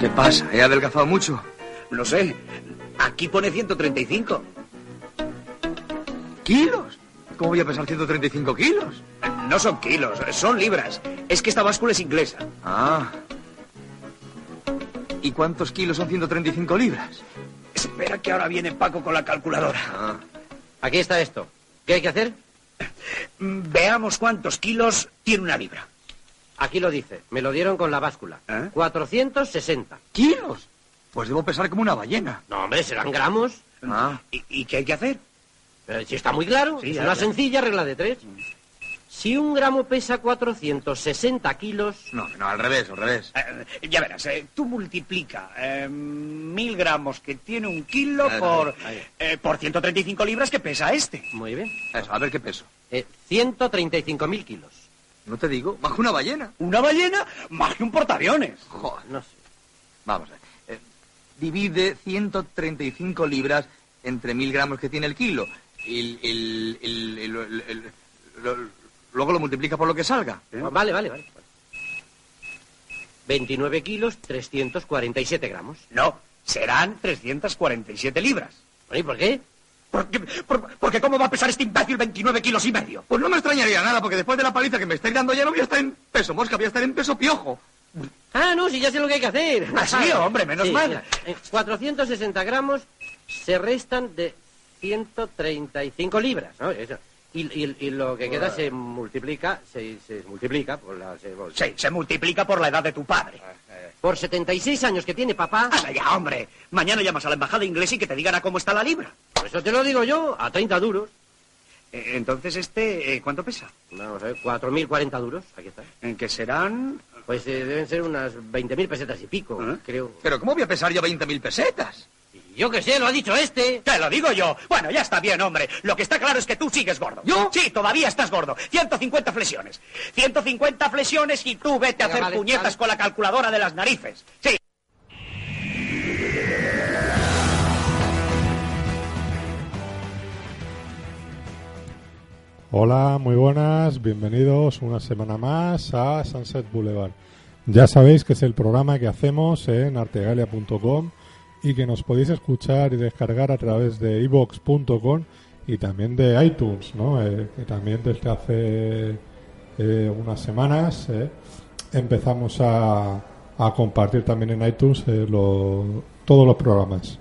¿Qué pasa? ¿He adelgazado mucho? No sé. Aquí pone 135. ¿Kilos? ¿Cómo voy a pesar 135 kilos? No son kilos, son libras. Es que esta báscula es inglesa. Ah. ¿Y cuántos kilos son 135 libras? Espera que ahora viene Paco con la calculadora. Ah. Aquí está esto. ¿Qué hay que hacer? Veamos cuántos kilos tiene una libra. Aquí lo dice. Me lo dieron con la báscula. ¿Eh? 460. ¿Kilos? Pues debo pesar como una ballena. No, hombre, serán gramos. Ah. ¿Y, y qué hay que hacer? Pero si está muy claro, Sí, es una sencilla regla de tres. Si un gramo pesa 460 kilos, No, no, al revés, al revés. Eh, ya verás, eh, tú multiplica eh, mil gramos que tiene un kilo Ahí, por, ahí. por 135 libras que pesa este. muy bien, Eso, a ver qué peso. eh, 135.000 kilos. No te digo, bajo una ballena. ¿Una ballena? Más que un portaaviones. Joder. No sé. Vamos a ver. Eh, divide 135 libras entre mil gramos que tiene el kilo. Y el, el- el- el- el- lo- luego lo multiplica por lo que salga. Vale, vale, vale. 29 kilos, 347 gramos. No, serán 347 libras. ¿Y por qué? ¿Por qué- por- porque ¿cómo va a pesar este imbécil 29 kilos y medio? Pues no me extrañaría nada, porque después de la paliza que me estáis dando ya no voy a estar en peso mosca, voy a estar en peso piojo. Ah, no, si ya sé lo que hay que hacer. Ah, sí, hombre, menos mal. mira, eh, 460 gramos se restan de 135 libras, ¿no? Eso. Y, y- y lo que queda se multiplica, se, se multiplica por, la, se- Sí, se multiplica por la edad de tu padre. Por 76 años que tiene papá. Anda ya, hombre. Mañana llamas a la embajada inglesa y que te digan a cómo está la libra. Por eso te lo digo yo, a 30 duros. Eh, entonces, este, eh, ¿cuánto pesa? Vamos a ver, 4.040 duros, aquí está. En que serán... Pues eh, deben ser unas 20.000 pesetas y pico, ¿Eh? creo. Pero ¿cómo voy a pesar yo 20.000 pesetas? Yo qué sé, lo ha dicho este. Te lo digo yo. Bueno, ya está bien, hombre. Lo que está claro es que tú sigues gordo. ¿Yo? Sí, todavía estás gordo. 150 flexiones. 150 flexiones y tú vete a hacer vale, puñetas vale. con la calculadora de las narices. Sí. Hola, muy buenas, bienvenidos una semana más a Sunset Boulevard. Ya sabéis que es el programa que hacemos en artegalia.com y que nos podéis escuchar y descargar a través de ibox.com y también de iTunes, ¿no? Eh, que también desde hace eh, unas semanas eh, empezamos a, compartir también en iTunes todos los programas.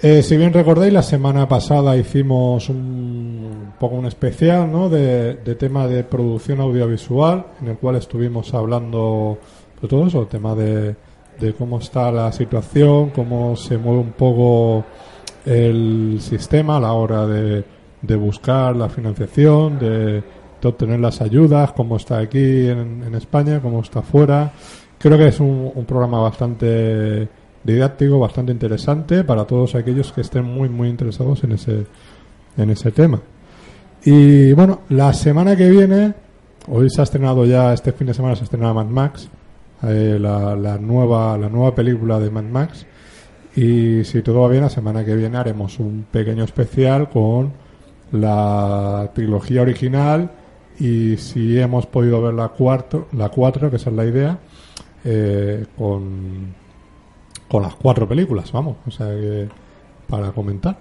Si bien recordáis, la semana pasada hicimos un, poco un especial ¿no? de, tema de producción audiovisual, en el cual estuvimos hablando de todo eso, el tema de, de cómo está la situación, cómo se mueve un poco el sistema a la hora de, de buscar la financiación, de, obtener las ayudas, cómo está aquí en, en España, cómo está fuera. Creo que es un, programa bastante didáctico, bastante interesante para todos aquellos que estén muy, muy interesados en ese, en ese tema. Y bueno, la semana que viene, hoy se ha estrenado ya, este fin de semana se ha estrenado Mad Max, eh, la, la nueva, la nueva película de Mad Max. Y si todo va bien, la semana que viene haremos un pequeño especial con la trilogía original y si hemos podido ver la cuarto, la cuatro, que esa es la idea, eh, con, con las cuatro películas, vamos, o sea que para comentar.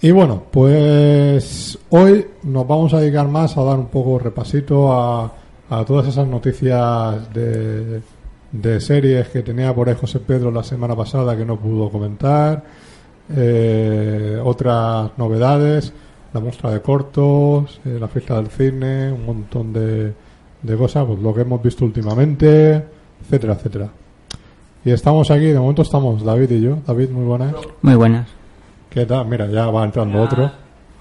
Y bueno, pues hoy nos vamos a dedicar más a dar un poco repasito a, a todas esas noticias de, de series que tenía por ahí José Pedro la semana pasada que no pudo comentar, eh, otras novedades, la muestra de cortos, eh, la fiesta del cine, un montón de, de cosas, pues lo que hemos visto últimamente, etcétera, etcétera. Y estamos aquí, de momento estamos David y yo. David, muy buenas. Muy buenas. ¿Qué tal? Mira, ya va entrando otro.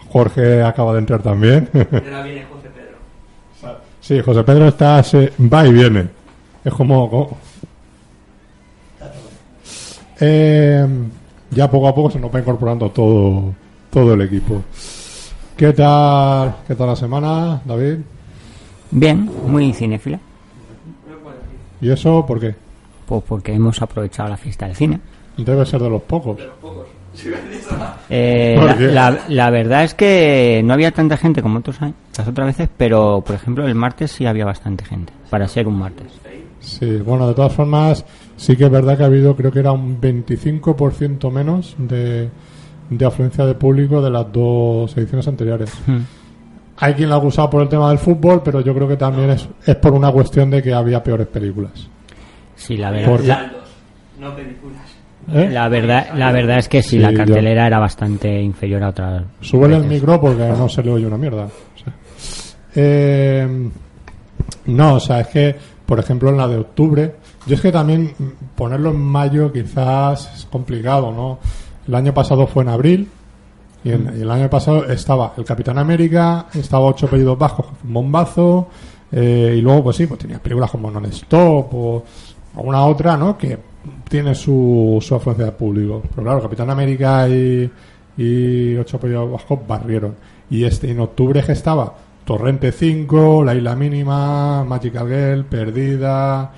Jorge acaba de entrar también. Ahora viene José Pedro. Sí, José Pedro está, se va y viene. Es como... como- Eh, ya poco a poco se nos va incorporando todo, todo el equipo. ¿Qué tal, ¿Qué tal la semana, David? Bien, muy cinéfila. ¿Y eso por qué? Pues porque hemos aprovechado la fiesta del cine. Debe ser de los pocos. Eh, ¿Por la, qué? la- la verdad es que no había tanta gente como otros años, las otras veces, pero por ejemplo el martes sí había bastante gente, para ser un martes. Sí, bueno, de todas formas, sí que es verdad que ha habido, creo que era un 25% menos de, de afluencia de público de las dos ediciones anteriores. Hmm. Hay quien la ha acusado por el tema del fútbol, pero yo creo que también es, es por una cuestión de que había peores películas. Sí, la verdad, la, no películas. ¿Eh? la verdad, la verdad es que sí, Sí, la cartelera era bastante inferior a otras. Súbele el micro porque no se le oye una mierda. O sea, eh, no, o sea, es que, por ejemplo, en la de octubre, yo es que también ponerlo en mayo quizás es complicado, ¿no? El año pasado fue en abril y, en- y el año pasado estaba el Capitán América, estaba Ocho Apellidos Bajos, bombazo, eh, y luego, pues sí, pues tenías películas como Non-Stop o alguna otra, ¿no? Que tiene su, su afluencia de público. Pero claro, Capitán América y, y Ocho Apellidos Bajos barrieron. Y este en octubre que estaba Torrente 5, La Isla Mínima, Magical Girl, Perdida.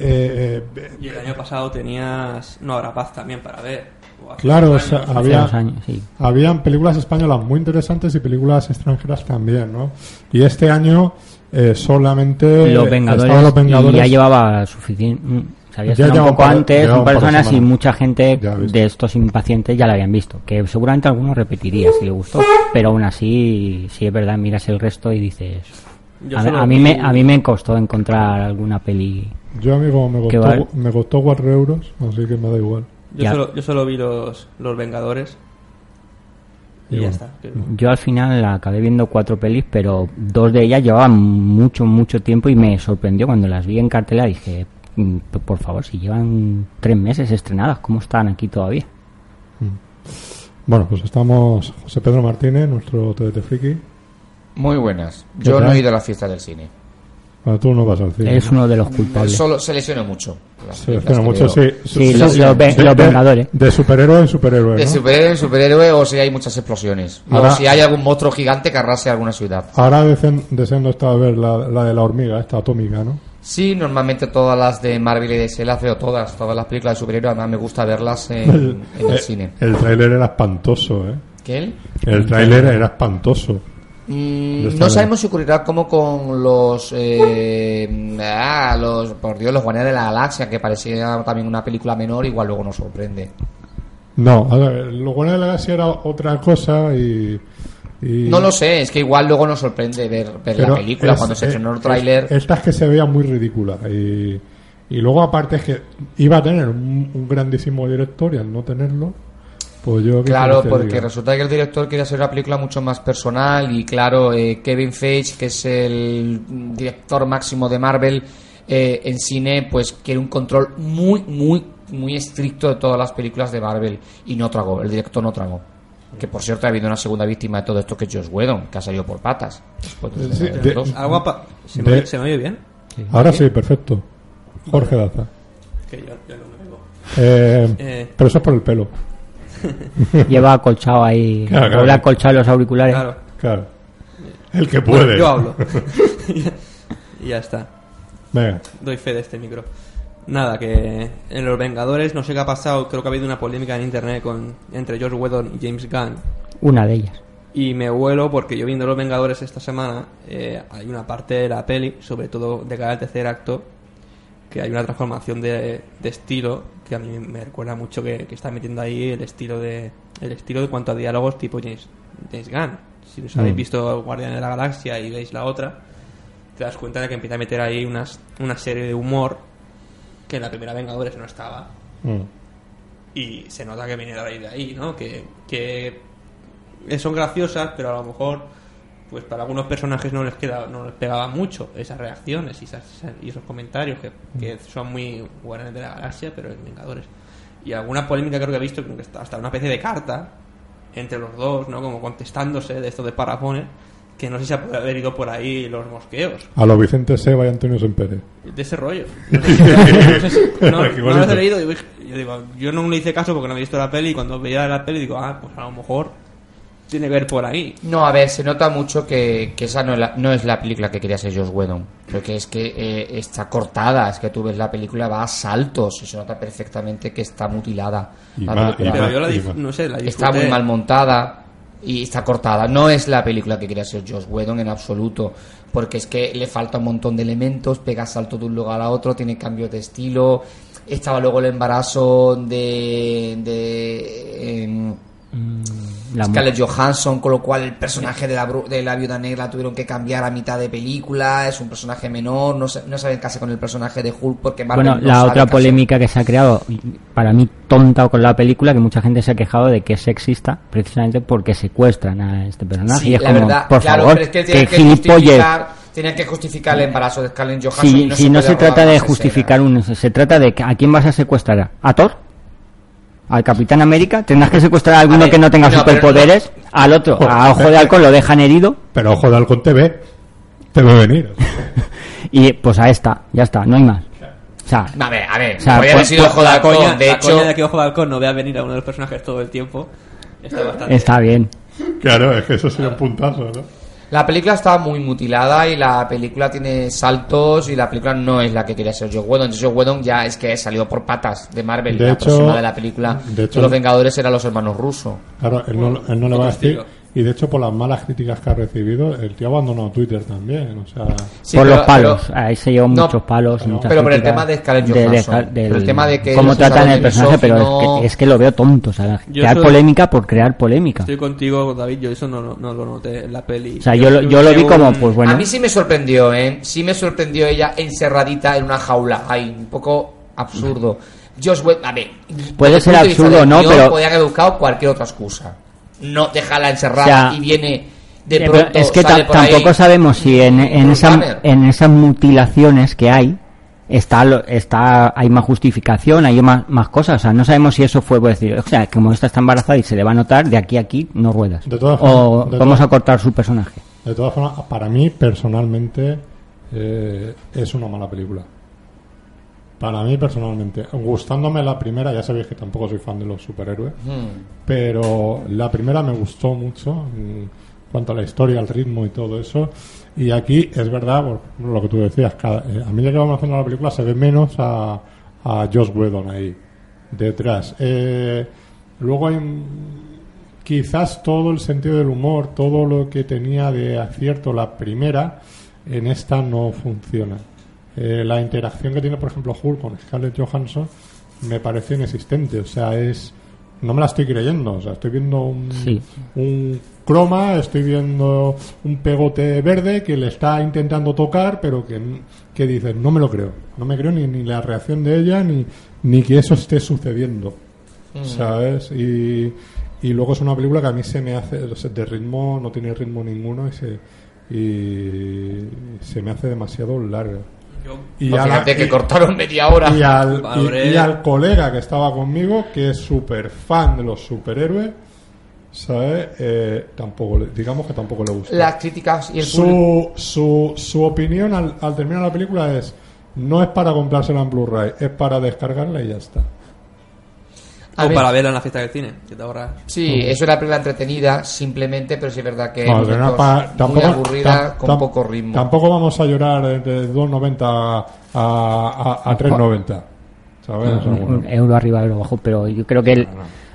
eh, eh, Y el año pasado tenías No habrá paz también para ver. Claro, o sea, había- dos años, sí. Habían películas españolas muy interesantes y películas extranjeras también, ¿no? Y este año eh, solamente Los Vengadores, los Vengadores y ya llevaba suficiente. Se había Ya un poco un par antes, un par de semanas y semanas. mucha gente Ya de estos impacientes ya la habían visto. Que seguramente alguno repetiría si le gustó. Pero aún así, sí es verdad, miras el resto y dices. Yo A, a mí me, a mí me costó encontrar alguna peli. Yo, amigo, me ¿Qué costó, vale? me costó 4 euros, así que me da igual. Yo Ya. solo, yo solo vi los, los Vengadores. Y, Y ya bueno. está. que- Yo al final acabé viendo cuatro pelis, pero dos de ellas llevaban mucho, mucho tiempo y me sorprendió cuando las vi en cartelera. Dije, "Mm, p- por favor, si llevan tres meses estrenadas, ¿cómo están aquí todavía? Bueno, pues estamos José Pedro Martínez, nuestro TDT Friki. Muy buenas. ¿Qué Yo no he ido a la fiesta del cine. Bueno, tú no vas al cine. Es ¿no? uno de los culpables. Solo se lesionó mucho. Las Se que mucho, sí. Sí, los, los De- los Vengadores. De superhéroe en superhéroe, De superhéroe en superhéroe o si hay muchas explosiones. Ahora- o si hay algún monstruo gigante que arrase alguna ciudad. Ahora deseando esta ver la, la de la hormiga, esta atómica, ¿no? Sí, normalmente todas las de Marvel y DC las veo todas. Todas las películas de superhéroes además me gusta verlas en, en el eh, cine. El tráiler era espantoso, ¿eh? ¿Qué él? El tráiler era espantoso. Mm, no sabemos si ocurrirá como con los, eh, ah, los, por Dios, los Guardianes de la Galaxia, que parecía también una película menor, igual luego nos sorprende. No, a ver, lo bueno de la galaxia era otra cosa y... y- No lo sé, es que igual luego nos sorprende ver, ver la película es- cuando se es- estrenó el tráiler. es- Esta es que se veía muy ridícula y, y luego aparte es que iba a tener un, un grandísimo director y al no tenerlo, pues yo... ¿qué Claro, porque diga? resulta que el director quiere hacer una película mucho más personal y claro, eh, Kevin Feige, que es el director máximo de Marvel eh, en cine, pues quiere un control muy, muy, muy estricto de todas las películas de Marvel y no tragó, el director no tragó. Que por cierto ha habido una segunda víctima de todo esto que es Josh Whedon, que ha salido por patas. Sí, de- dos. Algo apa- ¿Se, De- me, oye- ¿Se me oye bien? Ahora sí, perfecto. Jorge Daza. Que yo, yo no me. Eh, Eh, pero eso es por el pelo. Lleva acolchado ahí, Claro, claro. acolchado los auriculares. claro. Claro. El que Bueno, puede. yo hablo. y ya está. Venga. Doy fe de este micro. Nada, que en Los Vengadores no sé qué ha pasado. Creo que ha habido una polémica en internet con entre George Whedon y James Gunn. Una de ellas. Y me vuelo porque yo viendo Los Vengadores esta semana, eh, hay una parte de la peli, sobre todo de cara al tercer acto, que hay una transformación de, de estilo que a mí me recuerda mucho que, que está metiendo ahí el estilo de el estilo de cuanto a diálogos tipo James, James Gunn. Si os habéis Mm. visto Guardianes de la Galaxia y veis la otra, te das cuenta de que empieza a meter ahí unas, una serie de humor que en la primera Vengadores no estaba Mm. y se nota que viene de ahí, de ahí ¿no? Que, que son graciosas, pero a lo mejor pues para algunos personajes no les queda no les pegaba mucho esas reacciones y, esas- y esos comentarios que, que son muy guardianes de la galaxia, pero en Vengadores. Y alguna polémica creo que he visto, hasta una especie de carta entre los dos, ¿no? Como contestándose de esto de parafones, que no sé si se puede haber ido por ahí los mosqueos. A los Vicente Seba y Antonio Sempere. De ese rollo. No, sé si- no, no Qué lo he leído. Yo, digo, yo no le hice caso porque no había visto la peli. Y cuando veía la peli, digo, ah, pues a lo mejor tiene que ver por ahí. No, a ver, se nota mucho que, que esa no es, la, no es la película que quería ser Josh Whedon. Porque es que eh, está cortada, es que tú ves la película, va a saltos y se nota perfectamente que está mutilada. Y la va- película. y Pero yo la y no sé, la está muy mal montada. Y está cortada. No es la película que quería ser Josh Whedon en absoluto. Porque es que le falta un montón de elementos, pega salto de un lugar a otro, tiene cambios de estilo. Estaba luego el embarazo de. de em, La Scarlett Johansson, con lo cual el personaje de la, de la viuda negra tuvieron que cambiar a mitad de película, es un personaje menor, no, sa- no saben qué hacer con el personaje de Hulk porque Marvel Bueno, no la otra polémica que se ha creado, para mí tonta con la película, que mucha gente se ha quejado de que es sexista, precisamente porque secuestran a este personaje. Sí, y es la como, verdad, por claro, favor, pero es que que que, tienen que justificar el embarazo de Scarlett Johansson. Si, y no si se no se trata de justificar un... Se trata de que a quién vas a secuestrar. ¿A Thor? ¿Al Capitán América? ¿Tendrás que secuestrar a alguno ver, que no tenga no, superpoderes? Al otro, a Ojo de Halcón lo dejan herido. Pero ojo de halcón te ve. Te ve venir. Y pues a esta, ya está, no hay más. O sea, A ver, a ver, O sea, podría por- haber sido Ojo de la Halcón, coña, de la hecho... coña de que Ojo de Halcón no vea venir a uno de los personajes todo el tiempo está bastante... está bien. Claro, es que eso sería un puntazo, ¿no? La película está muy mutilada y la película tiene saltos y la película no es la que quería ser Joe Whedon. Joe Whedon ya es que salió por patas de Marvel. De la hecho- próxima de la película de hecho- los Vengadores eran los hermanos rusos. Claro, él no, él no le va a decir. Y de hecho, por las malas críticas que ha recibido, el tío ha abandonado Twitter también. O sea, Sí, por pero- los palos, pero- ahí se llevan No, muchos palos. pero muchas pero por el tema de Scarlett de- de- del- el tema de que cómo tratan el personaje, pero es misógino- que, es que lo veo tonto, o sea, Yo crear soy- polémica por crear polémica. Estoy contigo, David, yo eso no, no, no lo noté en la peli. O sea, yo, lo- yo lo vi como, pues bueno, A mí sí me sorprendió, ¿eh? Sí me sorprendió ella encerradita en una jaula. Ay, un poco absurdo. Josh Whedon, a ver. Puede ser absurdo, ¿no? guion, Pero- Podían haber buscado cualquier otra excusa. No dejarla encerrada O sea, y viene de pronto. es que sale ahí tampoco sabemos si en, en, esa- en esas mutilaciones que hay está lo- está hay más justificación, hay más, más cosas, o sea, no sabemos si eso fue por decir, o sea, como esta está embarazada y se le va a notar, de aquí a aquí no ruedas. De todas o de vamos todas- a cortar su personaje. de todas formas, para mí, personalmente, eh, es una mala película. Para mí, personalmente. Gustándome la primera, ya sabéis que tampoco soy fan de los superhéroes. Hmm. pero la primera me gustó mucho en cuanto a la historia, al ritmo y todo eso. Y aquí es verdad, por lo que tú decías, cada- eh, a medida que vamos haciendo la película se ve menos a, a Josh Whedon ahí detrás. Eh, luego hay mm, quizás todo el sentido del humor, todo lo que tenía de acierto la primera, en esta no funciona. Eh, la interacción que tiene, por ejemplo, Hulk con Scarlett Johansson me parece inexistente. O sea, es. No me la estoy creyendo. O sea, estoy viendo un, Sí. un croma, estoy viendo un pegote verde que le está intentando tocar, pero que, que dices, no me lo creo. No me creo ni, ni la reacción de ella, ni, ni que eso esté sucediendo. ¿Sabes? Y, y luego es una película que a mí se me hace, o sea, de ritmo, no tiene ritmo ninguno y se, y se me hace demasiado larga. Y, a la- fíjate que y- cortaron media hora. y al, y- y al colega que estaba conmigo, que es súper fan de los superhéroes, ¿sabes? Eh, tampoco, le- digamos que tampoco le gusta. Las críticas y el su, su, su opinión al, al terminar la película es, no es para comprársela en Blu-ray, es para descargarla y ya está. A o ver, para verla en la fiesta del cine, que te ahorras. Sí, es una película entretenida, simplemente, pero sí es verdad que No, no tampoco, muy aburrida, tam- con tam- poco ritmo. Tampoco vamos a llorar de 2.90 a, a, a, a 3.90. ¿Sabes? O sea, un, bueno. un euro arriba, euro abajo, pero yo creo que el-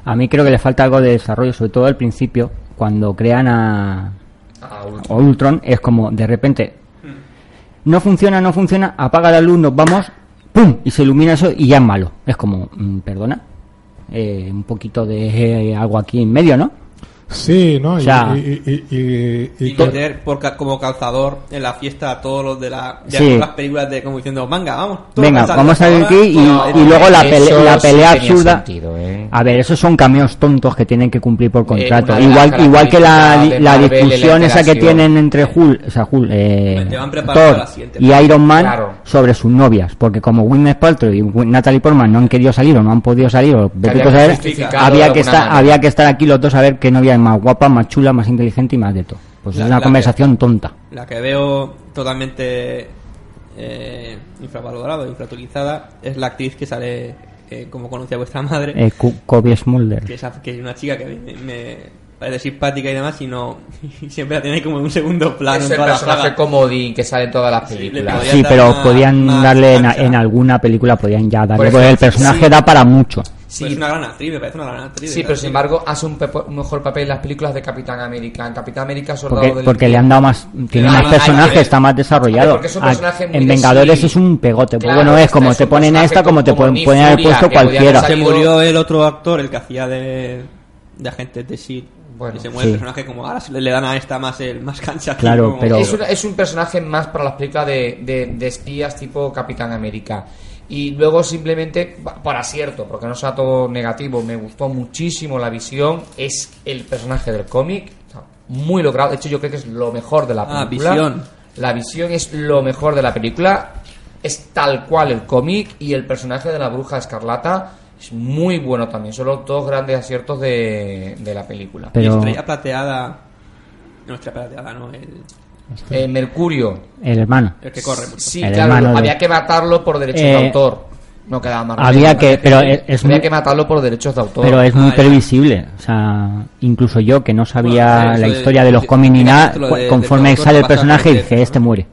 a mí creo que le falta algo de desarrollo, sobre todo al principio, cuando crean a, a Ultron, es como de repente no funciona, no funciona, apaga la luz, nos vamos, ¡pum! y se ilumina eso y ya es malo. Es como, mm, perdona, Eh, un poquito de eh, algo aquí en medio, ¿no? Sí, ¿no? Y, O sea- y, y, y- y- Y y to- meter por como calzador en la fiesta a todos los de, la, de Sí. las películas de como diciendo, venga, vamos. Venga, vamos a ir ahora". aquí y, No, y luego la, pele- la pelea absurda. sentido, ¿eh? A ver, esos son cameos tontos que tienen que cumplir por contrato. de las igual, igual que la, la Marvel, discusión la esa que tienen entre Hulk, o sea, Hulk, eh, Thor y Iron Man Claro. sobre sus novias. Porque como Gwyneth Paltrow y Natalie Portman no han querido salir o no han podido salir, o había que saber, había que, estar, había que estar aquí los dos a ver qué novia es más guapa, más chula, más inteligente y más de todo. Pues La- es una que- conversación tonta. La que veo totalmente eh, infravalorada, infrautilizada, es la actriz que sale, eh, como conocía vuestra madre, Eh, Kobe Smulder. que, es, que es una chica que me, me- parece simpática y demás, y no. y siempre la tiene como en un segundo plano es el personaje saga. comodín que sale en todas las Sí, películas. Sí, dar pero podían darle en, en alguna película, podían ya darle, Por porque el ejemplo, personaje sí. da para mucho. Sí, Pues es una gran actriz, me parece una gran actriz. Sí, pero sin embargo hace un, pepo- un mejor papel en las películas de Capitán América. En Capitán América, Soldado Porque, del porque le han dado más, tiene Claro, más personajes, está más A ver, desarrollado. porque es un Ah, personaje muy en Vengadores sí. es un pegote. Pues Claro, bueno, es como es te ponen personaje esta, como te como pueden Nick poner haber Furia, puesto cualquiera. haber Se murió el otro actor, el que hacía de, de agente de S.H.I.E.L.D. Bueno. y se muere Sí. el personaje como ahora se le, dan a esta más el más cancha. Claro, como- pero- Es, una- es un personaje más para las películas de, de- de espías tipo Capitán América. Y luego simplemente, por acierto, porque no sea todo negativo, me gustó muchísimo la visión. Es el personaje del cómic, muy logrado. De hecho, yo creo que es lo mejor de la Ah, película. visión. La visión es lo mejor de la película. Es tal cual el cómic y el personaje de la bruja escarlata es muy bueno también. Son los dos grandes aciertos de, de la película. Y Pero estrella plateada. No, estrella plateada, no. El, Eh, Mercurio, el hermano. el que corre mucho. Sí, El claro, de- había que matarlo por derechos Eh, de autor. No quedaba más había que- pero es había muy- que matarlo por derechos de autor. Pero es muy Ah, previsible. O sea, incluso yo que no sabía Bueno, la historia de los cómics ni nada, conforme sale el personaje dije, este muere.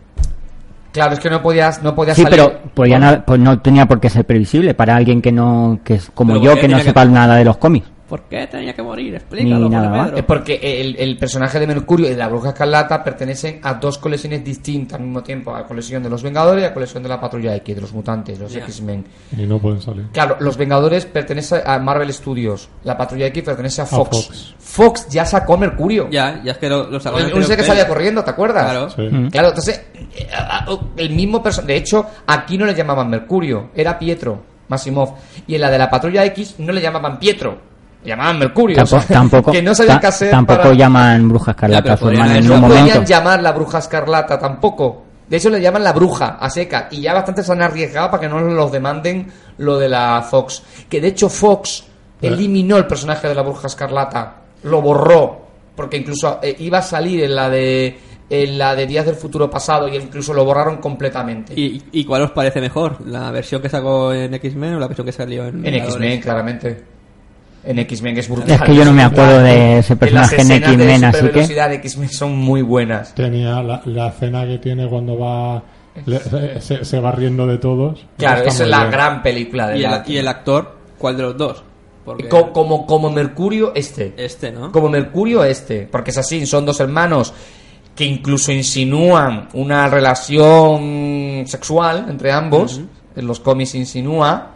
Claro, es que no podías, no podías Sí, salir. pero podía no, pues no tenía por qué ser previsible para alguien que no, que es como Pero yo, ¿por qué que no que- sepa nada de los cómics. ¿Por qué tenía que morir? Explícalo, más. Pedro. Es porque el, el personaje de Mercurio y de la Bruja Escarlata pertenecen a dos colecciones distintas al mismo tiempo: a la colección de los Vengadores y a la colección de la Patrulla X, de los mutantes, los. X-Men. Y no pueden salir. Claro, los Vengadores pertenecen a Marvel Studios, la Patrulla X pertenece a Fox. Fox. Fox ya sacó Mercurio. Ya, ya es que lo- los El salones único que salía corriendo, ¿te acuerdas? Claro. Sí. Mm. Claro, entonces, eh, el mismo personaje. De hecho, aquí no le llamaban Mercurio, era Pietro, Masimov. Y en la de la Patrulla X no le llamaban Pietro, llamaban Mercurio. Tampoco, o sea, tampoco, que no sabían qué hacer. tampoco para- llaman Bruja Escarlata a en No momento. podían llamar la Bruja Escarlata tampoco. De hecho, le llaman la Bruja a seca. Y ya bastante se han arriesgado para que no los demanden lo de la Fox. Que de hecho, Fox eliminó el personaje de la Bruja Escarlata. Lo borró. Porque incluso eh, iba a salir en la de. En la de Días del Futuro Pasado y incluso lo borraron completamente. ¿Y, ¿Y cuál os parece mejor? ¿La versión que sacó en X-Men o la versión que salió en En? X-Men, claramente. En X-Men es brutal. Es que yo no me acuerdo de ese Las personaje en X-Men, así que- supervelocidad de X-Men son muy buenas. Tenía la, la escena que tiene cuando va. le- se, se- va riendo de todos. Claro, esa es la bien. gran película de ¿Y el, la- y el actor? ¿Cuál de los dos? Porque como, como Mercurio este. este, ¿no? Como Mercurio este. Porque es así, son dos hermanos que incluso insinúan una relación sexual entre ambos. En los cómics insinúa.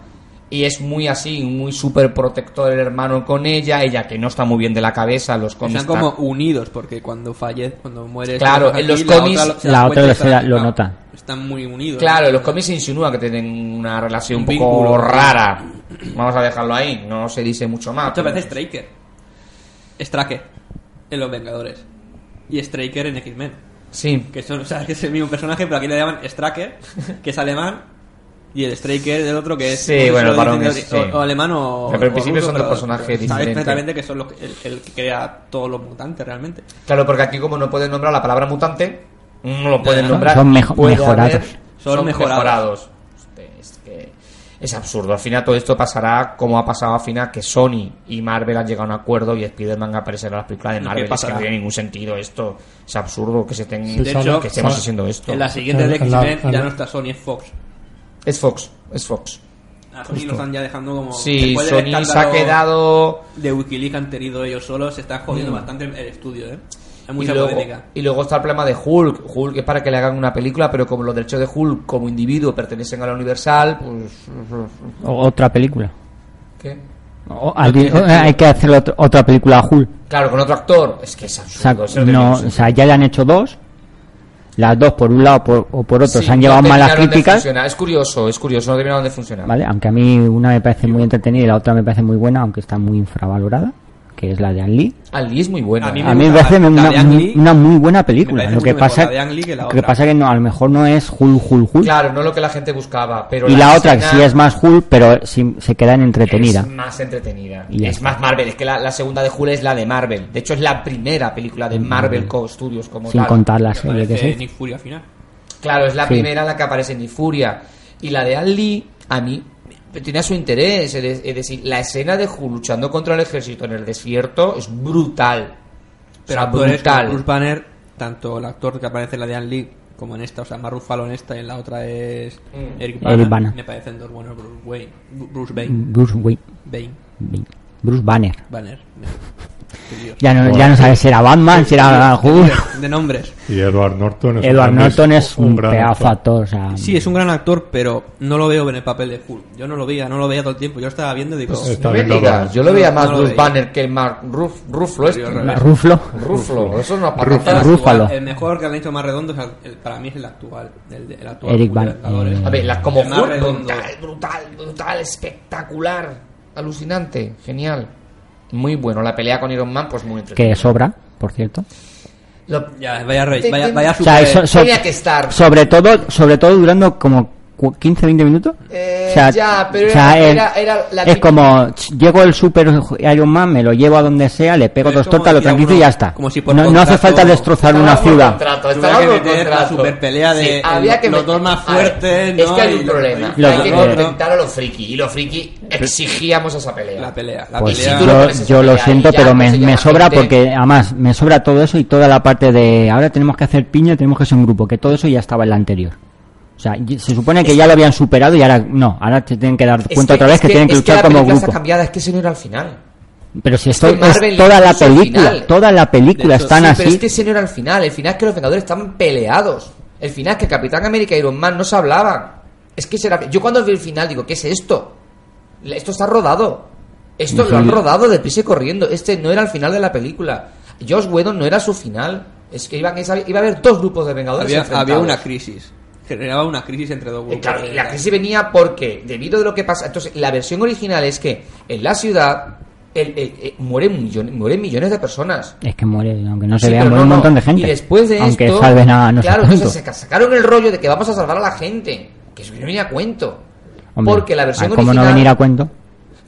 Y es muy así, muy súper protector el hermano con ella. Ella que no está muy bien de la cabeza. Los cómics Están como unidos porque cuando fallece, cuando muere Claro, en los la cómics- otra la otra están- lo nota. Están muy unidos. Claro, ¿no? en los cómics se insinúa que tienen una relación un, Un poco vínculo. rara. Vamos a dejarlo ahí, no se dice mucho más. Muchas veces Straker. Straker en Los Vengadores. Y Straker en X-Men. Sí, Que son, o sea, que es el mismo personaje, pero aquí le llaman Straker, que es alemán. Y el Straker del otro que es. Sí, no bueno, lo varón es- o, sí. o alemán o. Pero en o principio son dos personajes pero Sabes diferentes. perfectamente que son los, el, el que crea todos los mutantes realmente. claro, porque aquí como no pueden nombrar la palabra mutante, no lo pueden Ya. nombrar. Son mejo- mejorados. haber- Son son mejorados. mejorados. Es que es absurdo. Al final todo esto pasará como ha pasado al final que Sony y Marvel han llegado a un acuerdo y Spider-Man aparecerá en las películas de ¿Qué Marvel. Es que no tiene ningún sentido esto. Es absurdo que se estén Sí, De sale- hecho, que estemos haciendo esto. En la siguiente de X-Men en ya no está Sony, es Fox. Es Fox, es Fox. A Sony lo están ya dejando como. Sí, Sony se ha quedado De Wikileaks han tenido ellos solos, se está jodiendo bastante el estudio, ¿eh? Hay mucha y luego, polémica. y luego está el problema de Hulk. Hulk es para que le hagan una película, pero como los derechos de Hulk como individuo pertenecen a la Universal, pues... O- otra película. ¿Qué? O- alguien- o- hay que hacer otro- otra película a Hulk. Claro, con otro actor. Es que es O sea, absurdo. no o sea, ya le han hecho dos. Las dos, por un lado por- o por otro, Sí, se han no llevado malas críticas. Es curioso, es curioso, no terminaron de funcionar. ¿Vale? Aunque a mí una me parece muy entretenida y la otra me parece muy buena, aunque está muy infravalorada, que es la de Ang Lee. Al Lee es muy bueno. A mí ¿eh? me A mí me gusta parece la- una, la Ang muy- Lee. una muy buena película. Lo que pasa, Ang que lo que otra. pasa que no, a lo mejor no es Hulk, Hulk, Hulk. Claro, no lo que la gente buscaba, pero y la otra, que sí es más Hulk, pero sí se queda en entretenida. Es más entretenida. Y es más Marvel. Es que la, la segunda de Hulk es la de Marvel. De hecho, es la primera película de Marvel Co Studios como Sin tal. contar la serie que. Nick Fury al final. Claro, es la Sí. primera en la que aparece Nick Furia. Y la de Al Lee, a mí, tenía su interés. Es de- es decir, la escena de Hulk luchando contra el ejército en el desierto es brutal. Pero sea, brutal. Bruce Banner, tanto el actor que aparece en la de Anne Lee como en esta, o sea, Mark Ruffalo en esta y en la otra es Mm. Eric Eric Bana. Bana. Me parecen dos buenos Bruce Wayne. Bruce Bane. Bruce Wayne. Bane. Bruce Banner. Banner. Ya no, ya no sabes si era Batman, si era Hulk. De nombres. Y Edward Norton es, Edward un, Norton es un, gran pedazo actor. actor. O sea, Sí, es un gran actor, pero no lo veo en el papel de Hulk. Yo no lo veía, no lo veía todo el tiempo. Yo lo estaba viendo y digo... Pues está No me viendo digas, la- yo lo veía más no lo Bruce veía. Banner que el Mark Ruf, Ruflo este. Ruflo. Ruflo, eso es una El patata. El mejor que han hecho más redondo es el- el- para mí es el actual. El, actual Eric Hulk de Ban- Vengadores. eh, A ver, la, como Hulk, brutal, brutal, espectacular, alucinante, genial. Muy bueno, la pelea con Iron Man, pues muy entretenida. Que sobra, por cierto. Lo- Ya, vaya, rey, vaya, vaya O sea, eso- so- Tenía que estar. sobre todo, sobre todo durando como 15, 20 minutos. Eh, O sea, ya, pero o sea, era, es- era- era la es típica- como llego el super Iron Man, me lo llevo a donde sea, le pego Pero es dos tortas, lo decía tranquilizo y ya está. como si por no, no hace falta destrozar una ciudad. contrato, que la contrato. superpelea de Sí, el- había que los dos más fuertes, Es ¿no? que hay un problema. Los- hay que eh, contentar a los friki. Y los friki exigíamos esa pelea. La pelea. La Pues pelea. si yo, lo pelea siento, pero me, conseguía me sobra gente- porque además me sobra todo eso y toda la parte de ahora tenemos que hacer piña, tenemos que ser un grupo, que todo eso ya estaba en la anterior. O sea, se supone que ya lo habían superado y ahora no, ahora te tienen que dar cuenta otra vez que, tienen que luchar la como está grupo. cambiada, es que ese no era el final. Pero si Es esto que es toda la película, toda la película De hecho, están Sí, así. pero es que ese no era el final. El final es que los Vengadores estaban peleados. El final es que Capitán América y Iron Man no se hablaban. Es que será. Yo cuando vi el final digo, ¿qué es esto? Esto está rodado. Esto lo han rodado deprisa y corriendo. Este no era el final de la película. Josh Whedon no era su final. Es que iban, iba a haber dos grupos de Vengadores. había una crisis. Generaba una crisis entre dos Eh, grupos. Claro, y la crisis venía porque, debido de lo que pasa. Entonces, la versión original es que en la ciudad el- el- el- mueren, millones, mueren millones de personas. Es que muere, aunque no se Sí, vea, muere un no, montón de gente. Y después de aunque esto, salven a no claro, entonces se sacaron el rollo de que vamos a salvar a la gente. Que eso no venía a cuento. Hombre, porque la versión ¿Cómo original. no venir a cuento?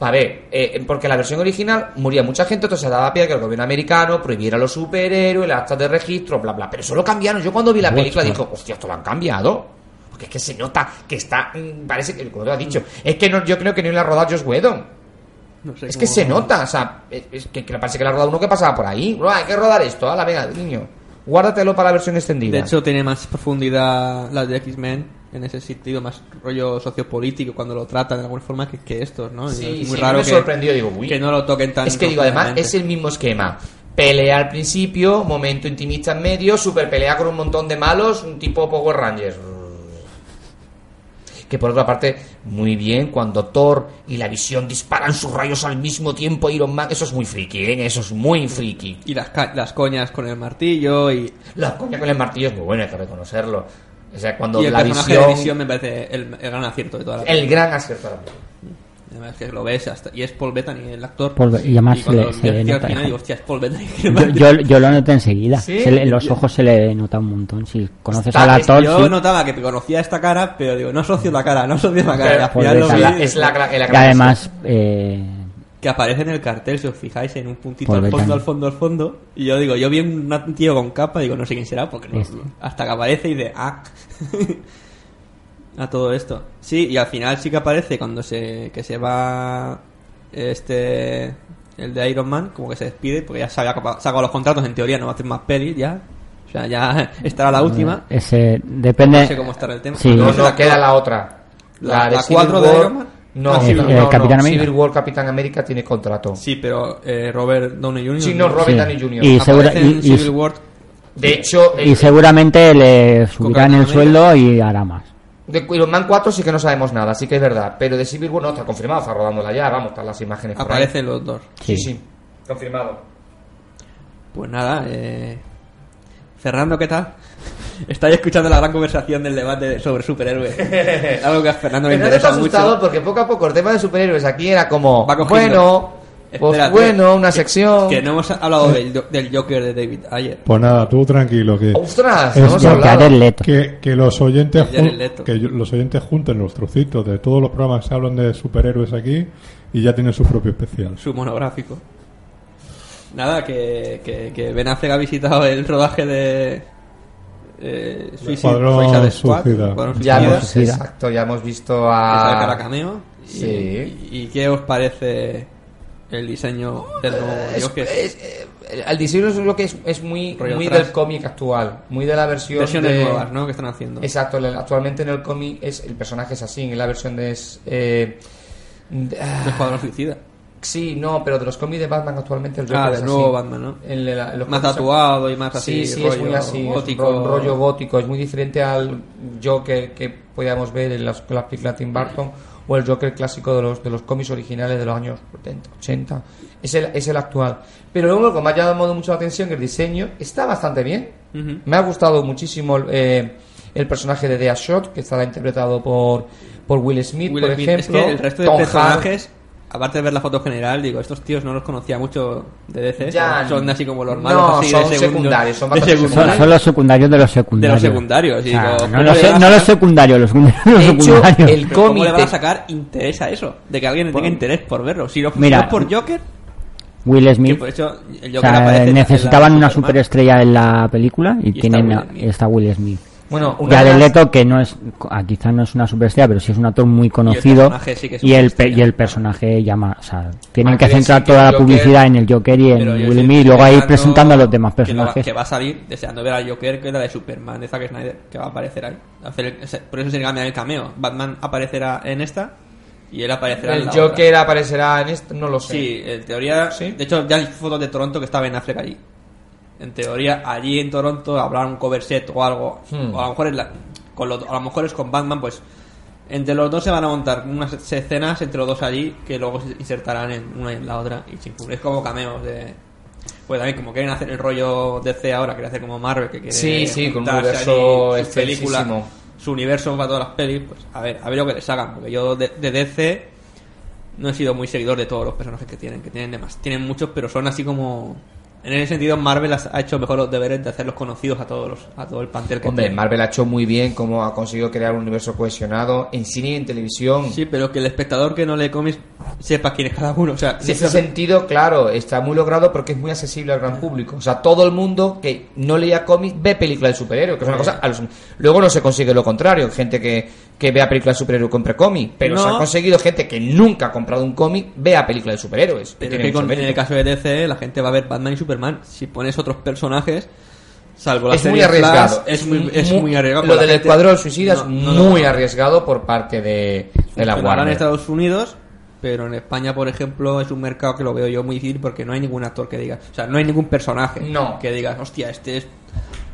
A ver, eh, porque la versión original moría mucha gente, entonces se daba pie a que el gobierno americano prohibiera a los superhéroes, las actas de registro, bla, bla. Pero eso lo cambiaron. Yo cuando vi la película dije, hostia, esto lo han cambiado. Porque es que se nota que está. mm, Parece que, como te has dicho, es que no, yo creo que no le ha rodado Josh Whedon. No sé Es que se nota, o sea, es, es que, que parece que le ha rodado uno que pasaba por ahí. Bro, hay que rodar esto, la venga, niño. Guárdatelo para la versión extendida. De hecho, tiene más profundidad la de X-Men en ese sentido, más rollo sociopolítico cuando lo tratan de alguna forma que, que estos, ¿no? Sí, es muy sí, raro me que, sorprendió, digo, uy. que no lo toquen tan Es que digo, además, es el mismo esquema. Pelea al principio, momento intimista en medio, super pelea con un montón de malos, un tipo Power Rangers. Que por otra parte, muy bien, cuando Thor y la visión disparan sus rayos al mismo tiempo, Iron Man, eso es muy friki, ¿eh? Eso es muy friki. Y las, ca- las coñas con el martillo y, La coña con el martillo es muy buena, hay que reconocerlo. O sea, cuando y el la personaje visión, de visión me parece el, el gran acierto de toda la el gran acierto de la película. Además que lo ves hasta, y es Paul Bettany el actor. Paul Be- y además se cuando le- se le nota, final digo, hostia, es Paul Bettany. Yo, yo, yo lo noté enseguida. ¿Sí? Se le- en los ojos se le nota un montón. Si conoces Está- al actor, yo sí. notaba que conocía esta cara, pero digo, no asocio la cara, no asocio la cara. Pero- y al final lo vi, La- es la, gra- la y además, eh, que aparece en el cartel, si os fijáis, en un puntito Paul al fondo, Bettany. al fondo, al fondo. Y yo digo, yo vi un un tío con capa, digo, no sé quién será, porque no- Este. hasta que aparece y de ah. a todo esto. Sí, y al final sí que aparece cuando se que se va este el de Iron Man, como que se despide, porque ya se había sacado los contratos, en teoría no va a hacer más pelis ya. O sea, ya estará la última. ese depende. No sé cómo estará el tema. Sí. No, No queda la otra. La- de la Civil cuatro de War- Iron Man. No, Ah, no, Civil- no, eh, no. Capitán América. Civil War Capitán América tiene contrato. Sí, pero eh, Robert Downey Jr. Sí, no, Robert Sí. Downey Jr. Y segura- aparece en y- Civil y- War De hecho, Y el- seguramente le subirán el sueldo y hará más. de Iron Man 4 sí que no sabemos nada, sí que es verdad. Pero de Civil War no, está confirmado, está rodándola ya, vamos, están las imágenes por ahí. aparecen los dos. Sí, Sí. sí, confirmado. Pues nada, eh... Fernando, ¿qué tal? Estáis escuchando la gran conversación del debate sobre superhéroes. Algo que a Fernando le Pero no te interesa has asustado mucho. porque poco a poco el tema de superhéroes aquí era como, Va bueno, pues Espérate, bueno, una sección. Que no hemos hablado del, del Joker de David ayer. Pues nada, tú tranquilo, que, ¡Ostras! Es No hemos que hablado. Que, que los oyentes que los oyentes junten los trocitos de todos los programas que hablan de superhéroes aquí y ya tienen su propio especial. Su monográfico. Nada, que, que, que Ben Affleck ha visitado el rodaje de... Eh, Suicide, Suicide Squad, Ya hemos, Suicida. exacto, ya hemos visto que que a... cameo. Y- Sí. Y, y qué os parece el diseño del nuevo Es- Joker. es- eh, el diseño es lo que es, es muy, muy del cómic actual, muy de la versión Versiones de- nuevas, ¿no? Que están haciendo. Exacto, actualmente en el cómic es el personaje es así, en la versión de es, eh, de- ah, Escuadrón Suicida. Sí, no, pero de los cómics de Batman actualmente el Ah, Joker del es nuevo así. Batman, ¿no? En la- en los Más tatuado y más así. Sí, sí, es rollo muy así, es gótico. un ro- rollo gótico, es muy diferente al Joker que podíamos ver en las, las películas de Tim Burton o el Joker clásico de los, de los cómics originales de los años 70, 80. Es el, es el actual. Pero luego me ha llamado mucho la atención el diseño está bastante bien. Ujú. Me ha gustado muchísimo eh, el personaje de Deadshot, que estará interpretado por, por Will Smith, Will por Smith. ejemplo. Es que el resto de Tom personajes, aparte de ver la foto general, digo, estos tíos no los conocía mucho de DC. Ya, son así como los no, malos, así son de secundarios, son de los secundarios de los de secundarios. los secundarios. y O sea, digo, no, ¿cómo los, se- no secundarios, los, secundarios- los De hecho, secundarios. el pero ¿Cómo cómic le van a de- sacar interés a eso? De que alguien tenga interés por verlo. Si lo Mira, por Joker, Will Smith. por eso el o Joker sea, aparece en la- necesitaban una superestrella en la película y, Y está tienen Will Smith. está Will Smith. Bueno, una Ya de Leto, que no es, ah, quizá no es una superestrella, pero sí es un actor muy conocido. personaje sí que es y, el, y el personaje llama. O sea, tienen Ah, que centrar toda la Joker- publicidad en el Joker y en Will Smith, y luego ahí presentando a los demás personajes. Que va, a salir deseando ver al Joker, que es la de Superman, de Zack Snyder, que va a aparecer ahí. Por eso se cambia el cameo. Batman aparecerá en esta y él aparecerá en el la Joker otra. aparecerá en esto, no lo sé. Sí, en teoría. ¿Sí? De hecho, ya hay fotos de Toronto que está Ben Affleck allí. En teoría, allí en Toronto habrá un cover set o algo. Hmm. O a lo mejor es la- con los- a lo mejor es con Batman, pues. Entre los dos se van a montar unas escenas entre los dos allí que luego se insertarán en una y en la otra. Y sin- es como cameos de. Pues también, como quieren hacer el rollo DC ahora, quiere hacer como Marvel, que quiere. Sí, sí, con un universo allí sus películas, extensísimo. su universo para todas las pelis, pues a ver, a ver lo que les hagan, porque yo de, de DC no he sido muy seguidor de todos los personajes que tienen, que tienen demás. Tienen muchos, pero son así como en ese sentido Marvel ha hecho mejor los deberes de hacerlos conocidos a todos los, a todo el pantel que Hombre, tiene. Marvel ha hecho muy bien cómo ha conseguido crear un universo cohesionado en cine y en televisión. Sí, pero que el espectador que no lee cómics sepa quién es cada uno, o sea, En ese sentido, claro, está muy logrado porque es muy accesible al gran público. O sea, todo el mundo que no leía cómics ve películas de superhéroes, que es una cosa Luego no se consigue lo contrario, gente que, que vea películas de superhéroes compre cómics, pero No. se ha conseguido gente que nunca ha comprado un cómic vea películas de superhéroes. Pero que con- en el caso de DC la gente va a ver Batman y Superman. Si pones otros personajes, salvo la es muy serie arriesgado. Flash, es muy, es muy arriesgado. Lo del gente- Escuadrón Suicida es No, no, no, muy arriesgado por parte de, de la Funcionará en Warner. Estados Unidos, pero en España, por ejemplo, es un mercado que lo veo yo muy difícil porque no hay ningún actor que diga, o sea, no hay ningún personaje No. que digas, hostia, este es.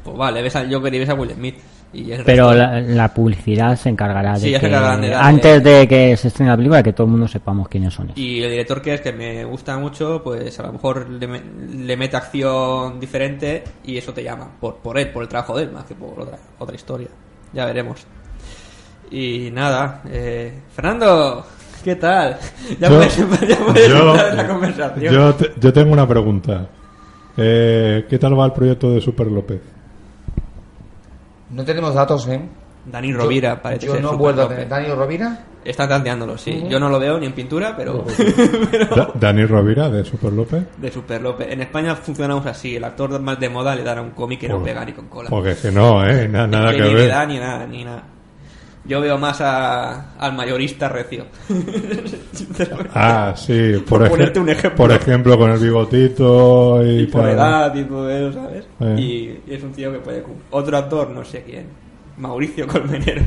Pues vale, ves al Joker y ves a Will Smith. Y el Pero resto- la, la publicidad se encargará de Sí, ya se que, encargarán de darle- antes de que se estrene la película, que todo el mundo sepamos quiénes son. ellos. Y el director que es, que me gusta mucho, pues a lo mejor le, me- le mete acción diferente y eso te llama. Por, por él, por el trabajo de él, más que por otra, otra historia. Ya veremos. Y nada, eh, Fernando, ¿qué tal? Ya Yo- puedes, ya puedes yo, entrar en la conversación. yo te- yo tengo una pregunta. Eh, ¿Qué tal va el proyecto de Super López? No tenemos datos, ¿eh? Dani Rovira, Yo- parece Yo ser no vuelvo a tener. ¿Dani Rovira? Está tanteándolo, sí. Yo no lo veo ni en pintura, pero Da- Dani Rovira de Super López. de Super López. En España funcionamos así. El actor más de moda le dará un cómic que no Joder. pega ni con cola. Porque es que no, ¿eh? Na- nada que ni ver. edad, ni nada, ni nada. Yo veo más a- al mayorista recio. Ah, sí, Por ponerte un ejemplo. por ejemplo, con el bigotito y, y por edad y todo eso, ¿sabes? Eh. Y, y es un tío que puede... Otro actor, no sé quién. Mauricio Colmenero.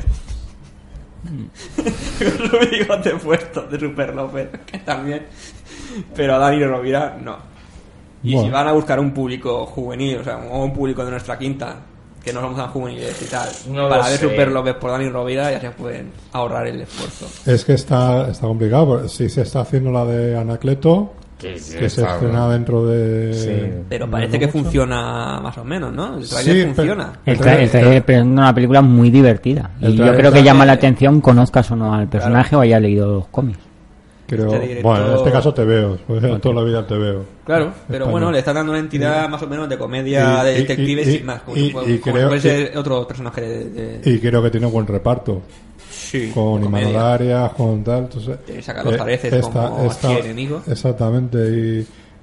Con su bigote puesto de Super López, que también. Pero a Dani Rovira, no. Y si van a buscar un público juvenil, o sea, un público de nuestra quinta, que no somos tan juveniles y tal, No para ver. Super López por Dani Rovira ya se pueden ahorrar el esfuerzo. Es que está, está complicado. porque Si se está haciendo la de Anacleto, que se estrena dentro de. Sí. Pero parece que mucho. funciona más o menos, ¿no? El trailer Sí, funciona. El, El tra el tra- trailer presenta una película muy divertida. Y yo creo que llama la atención, conozcas o no al personaje o haya leído los cómics. Creo, Este director- Bueno, en este caso te veo. Pues toda la vida te veo. Claro, pero Español. bueno, le está dando una entidad más o menos de comedia, Y- de y- detectives y- y, más. Como, y- como- y como creo puede que- ser otro personaje de. de- Y creo que tiene buen reparto. sí, Con Imanol. Arias, con tal. Entonces, Tiene a Carlos Areces como archienemigo. Exactamente.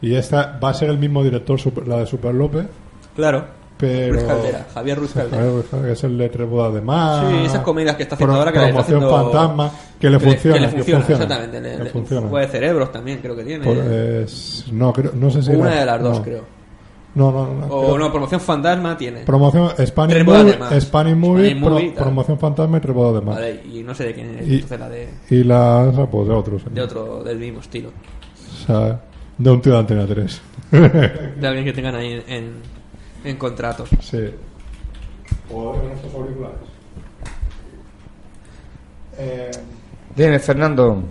Y, y esta va a ser el mismo director, la de Super López. Claro. Pero. Ruiz Caldera, Javier Ruiz Caldera. Javier Ruiz Caldera, que es el de Tres bodas de más. Sí, esas comedias que está haciendo ahora que está Promoción haciendo- fantasma. que le Que funciona. que le que funciona, funciona, exactamente. Le, que le- funciona. juego de cerebros también, creo que tiene. Pues, no, creo, no sé si. Una era- de las dos, no. creo. No, no, no. O creo- no, promoción fantasma tiene. Promoción Spanish Movie. Spanish Movie, pro- promoción fantasma y rebodo de más. Vale, y no sé de quién es, Y- entonces la de, Y la otra, pues de otros. de otro, del mismo estilo. O sea, de un tío de Antena 3. De alguien que tengan ahí en, en, contratos. sí. Eh, Dime, Fernando.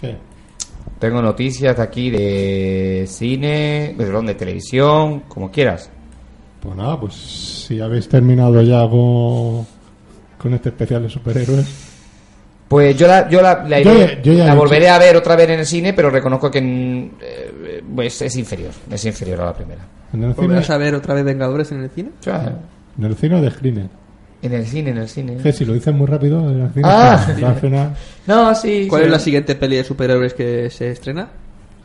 ¿Qué? Tengo noticias de aquí de cine, perdón, de televisión, como quieras. Pues nada, pues si habéis terminado ya con, con este especial de superhéroes. Pues yo la, yo la, la, Yo iré- ya- yo ya la he volveré a ver otra vez en el cine, pero reconozco que mm, eh, pues es inferior, es inferior a la primera. En el cine, ¿Volverás a ver otra vez Vengadores en el cine? En el cine o de screener. en el cine, en el cine. Que si lo dices muy rápido, en el cine. Ah. al final No, sí. ¿Cuál sí. es la siguiente peli de superhéroes que se estrena?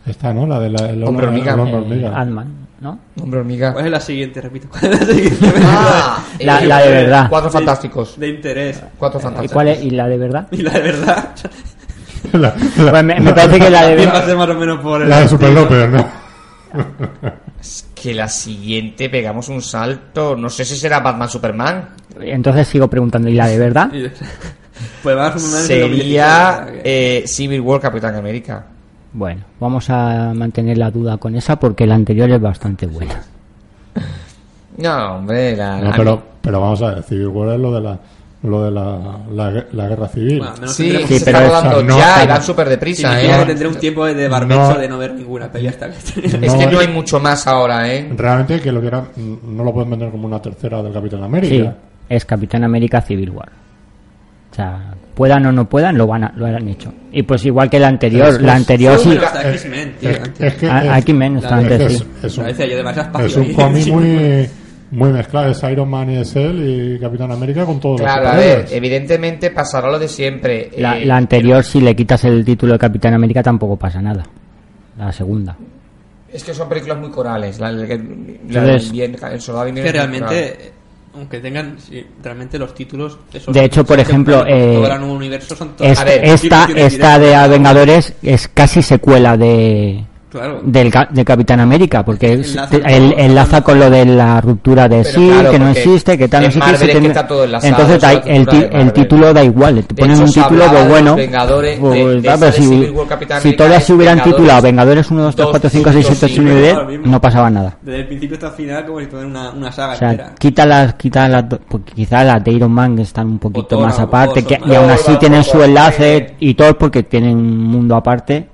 está, ¿no? La de la, el Hombre hormiga. hombre Eh, hormiga. Ant-Man, ¿no? Hombre hormiga. ¿Cuál es la siguiente? Repito. ¿Cuál es la siguiente? Ah, La- eh, la de verdad. Cuatro fantásticos. De interés. Cuatro ¿Y fantásticos. cuál es? ¿Y la de verdad? Y la de verdad. La, la- Pues me, me parece que la de va a verdad... ser más o menos por el la de Super estilo. López, ¿no? Que la siguiente pegamos un salto. No sé si será Batman Superman. Entonces sigo preguntando, ¿y la de verdad? Pues Sería eh, Civil War Capitán América. Bueno, vamos a mantener la duda con esa porque la anterior es bastante buena. No, hombre, la, No, pero, pero vamos a ver, Civil War es lo de la, lo de la, la, la guerra civil. Bueno, al menos Sí, Sí, se pero está rodando no- ya y van súper deprisa, significa que ¿eh? tendré un tiempo de barbecho No. de no ver ninguna peli hasta que Es No, que no eh. hay mucho más ahora, ¿eh? Realmente que lo quieran, no lo pueden vender como una tercera del Capitán Sí, América. es Capitán América Civil War. O sea, puedan o no puedan, lo van a, lo han hecho. Y pues igual que la anterior, Es que la es- anterior sí. Es- es- es que es- Aquí menos, la- antes es, sí. es es un cómic muy, muy mezclado. Es Iron Man y es él y Capitán América con todos Claro, los a ver, evidentemente pasará lo de siempre. La, eh, la anterior, si le quitas el título de Capitán América, tampoco pasa nada. La segunda. Es que son películas muy corales. La, la- Entonces- bien- el soldado que coral. realmente, aunque tengan sí, realmente los títulos. esos De hecho, por ejemplo, eh, todo el nuevo universo son todos. Es- A ver, esta esta de. Vengadores es casi secuela de Claro. del ca- de Capitán América porque Enlaza enlaza con lo de la ruptura de sí claro, que no existe que tal no sé qué, Marvel se es que tiene- está todo enlazado, entonces da- el, ti- el título da igual te ponen hecho, un título pues bueno Vengadores, pues, de- de esa pues, de si, todas se hubieran Vengadores titulado Vengadores 1, 2, 3, dos 4, 5, 6, 7, 8, 9 y ahora 10 mismo. no pasaba nada Desde el principio hasta el final, como si fuera una, una saga o sea, entera. quita las, quita las, do- porque quizá las de Iron Man están un poquito más aparte, que, y aún así tienen su enlace y todo porque tienen un mundo aparte,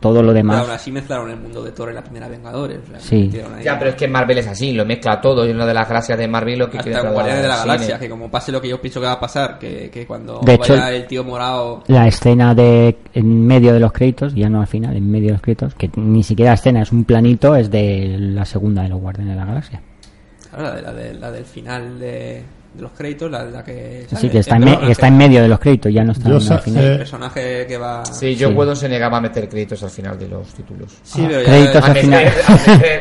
todo lo Pero demás. aún así mezclaron el mundo de Thor en la primera Vengadores. o sea, Sí. Ya, pero es que Marvel es así, lo mezcla todo. Y una de las gracias de Marvel lo que quiere Hasta en Guardianes de la al Galaxia, cine. que como pase lo que yo pienso que va a pasar, que, que cuando De hecho, vaya el tío morado... la escena de en medio de los créditos, ya no al final, en medio de los créditos, que ni siquiera escena, es un planito, es de la segunda de los Guardianes de la Galaxia. Claro, la, de- la, de- la del final de, de los créditos, la, la que... Está el en, me- está en medio de los créditos, ya no está Yo en al final. eh, El personaje que va... Sí, yo Sí. puedo se negaba a meter créditos al final de los títulos. Sí, pero ya- créditos A al meter, final.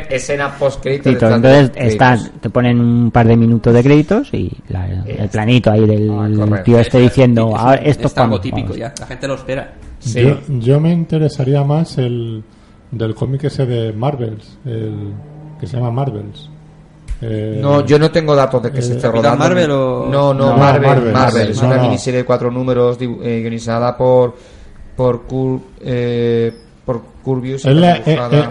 escena post créditos. Entonces está, te ponen un par de minutos de créditos y la- el planito ahí del Ah, tío este diciendo, Es- "Ah, esto es es cuando". algo típico ya, la gente lo espera. Sí. Yo, yo me interesaría más el del cómic ese de Marvels, el que se llama Marvels. Eh, No, yo no tengo datos de que se eh, esté ¿Capitán rodando. Marvel o- No, no, No, Marvel, Marvel, Marvel. Marvel, Es no, una no. miniserie de cuatro números eh, guionizada por por Cur, eh, por Curbius. y Es la- eh,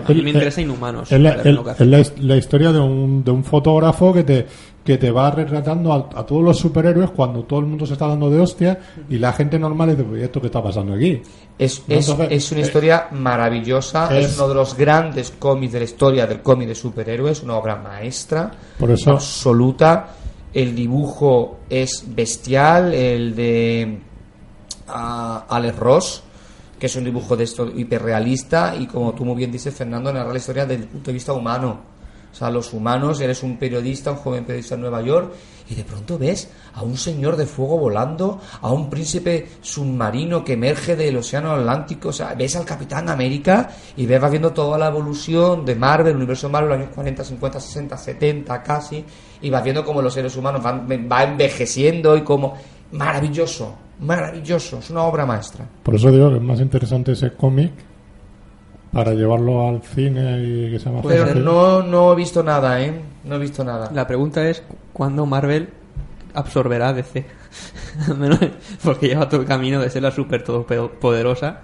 me eh, interesa Inhumanos. Es la, la historia de un, de un fotógrafo que te, que te va retratando a, a todos los superhéroes cuando todo el mundo se está dando de hostia y la gente normal dice, "Pues, ¿esto qué está pasando aquí? Es, No, es, entonces, es una eh, historia maravillosa, es, es- uno de los grandes cómics de la historia del cómic de superhéroes, una obra maestra, Por eso- absoluta. El dibujo es bestial, el de ah, Alex Ross, que es un dibujo de esto hiperrealista y como tú muy bien dices, Fernando, narra la historia desde el punto de vista humano. O sea, los humanos, eres un periodista, un joven periodista en Nueva York, y de pronto ves a un señor de fuego volando, a un príncipe submarino que emerge del océano Atlántico, o sea, ves al Capitán América y ves, vas viendo toda la evolución de Marvel, el universo Marvel, los años 40, 50, 60, 70 casi, y vas viendo cómo los seres humanos van, va envejeciendo y como maravilloso, Maravilloso, es una obra maestra. Por eso digo que es más interesante ese cómic para llevarlo al cine y que sea más Pero fácil. no, no he visto nada, ¿eh? No he visto nada. La pregunta es cuándo Marvel absorberá DC. Porque lleva todo el camino de ser la super todopoderosa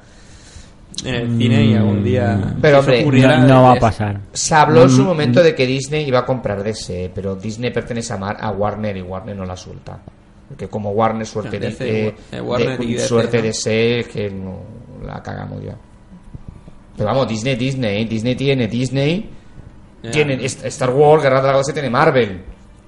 en el cine y algún día Pero, hombre, ocurriera, No, no va a pasar. Se habló en su Mm, momento de que Disney iba a comprar DC, pero Disney pertenece a, Mar- a Warner y Warner no la suelta. Porque como Warner suerte de, DC, eh, eh, Warner de- y DC, suerte ¿no? DC es que no la cagamos ya. Pero vamos, Disney, Disney, ¿eh? Disney tiene Disney, tiene Star Wars, Guerra de la Galaxia tiene Marvel.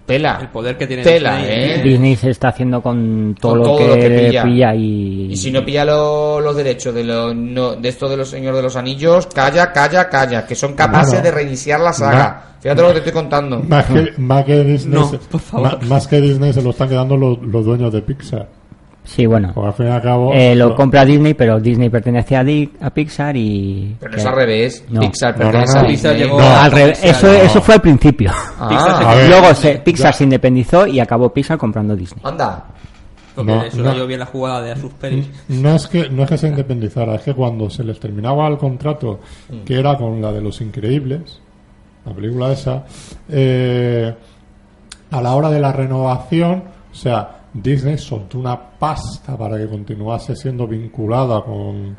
Pela. El poder que tiene Tela, Disney. ¿eh? Disney se está haciendo con todo, Con lo, todo que lo que pilla. y... Y si no pilla lo- los derechos de, lo, no- de esto de los Señores de los Anillos, calla, calla, calla, que son capaces de reiniciar la saga. Fíjate lo que te estoy contando. Más que, más que Disney, No, se- por favor. ma- más que Disney se lo están quedando los, los dueños de Pixar. Sí, bueno. Porque al fin y al cabo. Eh, lo compra Disney, pero Disney pertenece a, Di- a Pixar y... Pero es al revés. No. Pixar No, no, pertenece no. a Pixar Disney. llegó Al revés, eso, eso fue al principio. Ah, Luego se, Pixar ya. se independizó y acabó Pixar comprando Disney. anda. Porque No, eso no. le dio bien la jugada de a sus pelis. No es que no es que se independizara, es que cuando se les terminaba el contrato, que era con la de Los Increíbles, la película esa, eh, a la hora de la renovación, o sea, Disney soltó una pasta para que continuase siendo vinculada con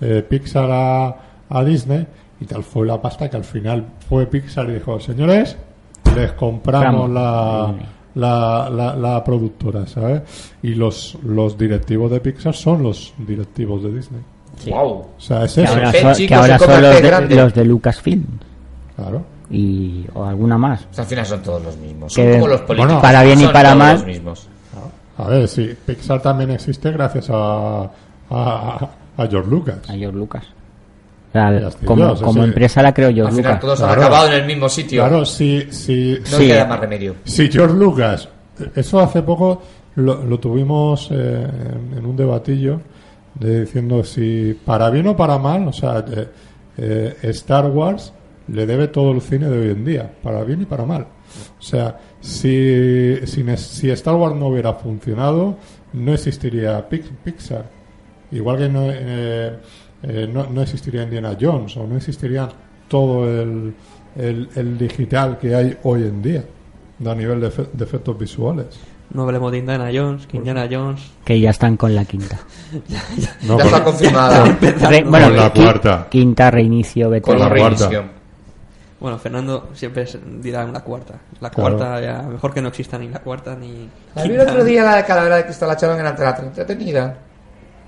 eh, Pixar a, a Disney, y tal fue la pasta que al final fue Pixar y dijo, señores, les compramos la, la, la, la productora, ¿sabes? Y los, los directivos de Pixar son los directivos de Disney. Sí. Wow. O sea, es Que eso. ahora, son, que ahora son los de, los de Lucasfilm Claro. y o alguna más. O sea, al final son todos los mismos. Que- Son como los políticos. Bueno, para bien y para mal. A ver, sí, Pixar también existe gracias a, a, a George Lucas. A George Lucas. O sea, como, yo, sí, como sí. empresa la creo Al George final Lucas. todos han acabado en el mismo sitio. Claro, si, si, No Sí. queda más remedio. si George Lucas, eso hace poco lo, lo tuvimos eh, en, en un debatillo de diciendo si para bien o para mal, o sea, eh, eh, Star Wars le debe todo el cine de hoy en día, para bien y para mal. O sea, si, si, si Star Wars no hubiera funcionado, no existiría Pix- Pixar. Igual que no, eh, eh, no, no existiría Indiana Jones o no existiría todo el, el, el digital que hay hoy en día a nivel de, efe- de efectos visuales. No hablemos de Indiana Jones, que Indiana Jones. Que ya están con la quinta. No, ya con- está confirmada. Re- bueno, Con la cuarta. Quinta, reinicio, vete. con la la cuarta. Bueno, Fernando siempre se- dirá una cuarta. La Claro. cuarta, ya, mejor que no exista ni la cuarta ni. La vi el otro día la de Calavera de Cristal, la echaron en Antena 3. Entretenida.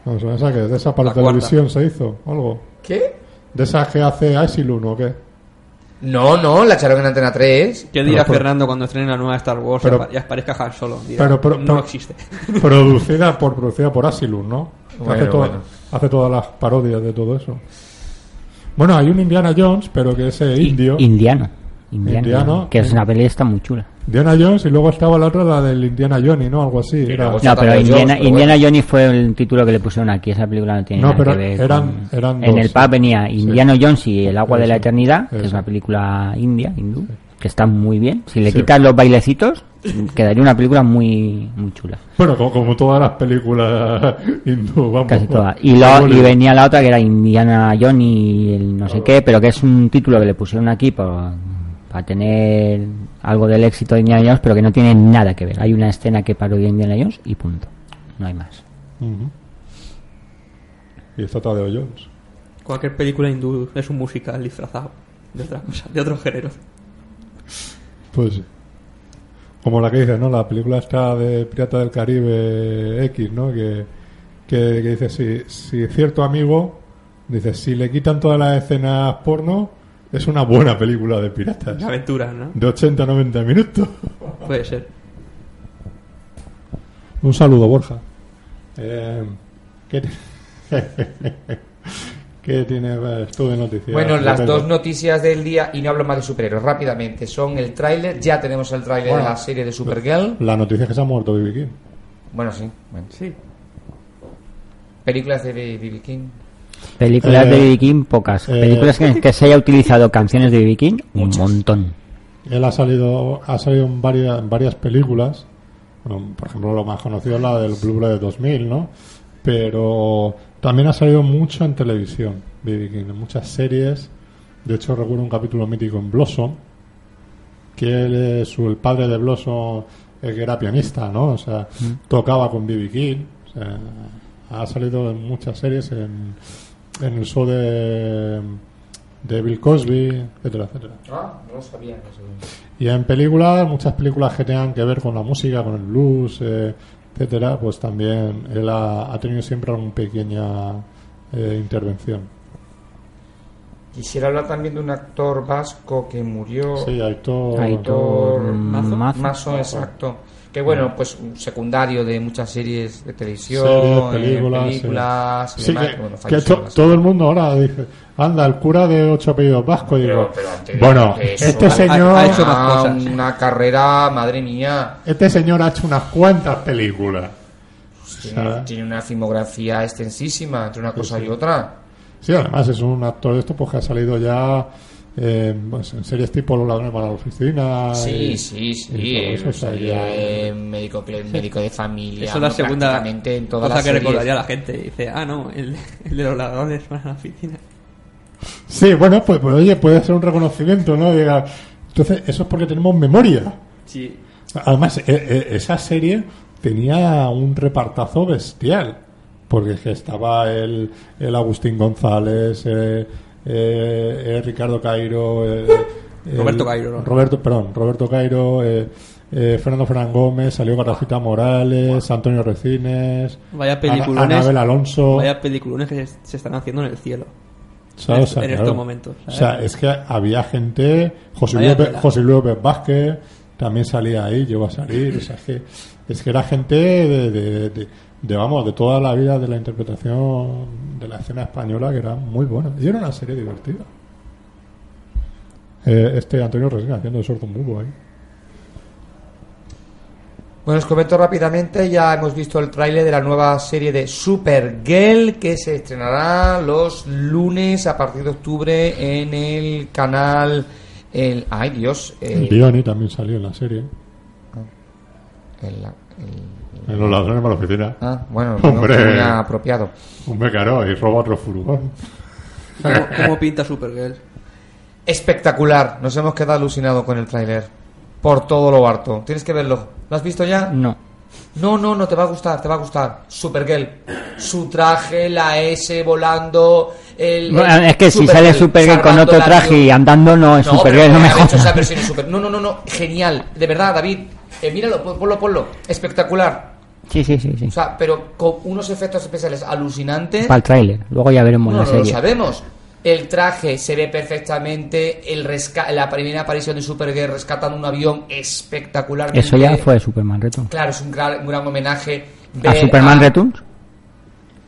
No, o sea, que de esa para La televisión se hizo algo. ¿Qué? ¿De esa que hace Asilun o qué? No, no, la echaron en Antena 3. ¿Qué dirá Pero Fernando cuando estrene la nueva Star Wars Pero- y apa- y aparezca Han Solo? Dirá, Pero- pero- no pero- existe. producida por producida por Asilun, ¿no? Bueno, hace, toda- bueno. hace todas las parodias de todo eso. Bueno, hay un Indiana Jones, pero que es eh, indio. Indiano. Indiano. Indiano. Que es una peli está muy chula. Indiana Jones y luego estaba la otra, la del Indiana Johnny, ¿no? Algo así. era- No, pero Indiana, Jones, pero Indiana bueno. Jones fue el título que le pusieron aquí. Esa película no tiene No, nada pero que ver. eran- con- eran en dos, el pub sí. venía Indiana Jones y El agua de la Eso, eternidad, que eso. es una película india, hindú, que está muy bien. Si le Sí. quitas los bailecitos, quedaría una película muy muy chula. Bueno, como, como todas las películas hindú, vamos. Casi todas. Y, lo- y venía la otra que era Indiana Jones y el no sé qué, pero que es un título que le pusieron aquí por- para tener algo del éxito de Indiana Jones, pero que no tiene nada que ver. Hay una escena que parodia Indiana Jones y punto. No hay más. Y esta Tadeo Jones. Cualquier película hindú es un musical disfrazado de otra cosa, de otro género. Pues sí. Como la que dice, ¿no? La película está de Pirata del Caribe X, ¿no? Que, que, que dice, si, si cierto amigo, dice, si le quitan todas las escenas porno, es una buena película de piratas. De aventura, ¿no? De 80 a 90 minutos. Puede ser. Un saludo, Borja. Eh, ¿qué, ¿Qué tienes eh, tú de noticias? Bueno, las dos noticias del día, y no hablo más de superhéroes, rápidamente, son el tráiler, ya tenemos el tráiler Bueno. de la serie de Supergirl. La noticia es que se ha muerto B.B. King. Bueno, sí. bueno. Sí. Películas de B.B. King. Películas Eh, de B.B. King, pocas. eh, Películas que, que se haya utilizado canciones de B.B. King, un montón. Él ha salido, ha salido en varias, en varias películas bueno, por ejemplo, lo más conocido es la del Blu-ray de 2000, ¿no? Pero también ha salido mucho en televisión, B.B. King, en muchas series. De hecho, recuerdo un capítulo mítico en Blossom, que él es su- el padre de Blossom, eh, que era pianista, ¿no? O sea, tocaba con B.B. King. O sea, ha salido en muchas series, en, en el show de, de Bill Cosby, etcétera, etcétera. Ah, no lo sabía. eso. Y en películas, muchas películas que tengan que ver con la música, con el blues, eh, etcétera, pues también él ha, ha tenido siempre alguna pequeña eh, intervención. Quisiera hablar también de un actor vasco que murió. Sí, Aitor. Aitor Mazo. Mazo. Mazo, exacto. Que bueno, pues un secundario de muchas series de televisión, Series, eh, películas, películas y Sí, demás, que, bueno, que falleció to- hace- todo el mundo ahora dice, anda, el cura de ocho apellidos vascos. Pero- Digo, pero bueno, eso, este señor, ha hecho cosas. una carrera, madre mía. este señor ha hecho unas cuantas películas. Tiene, sea, tiene una filmografía extensísima entre una cosa sí. y otra. Sí, además es un actor de esto pues, que ha salido ya eh, pues, en series tipo Los ladrones para la oficina. Sí, y- sí, sí. y eso, eh, o sea, salía que- en médico, médico de familia. Eso es la ¿no? segunda en todas cosa las que series. recordaría la gente. Dice, ah, no, el, el de los ladrones para la oficina. Sí, bueno, pues, pues, oye, puede ser un reconocimiento, ¿no? Diga, entonces, eso es porque tenemos memoria. Sí. Además, e- e- esa serie tenía un repartazo bestial. Porque es que estaba el, el Agustín González, eh, Ricardo Cairo, eh, el- Roberto Cairo, ¿no? Roberto, perdón, Roberto Cairo, eh, eh, Fernando Fernán Gómez, salió Garrafita Morales, Antonio Recines, Vaya Ana-. Anabel Alonso. Vaya peliculones que se, se están haciendo en el cielo. ¿sabes? en- en claro. estos momentos, O sea, es que había gente, José Luis. José Luis Vázquez también salía ahí, llegó a salir. O sea, es que, es que era gente de, de- de- de, vamos, de toda la vida de la interpretación de la escena española que era muy buena. Y era una serie divertida. Eh, este Antonio Resina haciendo de sordo mudo ahí. Bueno, os comento rápidamente, ya hemos visto el tráiler de la nueva serie de Supergirl que se estrenará los lunes a partir de octubre en el canal... El, ay Dios, el, Diony también salió en la serie. el- el- En Los ladrones para la oficina. ah, bueno, no, Hombre. muy apropiado. Hombre, claro, y roba otro furgón. ¿Cómo, cómo pinta Supergirl? Espectacular, nos hemos quedado alucinados con el tráiler. Por todo lo harto. Tienes que verlo. ¿Lo has visto ya? No. No, no, no, te va a gustar, te va a gustar. Supergirl. Su traje, la S volando. El, Bueno, es que si sale Supergirl con otro traje y andando, no es No, Supergirl, no me hecho jodas. Super- No, no, no, no, genial. De verdad, David. Eh, míralo, pon- ponlo, ponlo. Espectacular. Sí, sí, sí, sí. O sea, pero con unos efectos especiales alucinantes. Para el tráiler. Luego ya veremos No, la no lo serie. sabemos. El traje se ve perfectamente. El resca- la primera aparición de Supergirl rescatando un avión espectacular. Eso ya fue Superman Returns. Claro, es un gran, un gran homenaje. ¿A Superman a- Returns?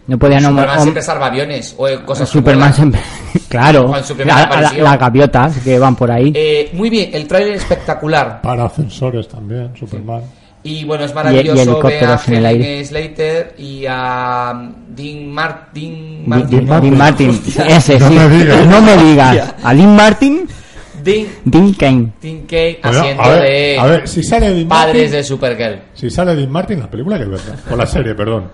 No podía no Superman siempre salva aviones o eh, cosas Superman siempre. claro. La- la- las gaviotas que van por ahí. Eh, muy bien, el tráiler espectacular. Para ascensores también, Superman. Y bueno, es Y- y maravilloso ver a aire. Slater y a Dean, Mar Dean Dean Martin. Dean Martin. Ese, No sí. me digas. No me digas. A Dean Martin, Dean, Dean Kane. Dean Kane Bueno, haciendo a, ver, de a ver, si sale Dean padres Martin, de Supergirl. si sale Dean Martin, la película hay que verla. O la serie, perdón.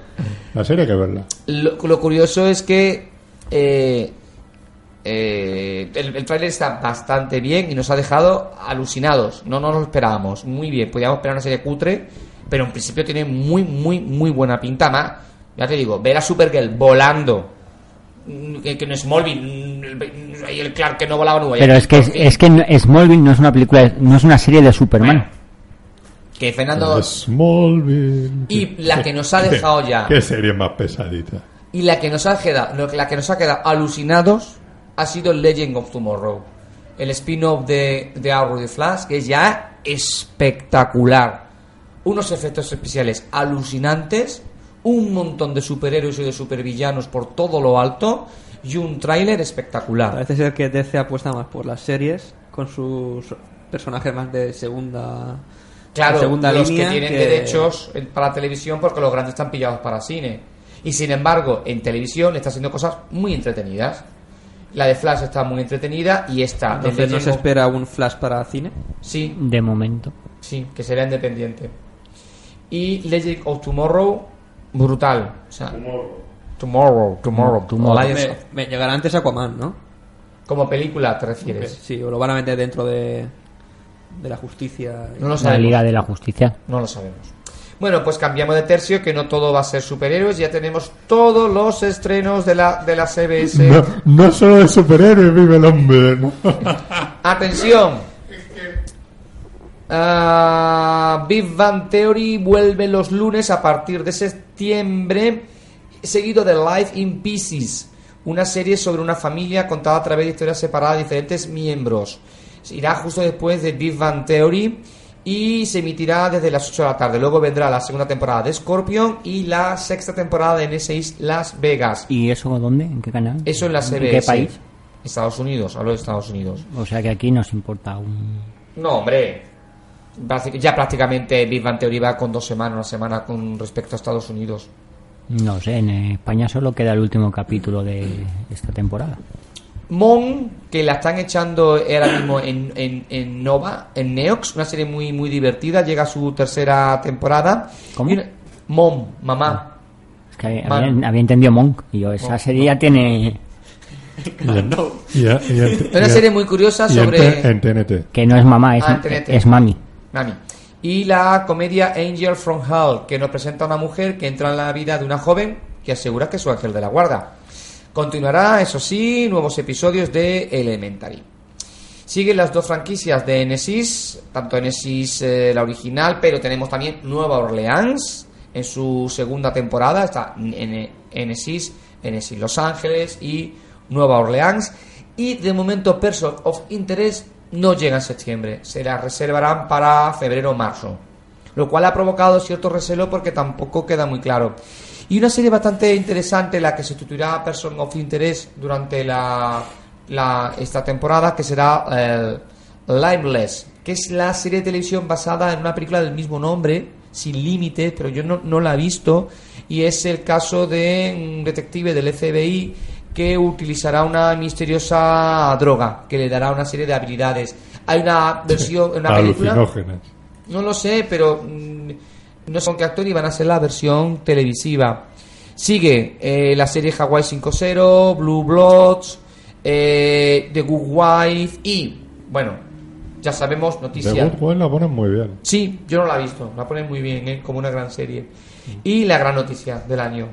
La serie hay que verla. Lo, lo curioso es que eh, eh, el, el tráiler está bastante bien y nos ha dejado alucinados. No nos lo esperábamos. Muy bien, podíamos esperar una serie cutre, pero en principio tiene muy, muy, muy buena pinta. Más, ya te digo, ver a Supergirl volando. mm, Que, que no es Smallville, mm, ahí el Clark que no volaba nube. Pero es que, es que no- Smallville no es una película, no es una serie de Superman. Que Fernando. Smallville. Y la que nos ha dejado ya. Qué serie más pesadita. Y la que nos ha quedado, que- la que nos ha quedado alucinados ha sido Legend of Tomorrow. El spin-off de, de Arrow de Flash, que es ya espectacular. Unos efectos especiales alucinantes, un montón de superhéroes y de supervillanos por todo lo alto, y un tráiler espectacular. Parece ser que DC apuesta más por las series, con sus personajes más de segunda, Claro, de segunda los línea. que tienen derechos para televisión porque los grandes están pillados para cine. Y sin embargo, en televisión está haciendo cosas muy entretenidas. La de Flash está muy entretenida y esta de Entonces no se espera un flash para cine. Sí, De momento. sí, que será independiente. Y Legend of Tomorrow, brutal. O sea, Tomorrow, Tomorrow. Tomorrow. Me, of- me llegará antes Aquaman, ¿no? Como película te refieres. Sí, o lo van a meter dentro de, de la justicia. No lo La sabemos. Liga de la Justicia. No lo sabemos. Bueno, pues cambiamos de tercio, que no todo va a ser superhéroes. Ya tenemos todos los estrenos de la, de la CBS. No, no solo de superhéroes vive el hombre. ¿no? Atención. Ah, Big Bang Theory vuelve los lunes a partir de septiembre, seguido de Life in Pieces, una serie sobre una familia contada a través de historias separadas de diferentes miembros. Irá justo después de Big Bang Theory y se emitirá desde las 8 de la tarde. Luego vendrá la segunda temporada de Scorpion y la sexta temporada de N6 Las Vegas. ¿Y eso dónde? ¿En qué canal? Eso en la CBS. ¿En qué país? Estados Unidos, hablo de Estados Unidos. O sea que aquí nos importa un... No, hombre. Ya prácticamente Big Bang Theory va con dos semanas, una semana con respecto a Estados Unidos. No sé, en España solo queda el último capítulo de esta temporada. Mon, que la están echando ahora mismo en, en, en Nova, en Neox, una serie muy muy divertida, llega a su tercera temporada. ¿Cómo? Una- Mom, mamá. Es que había, Vale. había- había entendido Monk. Y yo, esa serie ya tiene... Y, y en- y en- Una serie muy curiosa sobre... En TNT. Que no es mamá, es, Ah, es mami. Mami. Y la comedia Angel from Hell, que nos presenta a una mujer que entra en la vida de una joven que asegura que es su ángel de la guarda. Continuará, eso sí, nuevos episodios de Elementary. Siguen las dos franquicias de Enesis, tanto Enesis eh, la original, pero tenemos también Nueva Orleans en su segunda temporada. Está en Enesis, Enesis Los Ángeles y Nueva Orleans. Y de momento Person of Interest no llega en septiembre, se la reservarán para febrero o marzo. Lo cual ha provocado cierto recelo porque tampoco queda muy claro. Y una serie bastante interesante, la que sustituirá a Person of Interest durante la, la- esta temporada, que será eh, Limeless, que es la serie de televisión basada en una película del mismo nombre, Sin Límites, pero yo no, no la he visto, y es el caso de un detective del FBI que utilizará una misteriosa droga que le dará una serie de habilidades. Hay una versión, una película... No lo sé, pero mm, no sé con qué actor y van a ser la versión televisiva. Sigue eh, la serie Hawaii 5.0, Blue Bloods, eh, The Good Wife y, bueno, ya sabemos, The noticia. Good Wife la ponen muy bien. Sí, yo no la he visto, la ponen muy bien, ¿eh? como una gran serie. Y la gran noticia del año,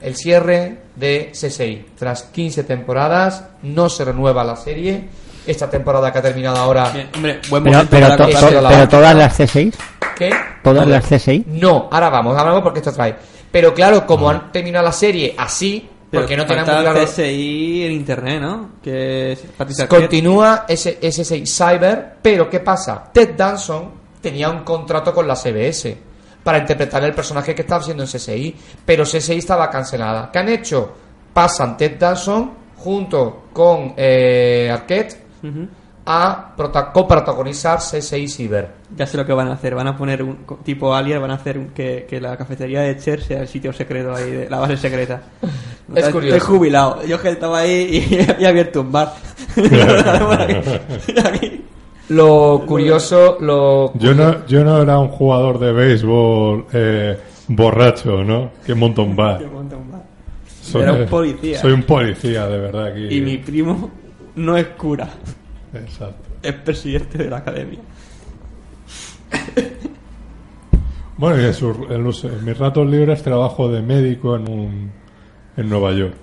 el cierre de CSI. Tras 15 temporadas, no se renueva la serie. Esta temporada que ha terminado ahora... Bien, hombre, buen Pero, momento pero, para to- to- la pero todas las C6, ¿Qué? todas No, las C6, No, ahora vamos, ahora vamos porque esto trae. Pero claro, como han terminado la serie así, Pero porque no muy claro... CSI en internet, ¿no? Que es. Continúa ese, ese 6 Cyber, pero ¿qué pasa? Ted Danson tenía un contrato con la CBS para interpretar el personaje que estaba haciendo en CSI, pero CSI estaba cancelada. ¿Qué han hecho? Pasan Ted Danson junto con eh, Arquette Ujú. a prota- coprotagonizar CSI Cyber. Ya sé lo que van a hacer. Van a poner un tipo Alien, van a hacer que, que la cafetería de Cher sea el sitio secreto ahí, de, la base secreta. Es Estoy curioso. jubilado. Yo que estaba ahí y, y he abierto un bar. Lo curioso, lo Yo no, yo no era un jugador de béisbol eh, borracho, ¿no? Que monta un bar. Yo monté un bar. Soy, Era un policía. Soy un policía, de verdad. Aquí. Y mi primo no es cura, Exacto. es presidente de la academia. Bueno, y en, sus- en los- en mis ratos libres trabajo de médico en, un, en Nueva York.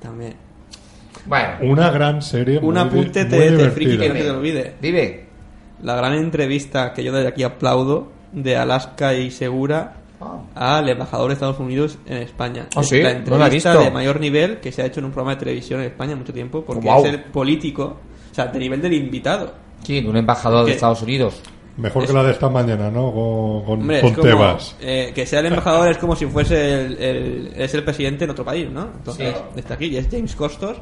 También. bueno, Una gran serie. Un apunte muy de, de divertida. friki que no te te olvide. vive. La gran entrevista que yo desde aquí aplaudo de Alaska y Segura. Al embajador de Estados Unidos en España. Ah, Es sí, la no la entrevista de mayor nivel que se ha hecho en un programa de televisión en España mucho tiempo porque Guau. es el político, o sea, de nivel del invitado. Sí, de un embajador de. Estados Unidos. Mejor Es- que la de esta mañana, ¿no? Con, con, Hombre, con como, Tebas. eh, que sea el embajador es como si fuese el, el- es el presidente en otro país, ¿no? Entonces, Sí. está aquí y es James Costos,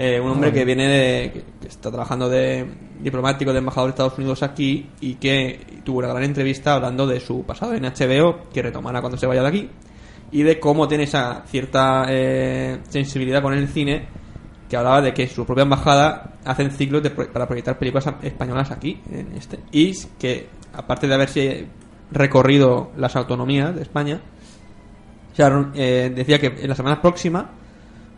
eh, un hombre que viene de, que, está trabajando de diplomático de embajador de Estados Unidos aquí y que tuvo una gran entrevista hablando de su pasado en HBO, que retomará cuando se vaya de aquí, y de cómo tiene esa cierta eh, sensibilidad con el cine, que hablaba de que su propia embajada hacen ciclos de para proyectar películas españolas aquí, en este, y que aparte de haberse recorrido las autonomías de España, Sharon eh, decía que en la semana próxima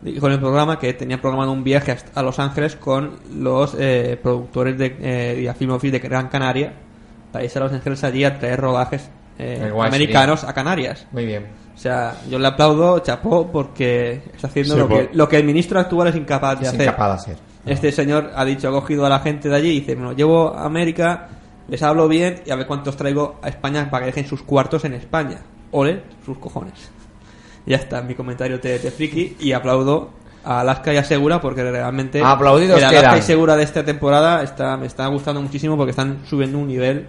dijo en el programa que tenía programado un viaje a Los Ángeles con los eh, productores de eh, y a Film Office de Gran Canaria para irse a Los Ángeles allí a traer rodajes eh, americanos a Canarias. Muy bien. O sea, yo le aplaudo, chapó, porque está haciendo Sí, lo, por- que, lo que el ministro actual es incapaz de Es hacer. incapaz de hacer. Este señor ha dicho, ha cogido a la gente de allí y dice, bueno, llevo a América, les hablo bien y a ver cuántos traigo a España para que dejen sus cuartos en España. Ole, sus cojones. Ya está, mi comentario de, de friki y aplaudo a Alaska y a Segura porque realmente Aplaudidos el Alaska quedan. y Segura de esta temporada está, me está gustando muchísimo porque están subiendo un nivel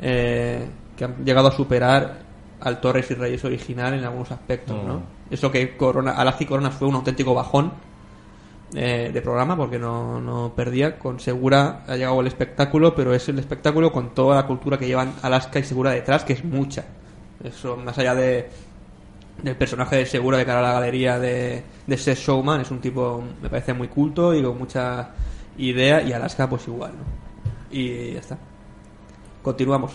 eh, que han llegado a superar al Torres y Reyes original en algunos aspectos, ¿no? Mm. Eso que Corona, Alaska y Corona fue un auténtico bajón eh, de programa porque no, no perdía. Con Segura ha llegado el espectáculo, pero es el espectáculo con toda la cultura que llevan Alaska y Segura detrás, que es mucha. Eso, más allá de del personaje de Segura de cara a la galería de, de Seth Showman, es un tipo, me parece muy culto y con mucha idea, y Alaska pues igual, ¿no? Y ya está. Continuamos.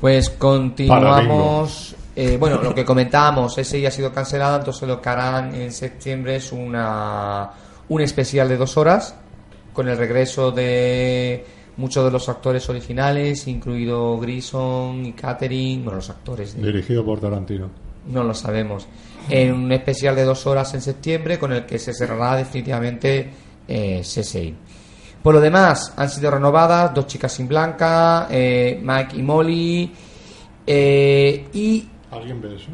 Pues continuamos. Eh, bueno, lo que comentábamos, ese ya ha sido cancelado, entonces lo que harán en septiembre es una un especial de dos horas con el regreso de muchos de los actores originales, incluido Grison y Catherine, bueno, los actores de, Dirigido por Tarantino. No lo sabemos. En un especial de dos horas en septiembre con el que se cerrará definitivamente eh, CSI. Por lo demás, han sido renovadas Dos Chicas sin Blanca, eh, Mike y Molly. eh, y ¿Alguien ve eso?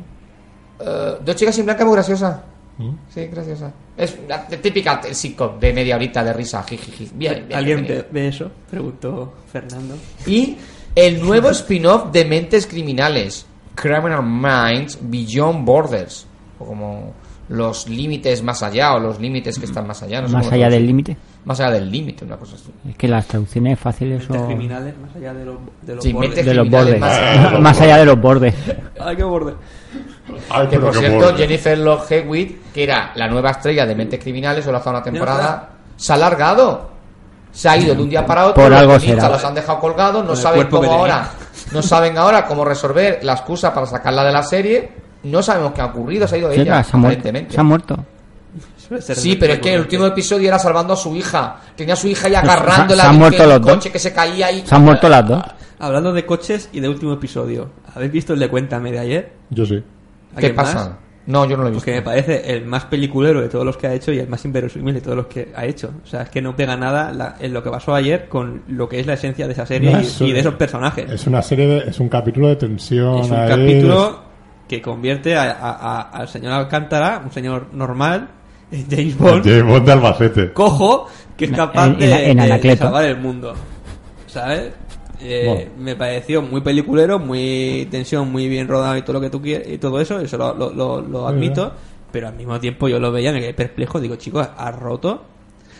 eh, Dos Chicas sin Blanca muy graciosa. ¿Mm? Sí, graciosa. Es la típica sitcom de media horita de risa. jijiji. Bien, bien, ¿Alguien ve eso? Preguntó Fernando. Y el nuevo spin-off de Mentes Criminales, Criminal Minds Beyond Borders, o como los límites más allá, o los límites que están más allá. no sé Más allá del límite. Más allá del límite, una cosa así. Es que las traducciones fáciles Mentes son criminales, más allá de los, de los Sí, bordes. de los bordes. más allá de Más allá de los bordes. Ay, qué borde. Ay, Que por qué cierto, borde. Jennifer Love Hewitt, que era la nueva estrella de Mentes Criminales, solo hace una temporada, se ha alargado. Se ha ido de un día para otro. Por los algo será. los han dejado colgados. No saben cómo ahora. No saben ahora cómo resolver la excusa para sacarla de la serie. No sabemos qué ha ocurrido. Se ha ido Sí, ella, se ha muerto. aparentemente. Se ha muerto. Sí, de- pero es que el último episodio era salvando a su hija. Tenía a su hija ya agarrándola se han muerto dos. coche que se caía y... Se han muerto las dos. Hablando de coches y de último episodio, ¿habéis visto el de Cuéntame de ayer? Yo sí. ¿Qué ¿Alguien más? No, yo no lo he visto. Porque me parece el más peliculero de todos los que ha hecho y el más inverosímil de todos los que ha hecho. O sea, es que no pega nada la- en lo que pasó ayer con lo que es la esencia de esa serie No, y- es- y, de esos personajes. Es una serie, de- es un capítulo de tensión. Es un ahí, capítulo que convierte a- a- a- al señor Alcántara, un señor normal, en James de- Bond, James Bond de Albacete. cojo, que es capaz En- de, en- en de- de salvar el mundo. ¿Sabes? Eh, Bueno. Me pareció muy peliculero, muy tensión, muy bien rodado y todo lo que tú quieras y todo eso, eso lo, lo- lo- lo admito, pero al mismo tiempo yo lo veía, me quedé perplejo, digo, chicos, has roto.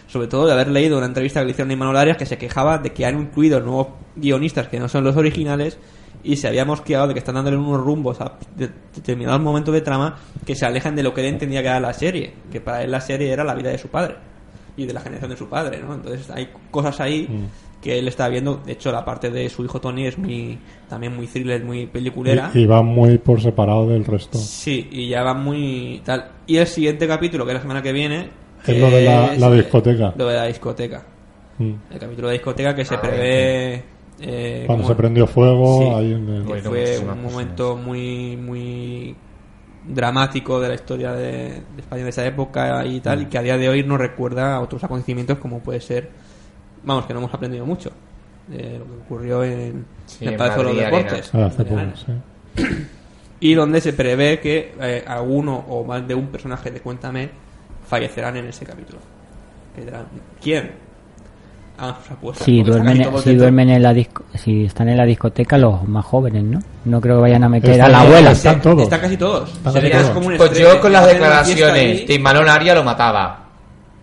Sobre todo de haber leído una entrevista que le hicieron a Imanol Arias que se quejaba de que han incluido nuevos guionistas que no son los originales y se había mosqueado de que están dándole unos rumbos a de- determinados momentos de trama que se alejan de lo que él entendía que era la serie, que para él la serie era la vida de su padre y de la generación de su padre, ¿no? Entonces hay cosas ahí que él está viendo. De hecho, la parte de su hijo Tony es muy también muy thriller, muy peliculera. Y, y va muy por separado del resto. Sí, y ya va muy tal. Y el siguiente capítulo, que es la semana que viene, Es lo de la- es, la discoteca. Lo de la discoteca. Mm. El capítulo de discoteca que se Ah, prevé. eh, Cuando como- se prendió fuego, Sí. ahí en el- que fue muchísimas un cosas. momento muy muy dramático de la historia de, de España de esa época y tal, y que a día de hoy nos recuerda a otros acontecimientos como puede ser, vamos, que no hemos aprendido mucho de lo que ocurrió en, Sí, en el Palacio de los Deportes. Ah, de sí. Y donde se prevé que eh, alguno o más de un personaje de Cuéntame fallecerán en ese capítulo. Que dirán, ¿Quién? Ah, se Si duermen, si duermen en la disco, si están en la discoteca los más jóvenes, ¿no? No creo que vayan a meter a la abuela. están todos. Están casi todos. Están Sería casi todos. como un Pues yo con las declaraciones de Imanol Aria lo mataba.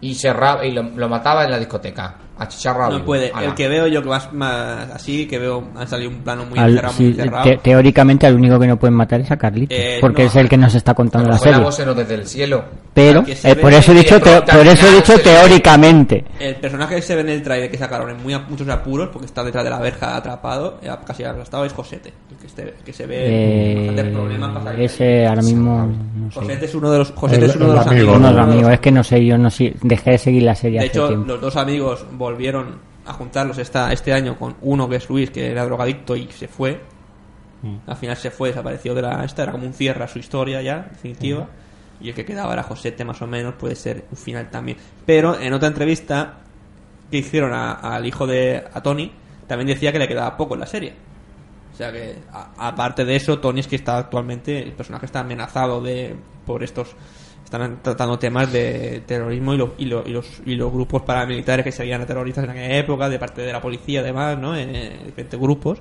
Y cerraba y lo, lo mataba en la discoteca. Achicharrado. No puede. Ala. El que veo yo que más, más así, que veo, ha salido un plano muy Al- encerrado, sí, muy cerrado. te- teóricamente al único que no pueden matar es a Carlitos, Eh, porque no. es el que nos está contando la serie. desde el cielo. Pero se eh, por eso he dicho te- por eso he dicho teóricamente. El personaje que se ve en el trailer que sacaron en muy, muchos apuros, porque está detrás de la verja atrapado, eh, casi aplastado, es Josete. El que, este- que se ve Eh, para ese ahora mismo no sé. Josete es uno de los, Josete El- es uno de los amigo, amigos. Uno de es que no sé, yo no sé, dejé de seguir la serie De hace hecho, tiempo. los dos amigos volvieron a juntarlos esta, este año con uno que es Luis, que era drogadicto y se fue. Al final se fue, desapareció de la esta, era como un cierre a su historia ya, definitiva. Y el que quedaba era Josete, más o menos, puede ser un final también. Pero en otra entrevista que hicieron a- al hijo de a Tony, también decía que le quedaba poco en la serie. O sea que, aparte de eso, Tony es que está actualmente, el personaje está amenazado de por estos. Están tratando temas de terrorismo y, lo- y, lo- y los, y los grupos paramilitares que seguían a terroristas en aquella época, de parte de la policía, además, ¿no? En, eh, diferentes grupos.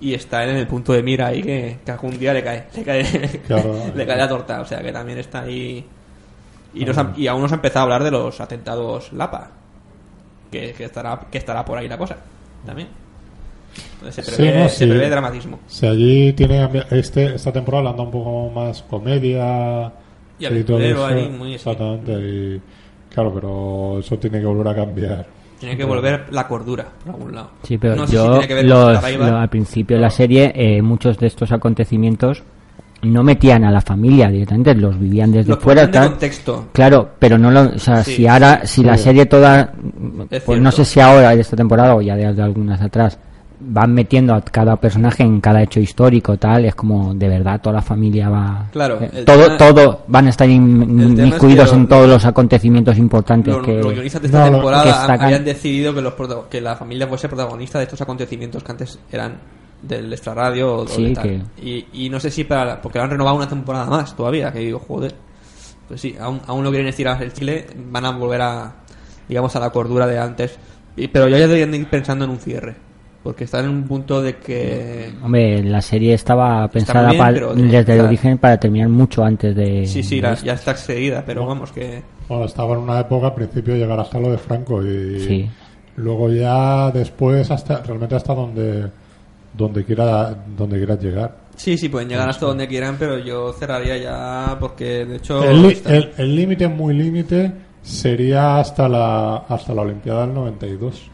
Y está en el punto de mira ahí que, que algún día le cae, le cae, Claro. le cae la torta. O sea que también está ahí. Y, nos ha- y aún nos ha empezado a hablar de los atentados Lapa. Que, que estará, que estará por ahí la cosa. También. Entonces se Sí, prevé, no, se sí. prevé dramatismo. Si allí tiene este esta temporada anda un poco más comedia Y aventurero todo eso, ahí, muy exactamente y claro, pero eso tiene que volver a cambiar. Tiene que volver la cordura, por algún lado. Sí, pero no sé yo si tiene que ver los- con Saraiva. lo- al principio de la serie eh, muchos de estos acontecimientos no metían a la familia directamente, los vivían desde Los fuera. tal. contexto. Claro, pero no lo, o sea, Sí. si ahora, si la serie toda, Es pues no sé si ahora de esta temporada o ya de, de algunas atrás, van metiendo a cada personaje en cada hecho histórico, tal, es como de verdad toda la familia va, Claro, eh, todo, tema- todo, van a estar in- tema es que inmiscuidos lo- en todos los acontecimientos importantes que, los guionistas de esta No, temporada habían decidido que, los que la familia fuese protagonista de estos acontecimientos que antes eran del extrarradio o Sí, de tal. que- Y, y no sé si para la- porque lo han renovado una temporada más todavía, que digo, joder. Pues sí, aún, aún no quieren estirar el chile, van a volver a, digamos, a la cordura de antes. Y- pero ya deberían de ir pensando en un cierre. Porque están en un punto de que... Hombre, la serie estaba pensada bien, pa- pero- desde el origen para terminar mucho antes de... Sí, sí, de la- esto. ya está excedida, pero vamos que... Bueno, estaba en una época al principio llegar hasta lo de Franco y Sí. luego ya después hasta realmente hasta donde donde quiera donde quieras llegar. Sí, sí, pueden llegar hasta donde quieran, pero yo cerraría ya porque, de hecho... El límite muy límite sería hasta la hasta la Olimpiada del 92.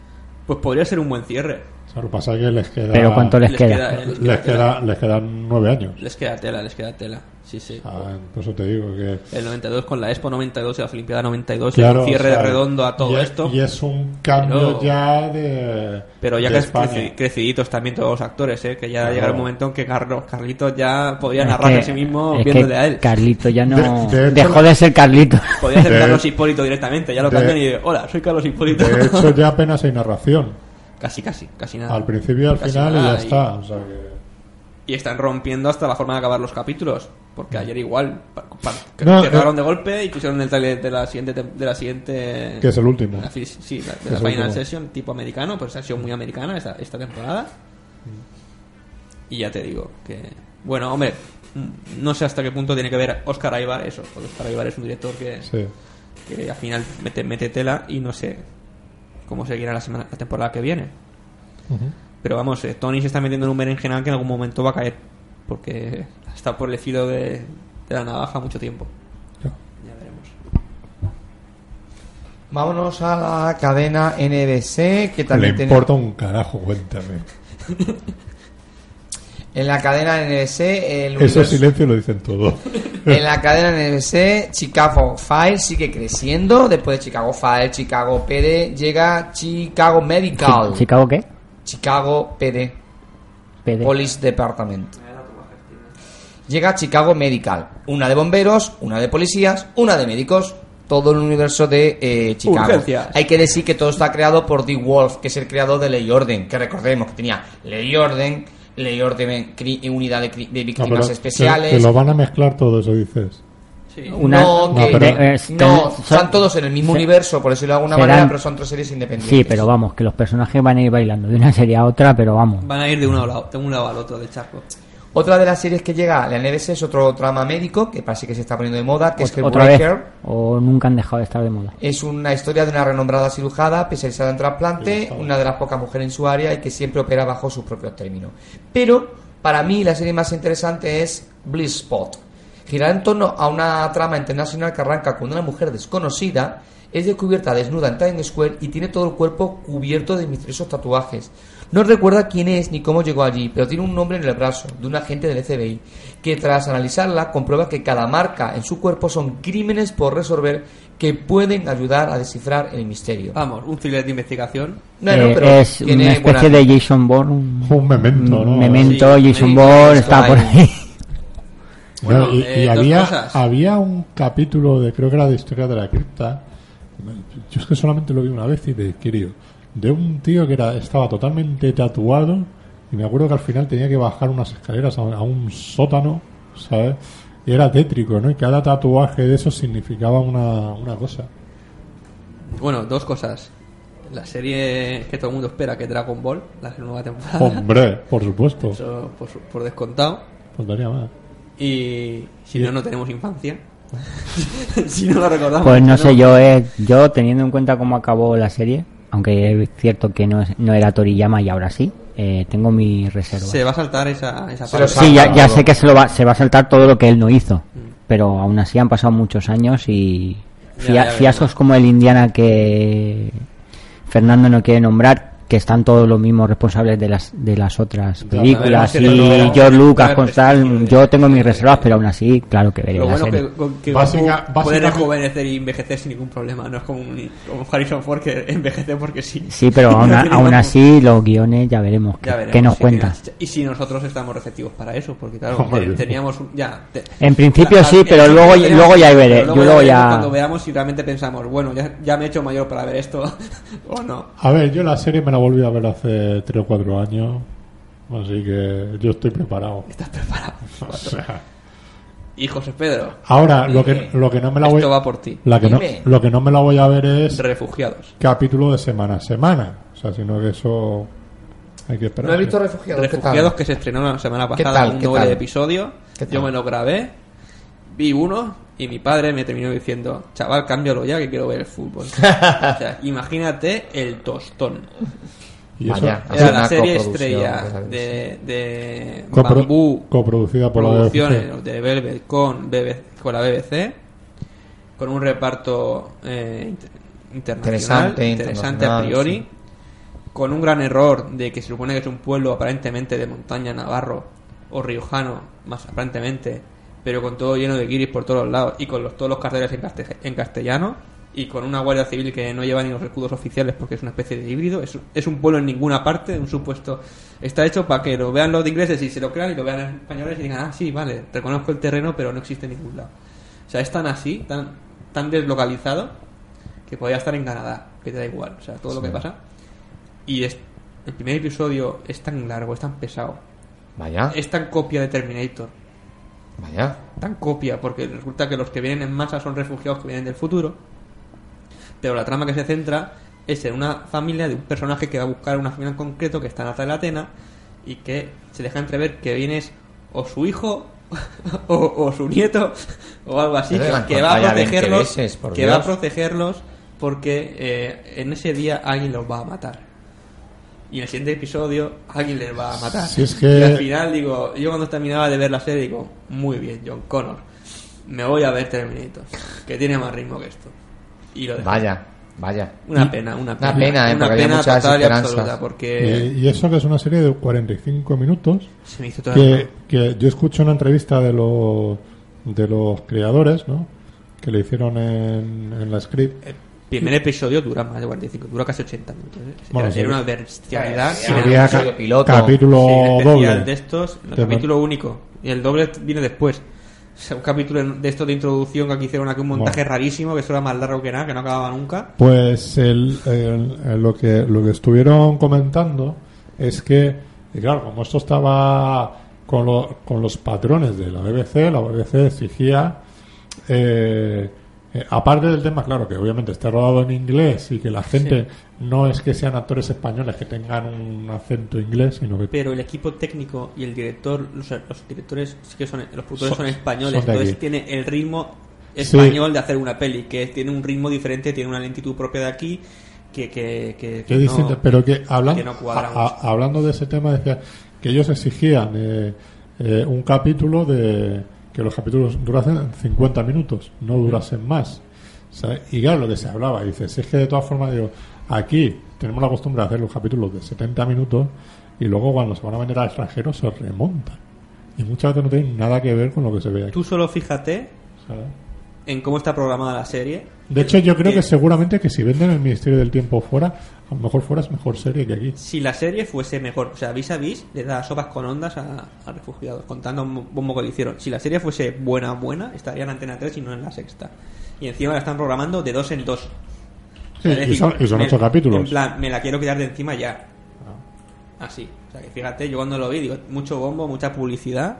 Pues podría ser un buen cierre. O sea, lo que pasa es que les queda Pero ¿cuánto les, Les queda? queda, les les tela. queda les quedan nueve años. Les queda tela, les queda tela. Sí, sí. Ah, por eso te digo que El 92 con la Expo 92 y la Olimpiada 92, claro, el cierre o sea, redondo a todo y es- esto. y es un cambio Pero- ya de Pero ya de creci- creciditos también todos los actores, ¿eh? que ya Claro. llegará un momento en que Carlos, Carlitos ya podía Es narrar que- a sí mismo viéndole a él. Carlito ya no... De- de hecho- dejó de ser Carlito. Podía ser De- Carlos Hipólito directamente, ya lo cambian y hola, soy Carlos Hipólito. De hecho ya apenas hay narración. Casi, casi, casi nada. Al principio y al Casi final y ya está. O sea que- Y están rompiendo hasta la forma de acabar los capítulos. Porque ayer igual No, cerraron eh, de golpe y pusieron el trailer de la siguiente de la siguiente Que es el último. la sí, la, de la Final último. Session tipo americano, pues ha sido muy americana esta, esta temporada. Y ya te digo que bueno, hombre, mm, no sé hasta qué punto tiene que ver Oscar Aibar eso, porque Oscar Aibar es un director que, Sí. que al final mete, mete tela y no sé cómo seguirá la semana la temporada que viene. Pero vamos, eh, Tony se está metiendo en un berenjenal que en algún momento va a caer. Porque está por el filo de, de la navaja mucho tiempo. Ya. Ya veremos. Vámonos a la cadena NBC, que Le también tiene... importa un carajo, cuéntame. En la cadena NBC, el Ese silencio lo dicen todo. En la cadena NBC, Chicago Fire sigue creciendo. Después de Chicago Fire, Chicago PD, llega Chicago Medical. Chi- ¿Chicago qué? Chicago PD, PD. Police Department. Llega Chicago Medical. Una de bomberos, una de policías, una de médicos. Todo el universo de eh, Chicago. Urgencias. Hay que decir que todo está creado por The Wolf, que es el creador de Ley y Orden. Que recordemos que tenía Ley y Orden, Orden, cri- unidad de, de No, víctimas que- especiales. Que, lo van a mezclar todo eso, dices. Sí. Una- no, que- No, pero- de- eh, no, están todos en el mismo se- universo, por decirlo de alguna serán- manera, pero son tres series independientes. Sí, pero vamos, que los personajes van a ir bailando de una serie a otra, pero vamos. Van a ir de, uno a la- de un lado al otro del charco. Otra de las series que llega a la NBS es otro drama médico que parece que se está poniendo de moda, que es ¿Otra vez? Hellbreaker. ¿O nunca han dejado de estar de moda? Es una historia de una renombrada cirujana especializada en trasplante, una de las pocas mujeres en su área y que siempre opera bajo sus propios términos. Pero para mí la serie más interesante es Bliss Spot. Girará en torno a una trama internacional que arranca cuando una mujer desconocida es descubierta desnuda en Times Square y tiene todo el cuerpo cubierto de misteriosos tatuajes. No recuerda quién es ni cómo llegó allí, pero tiene un nombre en el brazo de un agente del FBI que tras analizarla comprueba que cada marca en su cuerpo son crímenes por resolver que pueden ayudar a descifrar el misterio. Vamos, un thriller de investigación. No, no, Eh, pero es tiene una especie buena- de Jason Bourne. Un, Un memento, ¿no? un memento, Sí, Jason Bourne está por ahí. Bueno, y, eh, y había, había un capítulo de, creo que era de Historia de la Cripta. Yo es que solamente lo vi una vez y de Kirio. De un tío que era, estaba totalmente tatuado. Y me acuerdo que al final tenía que bajar unas escaleras a, a un sótano, ¿sabes? Y era tétrico, ¿no? Y cada tatuaje de esos significaba una, una cosa. Bueno, dos cosas. La serie que todo el mundo espera, que es Dragon Ball, la nueva temporada. Hombre, por supuesto. Eso por, por descontado. Faltaría más. Y si no, no tenemos infancia. si no lo recordamos. Pues no sé, yo eh, yo teniendo en cuenta cómo acabó la serie, aunque es cierto que no, es- no era Toriyama y ahora sí, eh, tengo mi reserva. Se va a saltar esa, esa parte. Sí, ya, ya sé que se, lo va, se va a saltar todo lo que él no hizo, pero aún así han pasado muchos años y Ya, fia- fiascos como el Indiana que Fernando no quiere nombrar, que están todos los mismos responsables de las de las otras películas y George Lucas todo con el tal, prestigio yo tengo mis reservas, pero aún así, claro que veré Lo la bueno serie. que, puede rejuvenecer y envejecer sin ningún problema. No es como, un- como Harrison Ford que envejece porque sí. Sí, pero aún, aún así los guiones ya veremos qué, Ya veremos qué nos cuentan. la. Y si nosotros estamos receptivos para eso, porque claro, teníamos un- ya. te- En principio la- sí, la- pero luego- teníamos- luego ya veré, pero yo luego veremos ya- Cuando veamos si realmente pensamos, bueno, ya, ya me he hecho mayor para ver esto o no. A ver, yo la serie me la volví a ver hace 3 o 4 años. Así que yo estoy preparado. Estás preparado. O sea, Y José Pedro, ahora, lo que, Dime. lo que no me la voy esto va por ti. la que no, Dime. lo que no me la voy a ver es Refugiados. capítulo de semana a semana. O sea, sino que eso hay que esperar. No he visto Refugiados. Refugiados que se estrenó la semana ¿Qué pasada, tal? un ¿Qué doble tal? episodio. ¿Qué Yo me lo grabé, vi uno y mi padre me terminó diciendo, chaval, cámbialo ya que quiero ver el fútbol. o sea, imagínate el tostón. Y eso, Vaya. Era la serie estrella de copro- Bambú coproducida por la Producciones de Velvet con, BBC con la BBC, con un reparto eh, inter- internacional, Interesante, interesante a priori, sí. con un gran error de que se supone que es un pueblo aparentemente de montaña navarro o riojano, más aparentemente, pero con todo lleno de guiris por todos los lados y con los, todos los carteles en, caste- en castellano y con una guardia civil que no lleva ni los escudos oficiales porque es una especie de híbrido. Es, es un pueblo en ninguna parte, un supuesto. Está hecho para que lo vean los de ingleses y se lo crean y lo vean en españoles y digan, ah, sí, vale, reconozco el terreno, pero no existe en ningún lado. O sea, es tan así, tan, tan deslocalizado que podría estar en Canadá, que te da igual, o sea, todo lo que pasa. Y es, el primer episodio es tan largo, es tan pesado, Vaya, es tan copia de Terminator, vaya. tan copia, porque resulta que los que vienen en masa son refugiados que vienen del futuro, pero la trama que se centra es en una familia de un personaje que va a buscar una familia en concreto que está en Alta de la Atena y que se deja entrever que viene es o su hijo o, o su nieto o algo así que, va a pantalla 20 protegerlos veces, que va a protegerlos porque eh, en ese día alguien los va a matar y en el siguiente episodio alguien les va a matar Si es que- y al final digo yo cuando terminaba de ver la serie digo muy bien John Connor me voy a ver Terminator que tiene más ritmo que esto y lo. Vaya, vaya. Una pena, una pena. Una pena, ¿eh? Una porque pena total y absoluta, porque Y, y eso que es una serie de 45 minutos se me hizo toda que, que yo escuché una entrevista de los de los creadores, ¿no? Que le hicieron en, en la script. El primer episodio dura más de 45, dura casi 80 minutos. ¿eh? Bueno, era, sí. una bestialidad. Sí, Era un piloto. capítulo sí, doble. de estos, el capítulo único. Y el doble viene después. O sea, un capítulo de estos de introducción que aquí hicieron aquí un montaje Bueno. rarísimo, que eso era más largo que nada, que no acababa nunca. Pues el, el- el- lo que lo que estuvieron comentando es que, claro, como esto estaba con, lo- con los patrones de la BBC, la BBC exigía eh, Eh, aparte del tema, claro, que obviamente está rodado en inglés y que la gente no es que sean actores españoles que tengan un acento inglés, sino que Pero el equipo técnico y el director, los, los directores sí que son, los productores Son- son, españoles, son entonces tiene el ritmo Sí. español de hacer una peli, que tiene un ritmo diferente, tiene una lentitud propia de aquí, que, que, que, que no- pero que hablando, no a- hablando de ese tema, decía que ellos exigían eh, eh, un capítulo de que los capítulos durasen 50 minutos, no durasen más. ¿sabes? Y claro, lo que se hablaba, dice, si es que de todas formas, digo, aquí tenemos la costumbre de hacer los capítulos de 70 minutos y luego cuando se van a vender al extranjero se remontan. Y muchas veces no tienen nada que ver con lo que se ve aquí. Tú solo fíjate ¿sabes? En cómo está programada la serie. De hecho, yo creo Que- que seguramente que si venden el Ministerio del Tiempo fuera, a lo mejor fuera es mejor serie que aquí. Si la serie fuese mejor, o sea, vis a vis le da sopas con ondas a, a refugiados, contando un bombo que le hicieron. Si la serie fuese buena, buena, estaría en Antena 3 y no en la sexta. Y encima la están programando de dos en dos. Sí, y son, y son me- ocho capítulos. En plan, me la quiero quitar de encima ya. Así. O sea, que fíjate, yo cuando lo vi, digo, mucho bombo, mucha publicidad.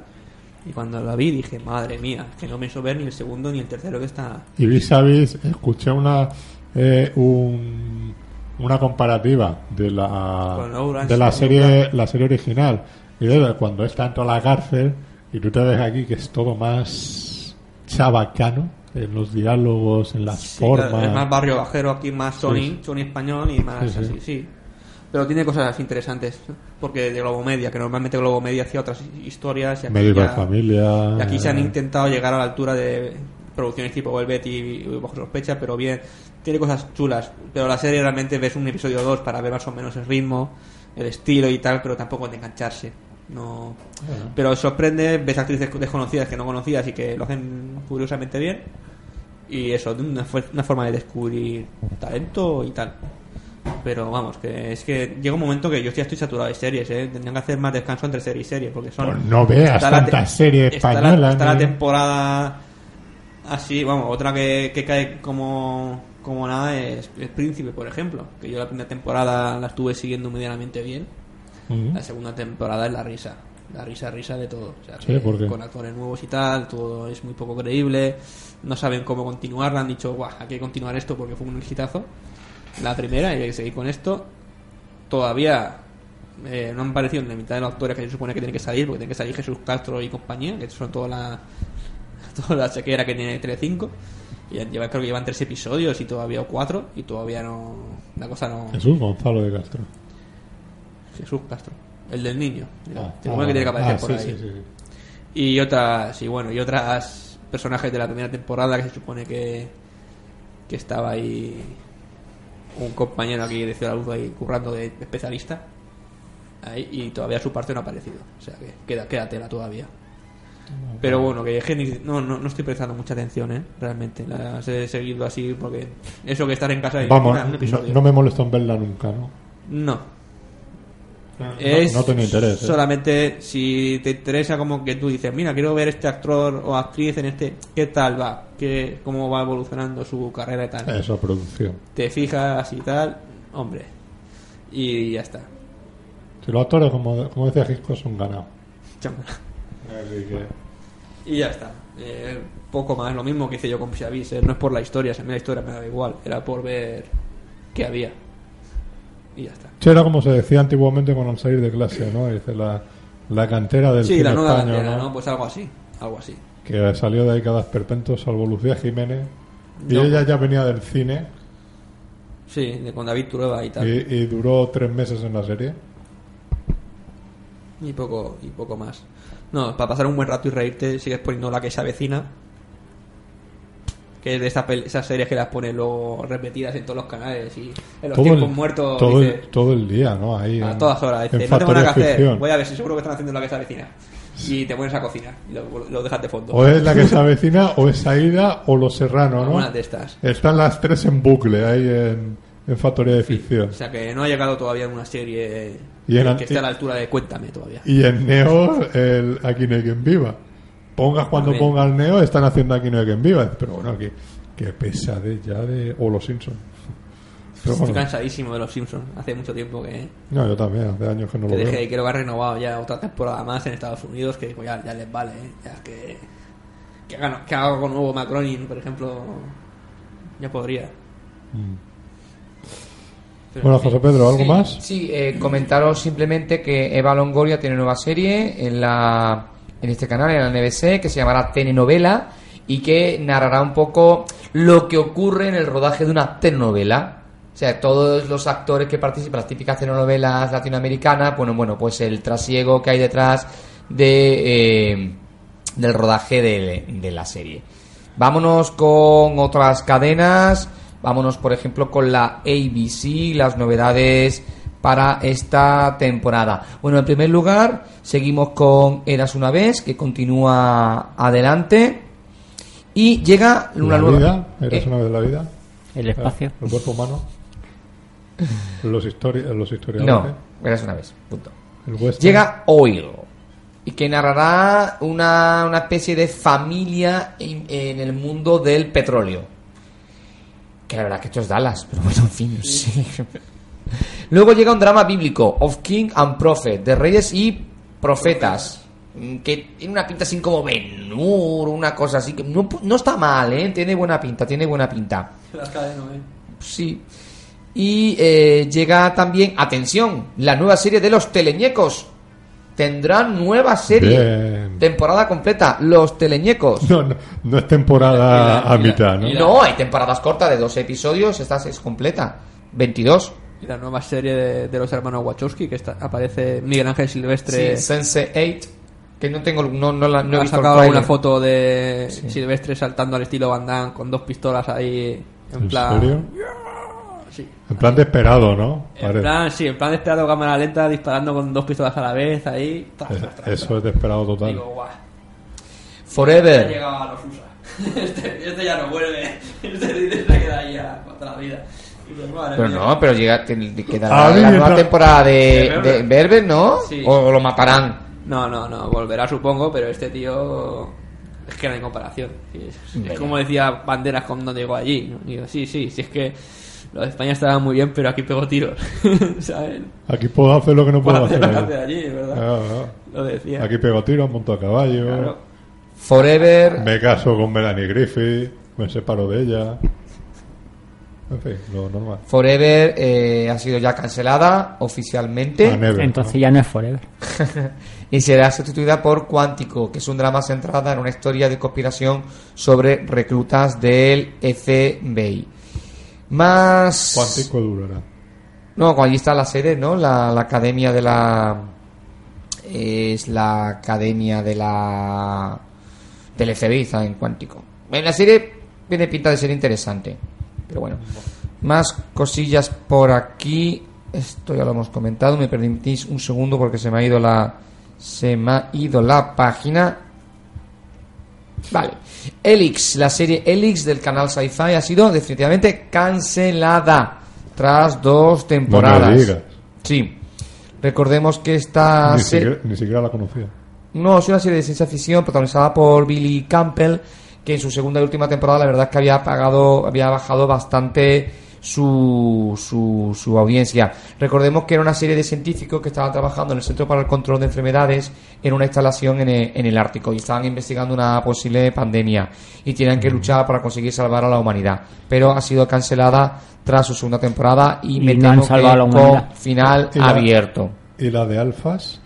Y cuando lo vi dije, madre mía, que no me hizo ver ni el segundo ni el tercero que está. Y vis a vis, escuché una eh, un- una comparativa de la Orange, de la serie la serie original y de cuando está dentro de la cárcel y tú te ves aquí que es todo más chabacano en los diálogos, en las Sí, formas. claro, es más barrio bajero, aquí más Sony, Sí. Sony español y más Sí, sí. así, sí. Pero tiene cosas interesantes, porque de Globo Media, que normalmente Globo Media hacía otras historias. Y aquí, ya- Familia. y aquí se han intentado llegar a la altura de producciones tipo Velvet y, y Bajo Sospecha, pero bien, tiene cosas chulas. Pero la serie realmente ves un episodio o dos para ver más o menos el ritmo, el estilo y tal, pero tampoco de engancharse. No. Pero sorprende, ves actrices desconocidas que no conocías y que lo hacen curiosamente bien. Y eso, de una forma de descubrir talento y tal. Pero vamos, que es que llega un momento que yo ya estoy saturado de series, ¿eh? Tendrían que hacer más descanso entre serie y serie, porque son... Pues no veas tantas series está la- españolas, Está la, temporada así, vamos, otra que, que cae como, como nada es El Príncipe, por ejemplo. Que yo la primera temporada la estuve siguiendo medianamente bien. La segunda temporada es la risa. La risa, risa de todo. O sea, con actores nuevos y tal, todo es muy poco creíble. No saben cómo continuar. Han dicho, guau, hay que continuar esto porque fue un exitazo. La primera, y hay que seguir con esto. Todavía eh, no han aparecido en la mitad de los actores que se supone que tienen que salir, porque tiene que salir Jesús Castro y compañía, que son toda la, toda la chequera que tiene Telecinco. Y lleva, creo que llevan tres episodios y todavía o cuatro, y todavía no. La cosa no. Personajes Gonzalo de Castro. Jesús Castro, el del niño. Ah, se supone que tiene que aparecer ah, por sí, ahí. sí, sí, sí. Y otras, y bueno, y otras personajes de la primera temporada que se supone que, que estaba ahí un compañero aquí de Ciudad Luz ahí currando de especialista. Ahí, y todavía su parte no ha aparecido. O sea que queda, queda tela todavía. Pero bueno, que no, no, no estoy prestando mucha atención, ¿eh? Realmente. Las he seguido así porque eso que estar en casa y Vamos, un no, episodio. no me molestó en verla nunca, ¿no? No, No, es no tenía interés. ¿eh? solamente si te interesa como que tú dices mira quiero ver este actor o actriz en este qué tal va qué cómo va evolucionando su carrera y tal Eso, producción. te fijas y tal hombre y ya está Si los actores, como, como decía Gisco, son ganados. Así que... y ya está Eh, poco más lo mismo que hice yo con Pisavis no es por la historia si a mí la historia me da igual era por ver qué había y ya está Sí, era como se decía antiguamente con al salir de clase, ¿no? Dice la, la cantera del sí la nueva bandera, ¿no? ¿no? pues algo así algo así Que salió de ahí cada esperpento, salvo Lucía Jiménez. Y No. ella ya venía del cine sí de con David Trueba y tal y, y duró tres meses en la serie. Y poco, y poco más. No, para pasar un buen rato y reírte, sigues poniendo la que se avecina. Que es de esa esas series que las pone luego repetidas en todos los canales y en los tiempos muertos. todo, dice, el, todo el día, ¿no? Ahí a en- todas horas. Dice, no tengo nada que hacer. Voy a ver si seguro que están haciendo la que se avecina. Y te pones a cocinar y lo, lo dejas de fondo. O es la que se avecina, o es Aida, o Los Serrano, ¿no? Algunas de estas. Están las tres en bucle ahí en, en Factoría de Ficción. O sea que no ha llegado todavía una serie Y en que esté a la altura de Cuéntame todavía. Y en Neo, el Aquí no hay quien viva. Pongas cuando También. ponga el Neo, están haciendo Aquí no hay quien viva. Pero bueno, que, que pesadez ya de... O Los Simpsons. Pero Estoy bueno, cansadísimo de los Simpsons. Hace mucho tiempo que, no, yo también, hace años que no que lo dejé veo. que ha renovado ya otra temporada más en Estados Unidos que ya, ya les vale ¿eh? ya que que hagan, que haga algo nuevo Macron por ejemplo ya podría. Pero, Bueno. José Pedro, ¿algo Sí, más? Sí, eh, comentaros simplemente que Eva Longoria tiene nueva serie en la en este canal, en la NBC, que se llamará Telenovela y que narrará un poco lo que ocurre en el rodaje de una telenovela. O sea, todos los actores que participan las típicas telenovelas latinoamericanas, bueno, bueno, pues el trasiego que hay detrás de eh, del rodaje de la serie. Vámonos con otras cadenas. Vámonos, por ejemplo, con la ABC, las novedades para esta temporada. Bueno, en primer lugar, seguimos con Eras una vez, que continúa adelante. Y llega una La nueva. vida, eres Eh, una vez la vida. El espacio. El cuerpo humano. Los, histori los historiadores. No, Eras una vez, punto. Llega Oil y que narrará una, una especie de familia en, en el mundo del petróleo. Que la verdad que esto es Dallas, pero bueno, en fin, sé. Luego llega un drama bíblico, Of King and Prophet, de reyes y profetas. mm, Que tiene una pinta así como Ben Hur, una cosa así. que no, no está mal, ¿eh? Tiene buena pinta, tiene buena pinta. Las cadenas, ¿eh? Sí. Y eh, llega también, atención, la nueva serie de los teleñecos. Tendrán nueva serie. Bien. Temporada completa, los teleñecos. No, no, no es temporada la- a la- mitad, ¿no? la- No, hay temporadas cortas de dos episodios, esta es completa. 22. Y la nueva serie de, de los hermanos Wachowski, que está, aparece Miguel Ángel Silvestre. Sí, Sense 8. Que no tengo, no, no, la- no he visto sacado una foto de Sí. Silvestre saltando al estilo Van Damme con dos pistolas ahí. En, ¿En plan. serio? Sí. En plan desesperado, ¿no? En Parece. plan, sí, en plan de esperado cámara lenta, disparando con dos pistolas a la vez ahí. Tras, Es- tras, tras, Eso es desesperado total. Digo, guau. Forever. llegado a los USA. Este, este ya no vuelve. Este se queda ahí a toda la vida. Pero no, pero llega, quedará la nueva temporada de, De Berber. ¿no? Sí. O, o lo matarán. No, no, no, volverá supongo, pero este tío es que no hay comparación. Sí, Es, como decía Banderas cuando llegó allí. ¿no? Digo, sí, sí, sí, es que lo de España estaba muy bien, pero aquí pegó tiros. ¿Saben? Aquí puedo hacer lo que no puedo hacer Puedo hacer allí. ¿verdad? Ah, ah. Lo decía. Aquí pego tiros, monto a caballo, Claro. Forever. me caso con Melanie Griffith, me separo de ella. En fin, lo normal. Forever eh, ha sido ya cancelada oficialmente. A Never, Entonces ya no es Forever. y será sustituida por Cuántico, que es un drama centrada en una historia de conspiración sobre reclutas del FBI. Más. ¿no? ¿Cuántico durará? No, allí está la sede, ¿no? La, la academia de la. Es la academia de la. Del FBI, está en Cuántico. En la serie tiene pinta de ser interesante. Pero bueno. Más cosillas por aquí. Esto ya lo hemos comentado. Me permitís un segundo porque se me ha ido la. Se me ha ido la página. Vale. Elix, la serie Elix del canal Sci-Fi ha sido definitivamente cancelada tras dos temporadas. Sí. Recordemos que esta Ni se- siquiera, ni siquiera la conocía. no, es una serie de ciencia ficción protagonizada por Billy Campbell, que en su segunda y última temporada la verdad es que había pagado, había bajado bastante su, su, su audiencia. Recordemos que era una serie de científicos que estaban trabajando en el Centro para el Control de Enfermedades en una instalación en el, en el Ártico y estaban investigando una posible pandemia y tenían que luchar para conseguir salvar a la humanidad. Pero ha sido cancelada tras su segunda temporada y, Y me no han temo que la con final Y la- abierto ¿Y la de Alfas?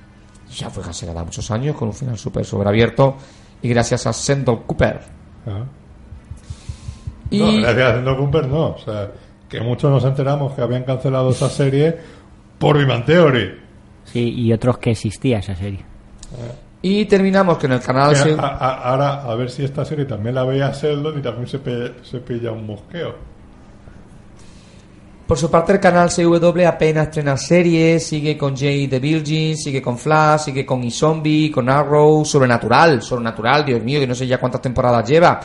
ya fue cancelada muchos años con un final súper sobreabierto y gracias a Sendol Cooper. Ah. Y No, gracias a Sendor Cooper no. O sea, que muchos nos enteramos que habían cancelado esa serie por Bang Theory. Sí, y otros que existía esa serie. y terminamos con el canal... Que se- a- a- ahora, a ver si esta serie también la veía Sheldon y también se, pe- se pilla un mosqueo. Por su parte, el canal CW apenas estrena series, sigue con Jay the Virgin, sigue con Flash, sigue con E-Zombie, con Arrow, Sobrenatural, Sobrenatural, Dios mío, que no sé ya cuántas temporadas lleva.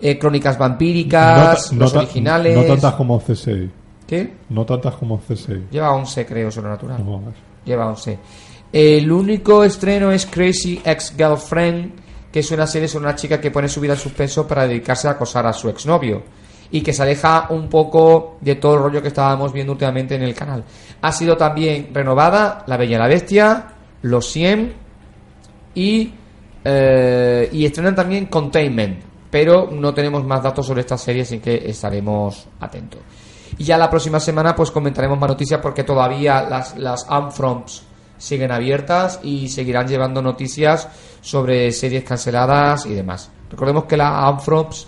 Eh, Crónicas vampíricas, ta- los originales. no tantas como C6. ¿Qué? No tantas como C6. Lleva 11, creo, Sobrenatural. No. Lleva 11. El único estreno es Crazy Ex-Girlfriend, que es una serie sobre una chica que pone su vida en suspenso para dedicarse a acosar a su exnovio. Y que se aleja un poco de todo el rollo que estábamos viendo últimamente en el canal. Ha sido también renovada La Bella y la Bestia, Los 100 y, eh, y estrenan también Containment. pero no tenemos más datos sobre esta serie, así que estaremos atentos. Y ya la próxima semana pues comentaremos más noticias porque todavía las, las Amfroms siguen abiertas y seguirán llevando noticias sobre series canceladas y demás. Recordemos que la Amfroms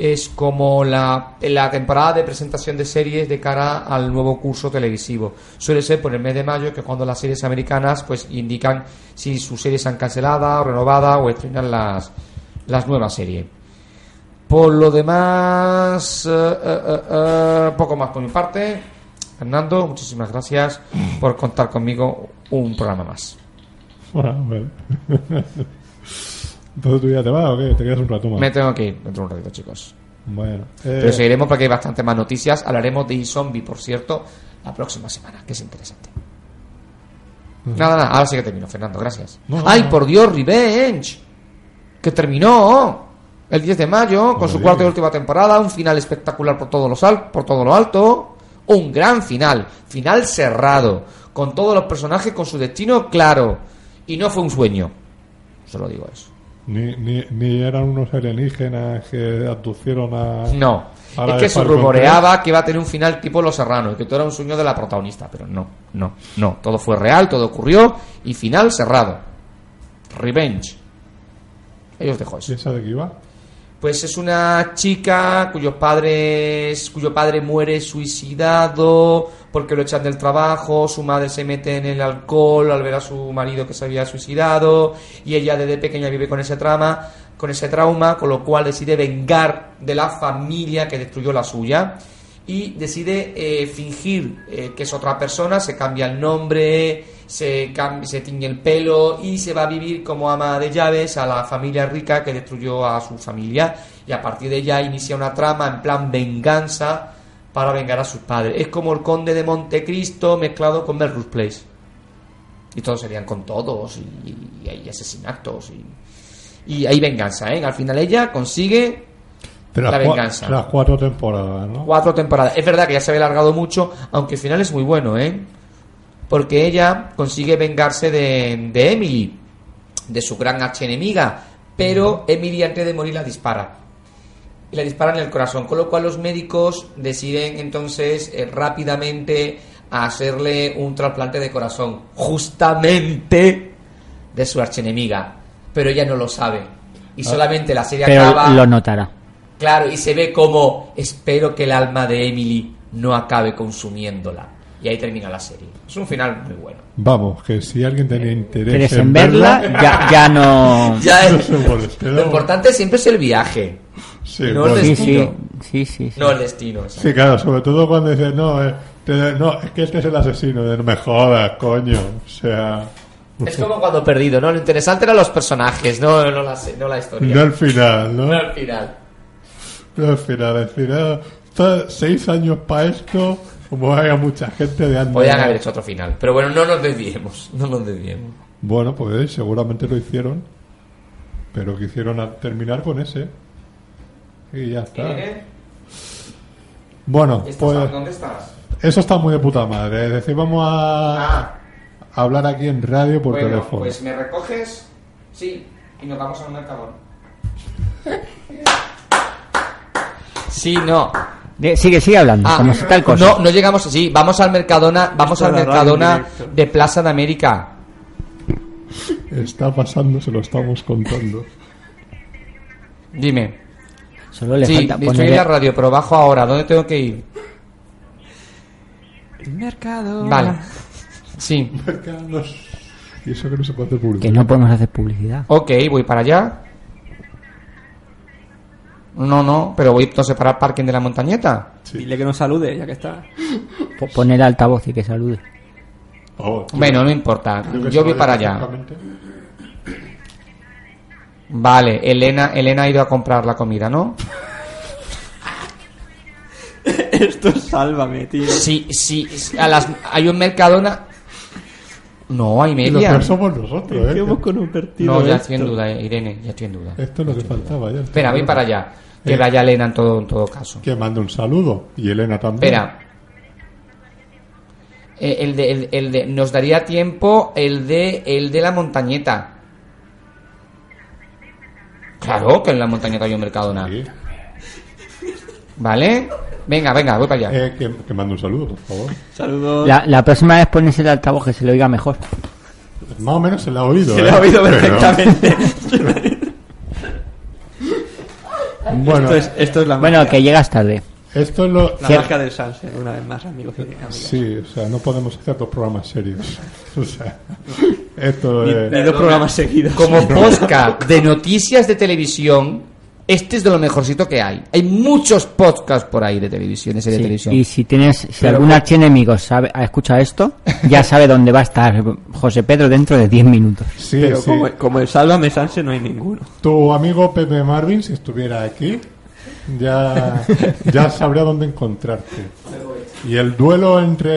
es como la, la temporada de presentación de series de cara al nuevo curso televisivo. Suele ser por el mes de mayo, que es cuando las series americanas pues indican si sus series han cancelado, renovada o estrenan las, las nuevas series. Por lo demás, eh, eh, eh, poco más por mi parte. Fernando, muchísimas gracias por contar conmigo un programa más. Entonces tú ya te vas o qué? Te quedas un rato más. Me tengo que ir dentro de un ratito, chicos. Bueno. eh, Pero seguiremos porque hay bastante más noticias. Hablaremos de zombie por cierto, la próxima semana, que es interesante. Nada, nada, ahora sí que termino, Fernando, gracias. No, ¡Ay, no. por Dios, Revenge! Que terminó el 10 de mayo con No su cuarta y última temporada, un final espectacular por, todos los al- por todo lo alto, un gran final, final cerrado, con todos los personajes con su destino claro. Y no fue un sueño, solo digo eso. Ni, ni, ni eran unos alienígenas que abducieron a. No, a es que se rumoreaba que iba a tener un final tipo Los Serrano y que todo era un sueño de la protagonista, pero no, no, no. Todo fue real, todo ocurrió y final cerrado. Revenge. Ellos dejo eso. ¿Y esa de qué iba? Pues es una chica cuyos padres, cuyo padre muere suicidado porque lo echan del trabajo, su madre se mete en el alcohol al ver a su marido que se había suicidado y ella desde pequeña vive con ese trama, con ese trauma, con lo cual decide vengar de la familia que destruyó la suya y decide eh, fingir eh, que es otra persona, se cambia el nombre, se, se tiñe el pelo y se va a vivir como ama de llaves a la familia rica que destruyó a su familia y a partir de ella inicia una trama en plan venganza para vengar a sus padres. Es como el conde de Montecristo mezclado con Melrose Place. Y todos serían con todos y, hay asesinatos y, y hay venganza, ¿eh? Al final ella consigue La venganza. las cuatro temporadas, ¿no? cuatro temporadas. Es verdad que ya se había alargado mucho, aunque el final es muy bueno, ¿eh? Porque ella consigue vengarse de, de Emily, de su gran archienemiga, pero Emily antes de morir la dispara. Y la dispara en el corazón, con lo cual los médicos deciden entonces eh, rápidamente hacerle un trasplante de corazón, justamente de su archienemiga. Pero ella no lo sabe. Y solamente la serie Pero acaba... lo notará. Claro, y se ve como espero que el alma de Emily no acabe consumiéndola. Y ahí termina la serie. Es un final muy bueno. Vamos, que si alguien tenía interés ¿Quieres en en verla? Ya, ya no. Ya es- moleste, lo importante siempre es el viaje, Sí, no bueno. el Sí, destino. sí, sí, sí. sí. no el destino. Sí, claro, sobre todo cuando dices, no, eh, te- no, es que este es el asesino, de, no me jodas, coño. O sea, Es como cuando perdido, ¿no? Lo interesante eran los personajes, no, no, la, no la historia. no al final, ¿no? No al final. No al final, ah, está seis años para esto, como haya mucha gente de antes. Podían haber hecho otro final. Pero bueno, no nos desviemos. No nos desviemos. Bueno, pues eh, seguramente lo hicieron, pero quisieron a- terminar con ese. Y ya está. Bueno, pues ¿Dónde estás? eso está muy de puta madre. Es decir, vamos a, a hablar aquí en radio por Ah. Bueno, teléfono. pues me recoges. Sí, y nos vamos al mercadona. Sí, no. Sigue, sigue hablando, Ah, como si tal cosa. No, no llegamos. Sí, vamos al Mercadona, vamos Esto al Mercadona de Plaza de América. Está pasando, se lo estamos contando. Dime. Solo le sí, falta estoy en la radio, pero bajo ahora. ¿Dónde tengo que ir? El mercado. Vale. Sí. Mercados. Y eso que no se puede hacer publicidad. Que no podemos hacer publicidad. Ok, voy para allá. No, no, pero voy entonces para el parking de la montañeta. Dile que nos salude, ya que está. Po- Poner altavoz y que salude. Oh, Bueno, no importa. Yo voy para allá. Vale, Elena, Elena ha ido a comprar la comida, ¿no? Esto es sálvame, tío. Sí, sí, sí, a las, hay un Mercadona. No, hay Y media. peor somos nosotros, ¿En qué ¿eh? hemos convertido No, ya esto? estoy en duda, eh, Irene, ya estoy en duda. Esto es lo que faltaba ya. Espera, voy para allá. Que Eh. vaya Elena en todo, en todo caso. Que mande un saludo. Y Elena también. Espera. Eh, el, de, el, el de, nos daría tiempo el de, el de la montañeta. Claro, que en la montaña hay un Mercadona. Sí. ¿Vale? Venga, venga, voy para allá. Eh, que, que mande un saludo, por favor. Saludos. La, la próxima vez pones el altavoz que se le oiga mejor. Más o menos se la ha oído. Se ¿eh? le ha oído Pero- perfectamente. Bueno, esto, es, esto es la Bueno, magia. que llegas tarde. esto es lo... La Cier- magia del Sunset, una vez más, amigos y amigas. Sí, o sea, no podemos hacer dos programas serios. O sea, esto Ni, es... ni dos programas seguidos. Como podcast de noticias de televisión, este es de lo mejorcito que hay. Hay muchos podcasts por ahí de televisión, ese de Sí, televisión. Y si tienes, si Pero algún archienemigo sabe, ha escuchado esto, ya sabe dónde va a estar José Pedro dentro de 10 minutos. Sí, Pero sí. como, como el Sálvame Sunset no hay ninguno. Tu amigo Pepe Marvin, si estuviera aquí, ya, ya sabría dónde encontrarte. Y el duelo entre,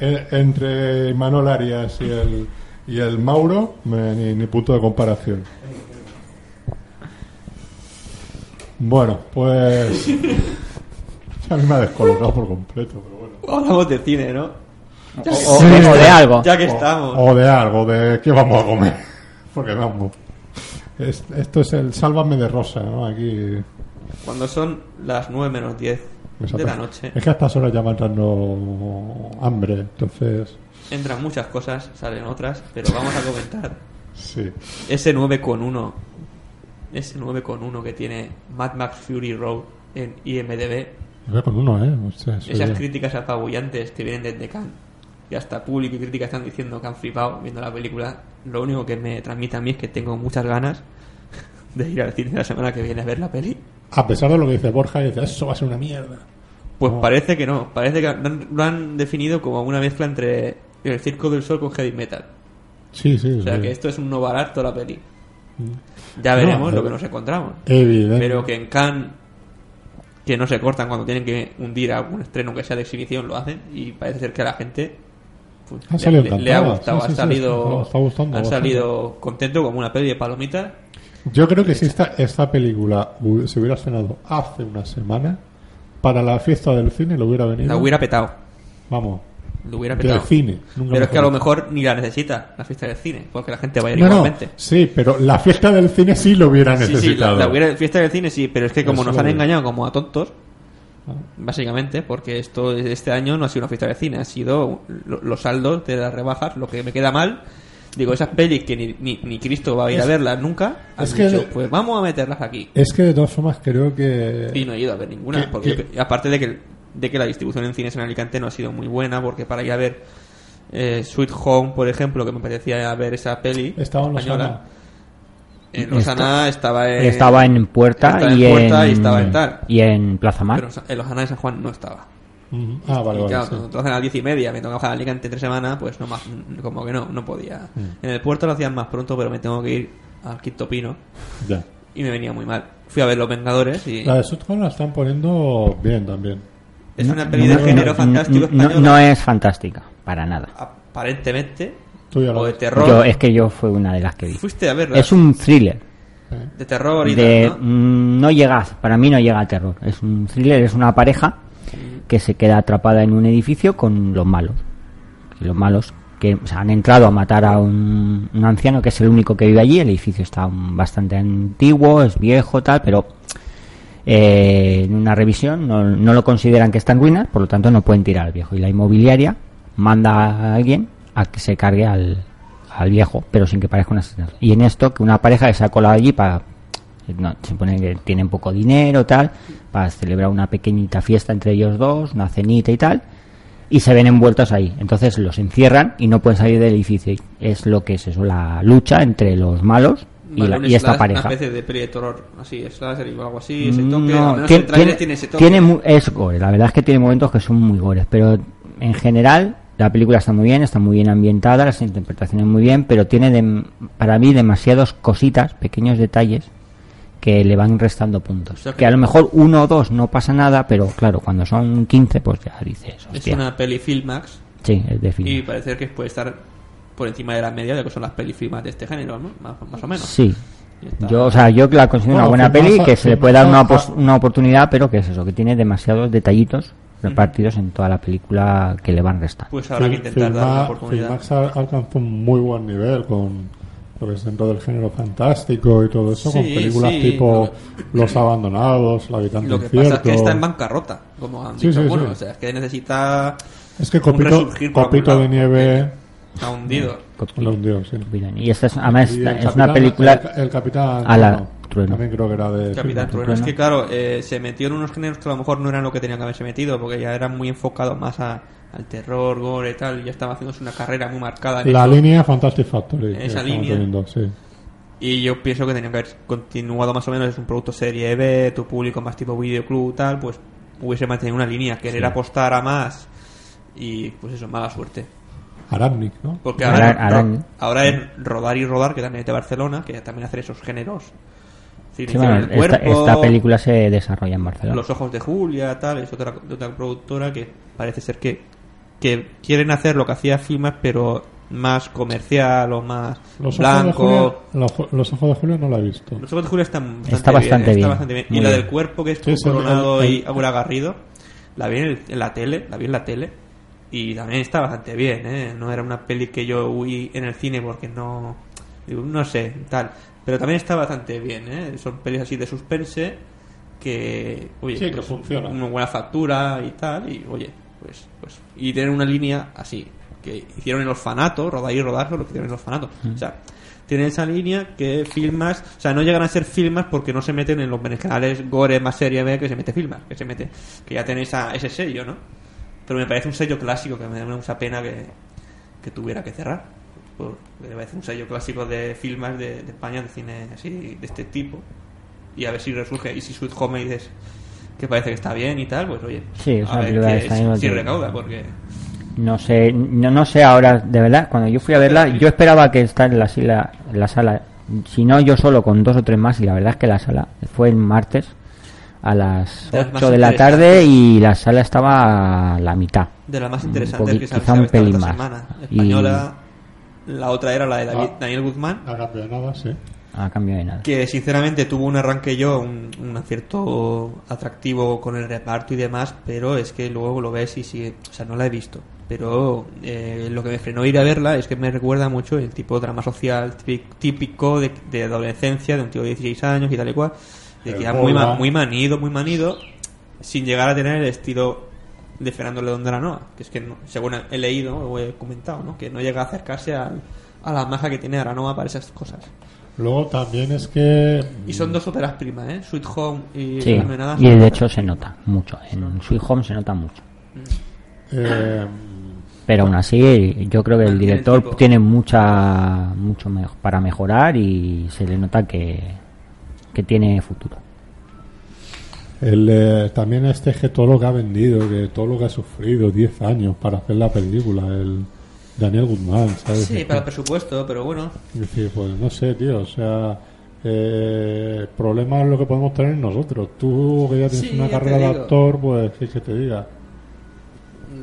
eh, entre Manuel Arias y el, y el Mauro, me- ni, ni punto de comparación. Bueno, pues. A mí me ha descolocado por completo, pero bueno. Hablamos de cine, ¿no? O, o- o de algo. Ya que estamos. O de algo, de qué vamos a comer. Porque vamos. es- esto es el sálvame de rosa, ¿no? Aquí. Cuando son las 9 menos 10 de la noche, Es que a estas horas ya va entrando hambre, entonces. entran muchas cosas, salen otras, pero vamos a comentar Sí. ese 9 con 1 ese 9 con 1 que tiene Mad Max Fury Road en IMDB Voy con uno, ¿eh? Esas críticas apabullantes que vienen desde Cannes y hasta público y crítica están diciendo que han flipado viendo la película lo único que me transmite a mí es que tengo muchas ganas de ir al cine la semana que viene a ver la peli A pesar de lo que dice Borja, dice, eso va a ser una mierda. pues No. parece que no parece que lo han, definido como una mezcla entre el Circo del Sol con heavy metal Sí, sí. o sea sí. que esto es un no barato la peli ya veremos No, lo que eh, nos encontramos. Evidente. pero que en Cannes que no se cortan cuando tienen que hundir algún estreno que sea de exhibición lo hacen y parece ser que a la gente pues, Ha le, salido le- le ha gustado Sí, sí, ha salido gustando han salido contento como una peli de palomitas. Yo creo que si esta, esta película se hubiera estrenado hace una semana, para la fiesta del cine lo hubiera venido. la hubiera petado. Vamos, lo hubiera del petado cine. nunca pero es que a lo mejor ni la necesita la fiesta del cine porque la gente va a ir No, no, igualmente sí, pero la fiesta del cine sí lo hubiera Sí, sí, necesitado. la, la hubiera- fiesta del cine sí, pero es que como Eso nos han engañado como a tontos, Ah. básicamente, porque esto este año no ha sido una fiesta de cine, ha sido lo- los saldos de las rebajas, lo que me queda mal. Digo, esas pelis que ni, ni, ni Cristo va a ir a verlas nunca, han es que- dicho, pues vamos a meterlas aquí. Es que de todas formas creo que... Y no he ido a ver ninguna, que- porque que- aparte de que, de que la distribución en cines en Alicante no ha sido muy buena, porque para ir a ver eh, Sweet Home, por ejemplo, que me parecía ver esa peli Estaba en española, Lozana. en Lozana estaba en... Estaba en Puerta, estaba en y, Puerta en, y estaba en tal. y en Plaza Mar. Pero en Lozana de San Juan no estaba. Ah, vale, y vale. claro, sí. cuando trabajan a las diez y media, me toca bajar a Alicante entre semana, pues no más, como que no, no podía. Mm. En el puerto lo hacían más pronto, pero me tengo que ir al Quinto Pino Ya. y me venía muy mal. Fui a ver Los Vengadores y La de Sutcon la están poniendo bien también. Es una peli de no, género no, fantástico no, español. no es fantástica, para nada. Aparentemente, Tú ya la o de terror. Yo, es que yo fue una de las que vi. Fuiste a verla. Es un thriller. de terror y de, tal, ¿no? mm, no llega, para mí no llega a terror. Es un thriller, es una pareja que se queda atrapada en un edificio con los malos. Y los malos que o sea, han entrado a matar a un, un anciano que es el único que vive allí. El edificio está un- bastante antiguo, es viejo, tal, pero eh, en una revisión no, no lo consideran que está en ruinas, por lo tanto no pueden tirar al viejo. Y la inmobiliaria manda a alguien a que se cargue al, al viejo, pero sin que parezca un asesinato. Y en esto, que una pareja que se ha colado allí para. No, se supone que tienen poco dinero, tal, para celebrar una pequeñita fiesta entre ellos dos, una cenita y tal, y se ven envueltos ahí. Entonces los encierran y no pueden salir del edificio. Es lo que es eso, la lucha entre los malos y, la- esta pareja. Una especie de peli de terror, así, slasher y algo así, ese toque. No, al menos tiene, el trailer tiene- ese toque. tiene mu- es gore, la verdad es que tiene momentos que son muy gores, pero en general la película está muy bien, está muy bien ambientada, las interpretaciones muy bien, pero tiene dem- para mí demasiados cositas, pequeños detalles que le van restando puntos. sea que- que a lo mejor uno o dos no pasa nada, pero claro, cuando son 15 pues ya dices, Es hostia. una peli Filmax Sí, es de film. y parece que puede estar por encima de la media de lo que son las pelis Filmax de este género, ¿no? Más, más o menos. Sí. Yo, o sea, yo la considero una Bueno, buena peli que se le puede dar una, una oportunidad, pero que es eso, que tiene demasiados detallitos repartidos en toda la película que le van restando. Pues habrá que intentar dar una Filma- oportunidad. Filmax ha- alcanzó un muy buen nivel con pues dentro del género fantástico y todo eso, con películas sí, tipo Los Abandonados, La Habitante Lo que Incierto. pasa es que está en bancarrota, como han Sí, dicho sí, sí. O sea, es que necesita. Es que un Copito, de. Nieve Está hundido. lo hundió, sí. Y esta es, además, Y esta- el es Capitán- una película... El, el Capitán A la- Trueno. También creo que era de. Capitán Trueno. Es que, claro, eh, se metió en unos géneros que a lo mejor no eran lo que tenían que haberse metido, porque ya eran muy enfocados más a- al terror, gore y tal, y ya estaba haciéndose una carrera muy marcada en La eso. línea Fantastic Factory. Esa línea. teniendo, sí. Y yo pienso que tenían que haber continuado más o menos, es un producto serie B, tu público más tipo videoclub tal, pues hubiese mantenido una línea, querer apostar a más y pues eso, mala suerte. Aramnik, ¿no? Porque ahora, ro- ahora es rodar y rodar, que también es de Barcelona, que también hace esos géneros. Sí, Sí, bueno, el cuerpo, esta película se desarrolla en Barcelona. Los ojos de Julia, tal, es otra, de otra productora que parece ser que, que quieren hacer lo que hacía Filmas, pero más comercial o más Los ojos, blanco. Julio, los, los ojos de Julio no la he visto. Los ojos de Julia están bastante, Está bastante bien, bien, Está bastante bien. Y la del cuerpo, que es Sí, sí, Coronado el- el- y Aura Garrido, la vi en, el- en la tele, la vi en la tele. Y también está bastante bien, ¿eh? No era una peli que yo huí en el cine porque no... digo, No sé, tal. Pero también está bastante bien, ¿eh? Son pelis así de suspense que... Oye, Sí, que pues, funcionan. Una buena factura y tal. Y oye, pues... pues y tener una línea así. Que hicieron en Orfanato, rodar y rodar, lo que hicieron en Orfanato. O sea, tienen esa línea que filmas, o sea, no llegan a ser filmas porque no se meten en los canales gore más serie B que se mete filmas, que se mete, que ya tenéis ese sello, ¿no? Pero me parece un sello clásico que me da mucha pena que, que tuviera que cerrar. Por- me parece un sello clásico de filmas de, de España, de cine así, de este tipo. Y a ver si resurge. Y si Sweet Home me dices que parece que está bien y tal, pues oye, Sí, es a una ver que si, si recauda, porque No sé, no, no sé ahora, de verdad, cuando yo fui a verla, yo esperaba que estar en la, en la sala, si no yo solo con dos o tres más, y la verdad es que la sala fue el martes a las De las más 8 de la tarde y la sala estaba a la mitad. de las más interesantes que se quizá un pelín más. semana. Y- Española, la otra era la de David- Ah. Daniel Guzmán. No cambia nada, sí. A cambio de nada. que sinceramente tuvo un arranque yo, un, un cierto atractivo con el reparto y demás, pero es que luego lo ves y sigue, o sea, no la he visto. Pero eh, lo que me frenó ir a verla es que me recuerda mucho el tipo de drama social típico- típico de, de adolescencia, de un tío de 16 años y tal y cual, de que muy, ma- muy manido, muy manido, sin llegar a tener el estilo de Fernando León de la Noa, que es que, no- según he leído o he comentado, ¿no? que no llega a acercarse al- a la magia que tiene Aranoa para esas cosas. Luego también es que. Y son dos óperas primas, ¿eh? Sweet Home y Sí, y de hecho se nota mucho. En Sweet Home se nota mucho. eh, Pero aún así, yo creo que el director tiene mucha mucho me- para mejorar y se le nota que, que tiene futuro. el, eh, también este que todo lo que ha vendido, que todo lo que ha sufrido, 10 años para hacer la película, el Daniel Guzmán, ¿sabes? Sí, para el presupuesto, pero bueno. Es decir, pues no sé, tío, o sea, eh, el problema es lo que podemos tener nosotros. Tú que ya tienes Sí, una ya carrera de actor, pues ¿qué que te diga.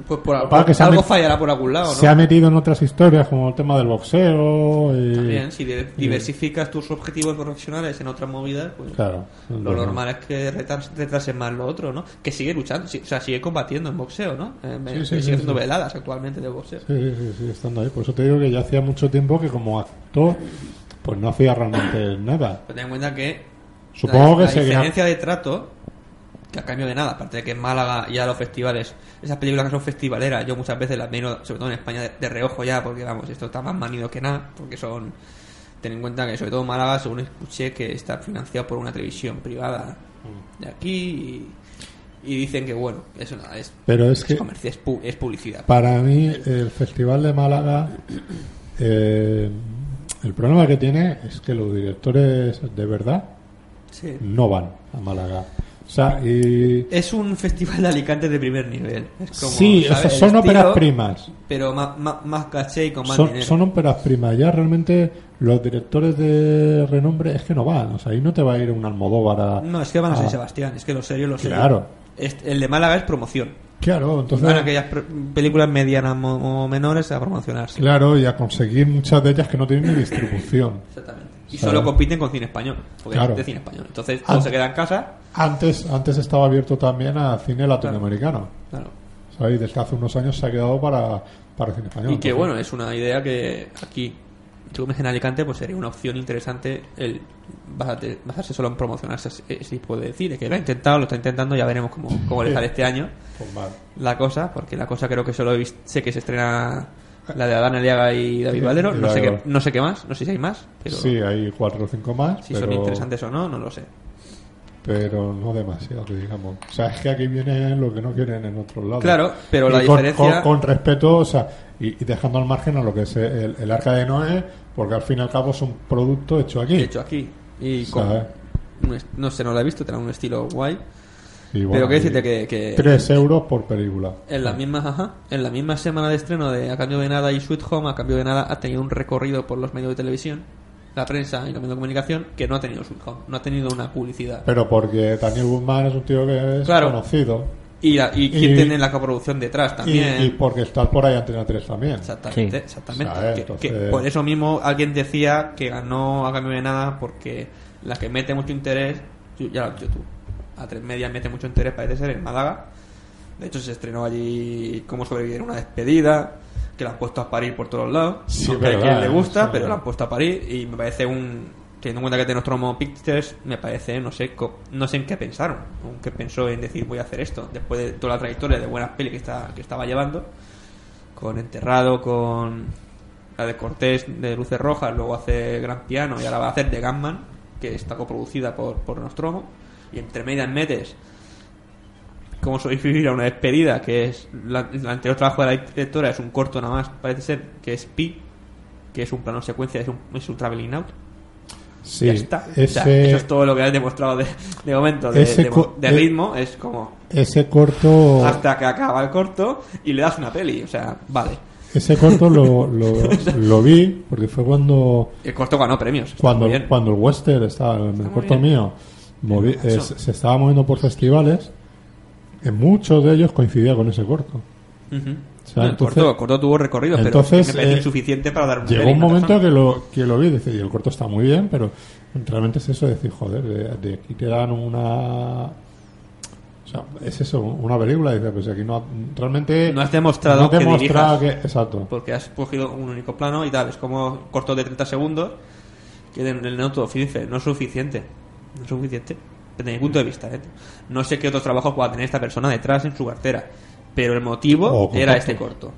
Pues por, que ha algo fallará por algún lado, ¿no? Se ha metido en otras historias como el tema del boxeo y... También, si di- diversificas tus objetivos profesionales en otras movidas, pues Claro. lo normal es que retras- retrases más lo otro, ¿no? Que sigue luchando, sí, o sea, sigue combatiendo en boxeo, ¿no? Eh, Sí, sigue sí, sí, haciendo sí. veladas actualmente de boxeo. Sí, sí, sí, sí, estando ahí. Por eso te digo que ya hacía mucho tiempo que como actor, pues no hacía realmente nada. Pero ten en cuenta que Supongo la, que la diferencia de trato que a cambio de nada, aparte de que en Málaga ya los festivales, esas películas que son festivaleras, yo muchas veces las miro, sobre todo en España, de, de reojo ya, porque vamos, esto está más manido que nada, porque son, ten en cuenta que sobre todo Málaga, según escuché, que está financiado por una televisión privada de aquí y, y dicen que bueno, eso nada, es, Pero es que comercio, es, pu- es publicidad. para mí el Festival de Málaga, eh, el problema que tiene es que los directores de verdad Sí. no van a Málaga. O sea, y... Es un festival de Alicante de primer nivel. Es como, sí, o sea, ¿sabes? El son óperas estilo, primas. Pero más, más, más caché y con más Son, dinero. son óperas primas. Ya realmente los directores de renombre es que no van. O sea, ahí no te va a ir un Almodóvar a... No, es que van a San Ah. Sebastián, es que lo serio, lo serio. Claro. El de Málaga es promoción. Claro, entonces... Van aquellas películas medianas o menores a promocionarse. Claro, y a conseguir muchas de ellas que no tienen ni distribución. Exactamente. Y Claro. solo compiten con cine español, porque Claro. es de cine español. Entonces todo se queda en casa. Antes, antes estaba abierto también a cine latinoamericano. Claro. ¿Sabes? Desde hace unos años se ha quedado para, para cine español. Y que bueno, es una idea que aquí tú comes en Alicante, pues sería una opción interesante el basarse solo en promocionar ese, ese tipo de cine, que lo ha intentado, lo está intentando, ya veremos cómo, cómo le sale este año Pues mal. la cosa, porque la cosa creo que solo he visto, sé que se estrena la de Adán Aliaga y David Valero, no sé, qué, no sé qué más, no sé si hay más, pero Sí, hay cuatro o cinco más, si pero, son interesantes o no, no lo sé. pero no demasiado, digamos. O sea, es que aquí viene lo que no quieren en otros lados. Claro, pero Y la con, diferencia- Con, con respeto, o sea, y, y dejando al margen a lo que es el, el Arca de Noé, porque al fin y al cabo es un producto hecho aquí. hecho aquí. Y con, no sé, no lo he visto, tendrá un estilo guay. Y bueno, pero que y decirte que, que 3 euros por película. en la misma ajá, en la misma semana de estreno de A cambio de nada y Sweet Home, A cambio de nada ha tenido un recorrido por los medios de televisión, la prensa y los medios de comunicación que no ha tenido Sweet Home, no ha tenido una publicidad. Pero porque Daniel Guzmán es un tío que es Claro. conocido. Y, la, y, Y- quién tiene la coproducción detrás Y, también. y porque está por ahí Antena 3 también. Exactamente, Sí. exactamente. ¿Sabes? Que- Entonces- que por eso mismo alguien decía que ganó a cambio de nada porque la que mete mucho interés, ya lo has dicho tú, a tres medias mete mucho interés, parece ser, en Málaga. De hecho, se estrenó allí Cómo sobrevivir una despedida, que la han puesto a parir por todos lados. Sí, verdad, quien le gusta, sí. pero la han puesto a parir y me parece un... Teniendo en cuenta que de Nostromo Pictures, me parece, no sé, no sé en qué pensaron, o qué pensó en decir voy a hacer esto, después de toda la trayectoria de buenas pelis que, está, que estaba llevando con Enterrado, con la de Cortés de Luces Rojas, luego hace Gran Piano y ahora va a hacer The Gunman, que está coproducida por, por Nostromo, y entre medias metes cómo sobrevivir a una despedida, que es la, el anterior trabajo de la directora, es un corto nada más, parece ser, que es Pi, que es un plano secuencia, es un, es un traveling out. Sí, ya está. O sea, ese, eso es todo lo que has demostrado de, de momento, de, eh, ritmo, es como ese corto hasta que acaba el corto y le das una peli, o sea, vale. ese corto lo, lo, lo vi porque fue cuando El corto ganó premios. cuando, cuando el western estaba el corto mío movi- se estaba moviendo por festivales en muchos de ellos coincidía con ese corto Ujú. O sea, el, entonces- corto, el corto tuvo recorrido, entonces, pero me parece eh, insuficiente para dar una llegó un momento que lo que lo vi y el corto está muy bien pero realmente es eso de decir joder de, de aquí te dan una o sea, es eso, una película, dice, pues aquí no realmente No has demostrado no que demostrado dirijas. que- exacto. Porque has cogido un único plano y tal. Es como corto de 30 segundos que en el neutro dice, no es suficiente. No es suficiente. Desde mi punto de vista, ¿eh? No sé qué otros trabajos pueda tener esta persona detrás en su cartera. Pero el motivo era este corto.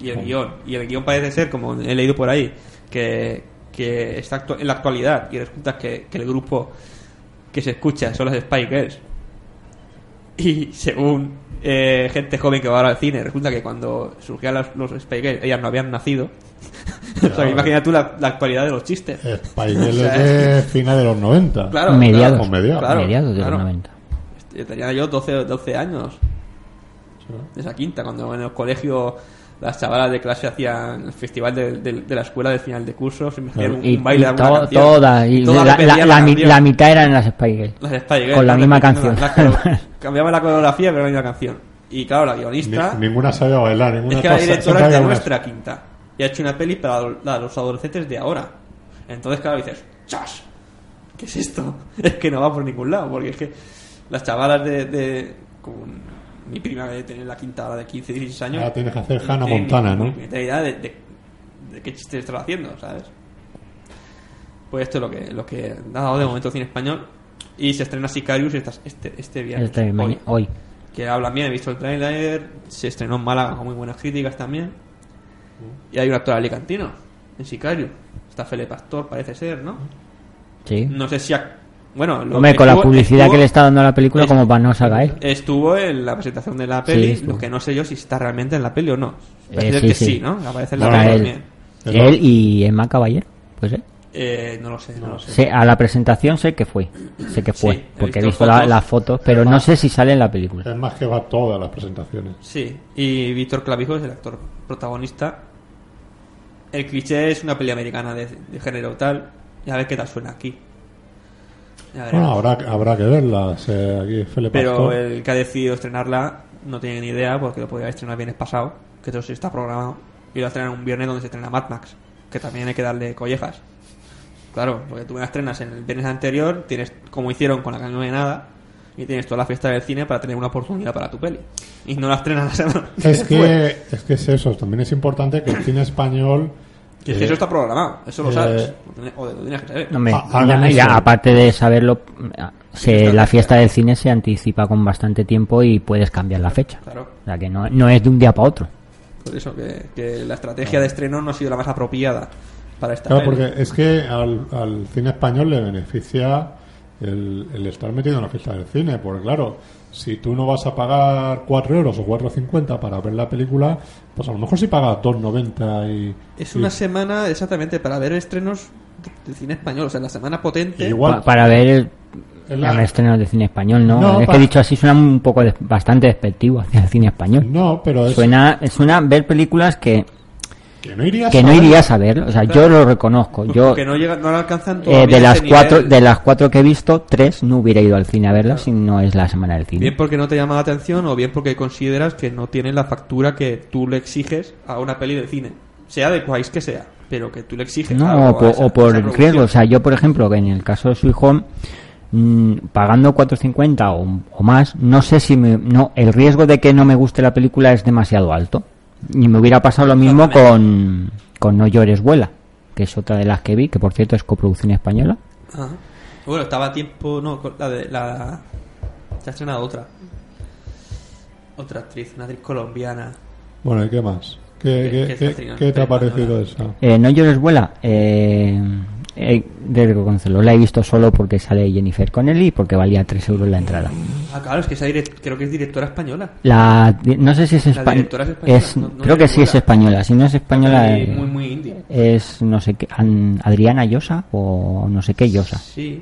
Y el guion. Y el guion parece ser, como he leído por ahí, que, que está en la actualidad y resulta que, que el grupo que se escucha son las Spy Girls. Y según eh, gente joven que va ahora al cine, resulta que cuando surgían los, los Spy Girls, ellas no habían nacido. o sea, imagina tú la, la actualidad de los chistes. Spy Girls O sea, es de finales de los 90 Claro, mediados, claro, mediados. claro, mediados de claro. los 90. Yo Tenía yo 12, 12 años, de esa quinta, cuando en el colegio las chavalas de clase hacían el festival de, de- de la escuela del final de curso, se me hacían un, Y, un baile y to- canción. todas, y Todas la, la- la mi- mitad eran las Spy Girls. Las Spy Girls, Con la ¿no? misma canción. la- la- cambiaban la coreografía, pero la misma canción. Y claro, la guionista... Ni- ninguna sabía bailar, ninguna Es que la directora es de nuestra quinta. Y ha hecho una peli para la- los adolescentes de ahora. Entonces, claro, dices, ¡chas! ¿Qué es esto? Es que no va por ningún lado, porque es que las chavalas de. de como mi prima de tener la quinta ahora de 15, 16 años. Ahora tienes que hacer Hannah Montana, ni- ¿no? ni puñetera idea de, de, de qué chiste están haciendo, ¿sabes? Pues esto es lo que, lo que ha dado de momento cine español. Y se estrena Sicarius esta- este, este viernes. Este, hoy hoy. que hablan bien, he visto el trailer, se estrenó en Málaga con muy buenas críticas también. Y hay un actor alicantino, en Sicario. Está Fele Pastor, parece ser, ¿no? Sí. No sé si ha... Bueno, lo Hombre, con la estuvo- publicidad estuvo- que le está dando a la película, como para no él. Estuvo en la presentación de la peli, estuvo. lo que no sé yo si está realmente en la peli o no. Eh, Parece ser sí, que sí. sí, ¿no? Aparece en la Bueno, peli él, también. Pero- él y Emma Caballero, pues eh. Eh, no lo sé, no lo sé. Sé- a la presentación sé que fue, sé que fue, Sí, porque he visto visto la- fotos. las fotos, pero no sé si sale en la película. Es más que va todas las presentaciones. Sí, y Víctor Clavijo es el actor protagonista. El cliché es una peli americana de, de género tal. Y a ver qué tal suena aquí. Bueno, habrá, habrá que verlas. eh, aquí Pero Pastor. el que ha decidido estrenarla no tiene ni idea porque lo podía estrenar el viernes pasado, que todo sí está programado. Y lo va a estrenar un viernes donde se estrena Mad Max, que también hay que darle collejas. Claro, porque tú me la estrenas en el viernes anterior, tienes como hicieron con la canción de nada, y tienes toda la fiesta del cine para tener una oportunidad para tu peli. Y no la estrenas la semana Es que, es que es eso. También es importante que el cine español Que es que eso está programado, eso lo Eh, sabes. O lo tienes que saber. No, hombre, Ah, ya- aparte de saberlo, se- la fiesta del cine se anticipa con bastante tiempo y puedes cambiar la fecha. Claro. O sea que no, no es de un día para otro. Por eso que, que la estrategia de estreno no ha sido la más apropiada para esta Claro, peli. porque es que al, al cine español le beneficia el, el estar metido en la fiesta del cine, porque claro, si tú no vas a pagar 4 euros o 4,50 para ver la película, pues a lo mejor si pagas 2,90 y... Es y- una semana exactamente para ver estrenos del cine español, o sea, la semana potente. Igual. Pa- para ver el, la- el estreno de cine español, ¿no? No, es pa- que dicho así suena un poco de- bastante despectivo hacia el cine español. No, pero es Suena, suena ver películas que, que no irías que a no ver. irías a ver. O sea, yo lo reconozco. pues Yo, porque no, llega, no le alcanzan eh, de las cuatro, nivel. de las cuatro que he visto, tres no hubiera ido al cine a verlas si no es la semana del cine. Bien porque no te llama la atención o bien porque consideras que no tienen la factura que tú le exiges a una peli de cine. Sea de país que sea, pero que tú le exiges No, algo o a por, esa- o por esa riesgo. O sea, yo, por ejemplo, que en el caso de Sweet Home, mm, pagando 4.50 o, o más, no sé si me, no, el riesgo de que no me guste la película es demasiado alto. Y me hubiera pasado lo mismo con, con No llores, vuela, que es otra de las que vi, que por cierto es coproducción española. Ajá. Bueno, estaba a tiempo. No, con la de. La, se ha estrenado otra. Otra actriz, una actriz colombiana. Bueno, ¿y qué más? ¿Qué, ¿Qué- qué- te ha parecido esa? Eh, no llores, vuela. Eh, eh, de reconocerlo, la he visto solo porque sale Jennifer Connelly y porque valía 3 euros la entrada. Ah, claro, es que esa creo que es directora española. La, no sé si es La española. directora es española, Es, no- no creo que sí es española. Si no es española, eh, muy, muy indie. es no sé qué, An- Adriana Llosa o no sé qué Llosa. Sí.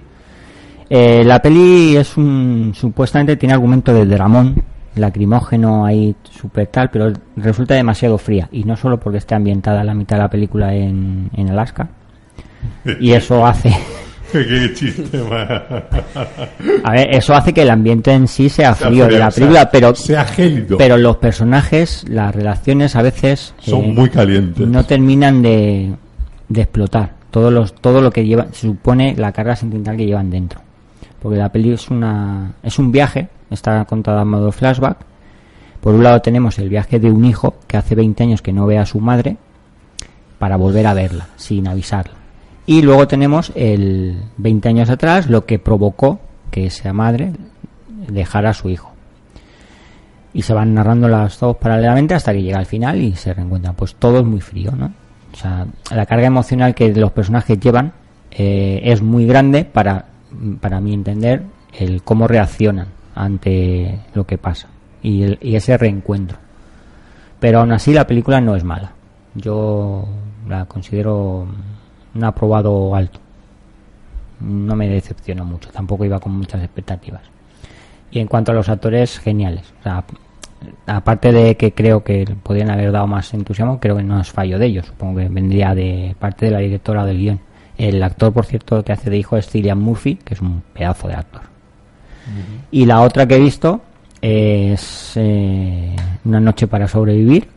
Eh, la peli es un supuestamente tiene argumento de dramón, lacrimógeno ahí súper tal, pero resulta demasiado fría y no solo porque esté ambientada la mitad de la película en, en Alaska y eso hace qué chiste más. a ver eso hace que el ambiente en sí sea Sea frío de la sea, película, pero sea gélido. pero los personajes, las relaciones a veces Son eh, muy calientes. no terminan de, de explotar todos los todo lo que lleva se supone la carga sentimental que llevan dentro porque la peli es una es un viaje está contada en modo flashback por un lado tenemos el viaje de un hijo que hace 20 años que no ve a su madre para volver a verla sin avisarla y luego tenemos el 20 años atrás lo que provocó que esa madre dejara a su hijo y se van narrando las dos paralelamente hasta que llega al final y se reencuentran. Pues todo es muy frío, ¿no? O sea, la carga emocional que los personajes llevan eh, es muy grande para, para mi entender, el cómo reaccionan ante lo que pasa y, el- y ese reencuentro. Pero aún así la película no es mala. Yo la considero un aprobado alto. No me decepcionó mucho, tampoco iba con muchas expectativas. Y en cuanto a los actores, geniales. O sea, aparte de que creo que podrían haber dado más entusiasmo, creo que no es fallo de ellos. Supongo que vendría de parte de la directora del guion. El actor, por cierto, que hace de hijo es Cillian Murphy, que es un pedazo de actor. Y la otra que he visto es eh, Una noche para sobrevivir,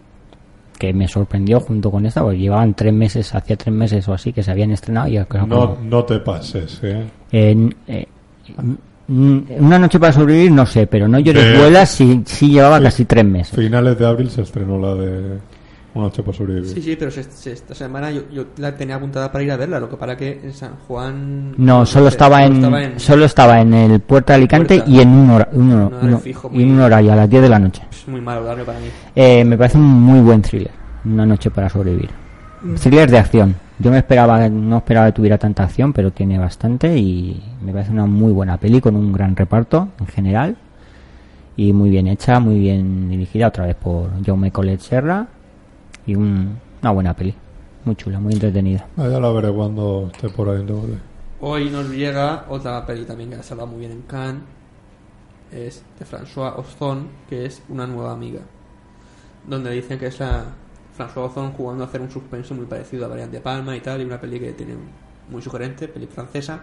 que me sorprendió junto con esta, porque llevaban tres meses, hacía tres meses o así que se habían estrenado y No, no te pases, ¿eh? en, eh, mm, una noche para sobrevivir no sé, pero no llores Eh, vuela sí, sí llevaba casi tres meses. Finales de abril se estrenó la de Una noche para sobrevivir. Sí, sí, pero se- se- esta semana yo, yo la tenía apuntada para ir a verla. Lo que para que en San Juan. No, solo sé, estaba en, estaba en- solo estaba en el puerto de Alicante Puerta. y en un, hora- un Un fijo, y en muy- un horario a las 10 de la noche. Es muy mal horario para mí. Eh, me parece un muy buen thriller, Una noche para sobrevivir. Thriller de acción. Yo me esperaba, no esperaba que tuviera tanta acción, pero tiene bastante y me parece una muy buena peli con un gran reparto en general y muy bien hecha, muy bien dirigida otra vez por Jaume Collet Serra y un- una buena peli, muy chula, muy entretenida. Ah, ya la veré cuando esté por ahí doble. Hoy nos llega otra peli también que ha salido muy bien en Cannes. Es de François Ozon, que es una nueva amiga. Donde dicen que es la François Ozon jugando a hacer un suspenso muy parecido a Brian De Palma y tal. Y una peli que tiene un- muy sugerente, peli francesa.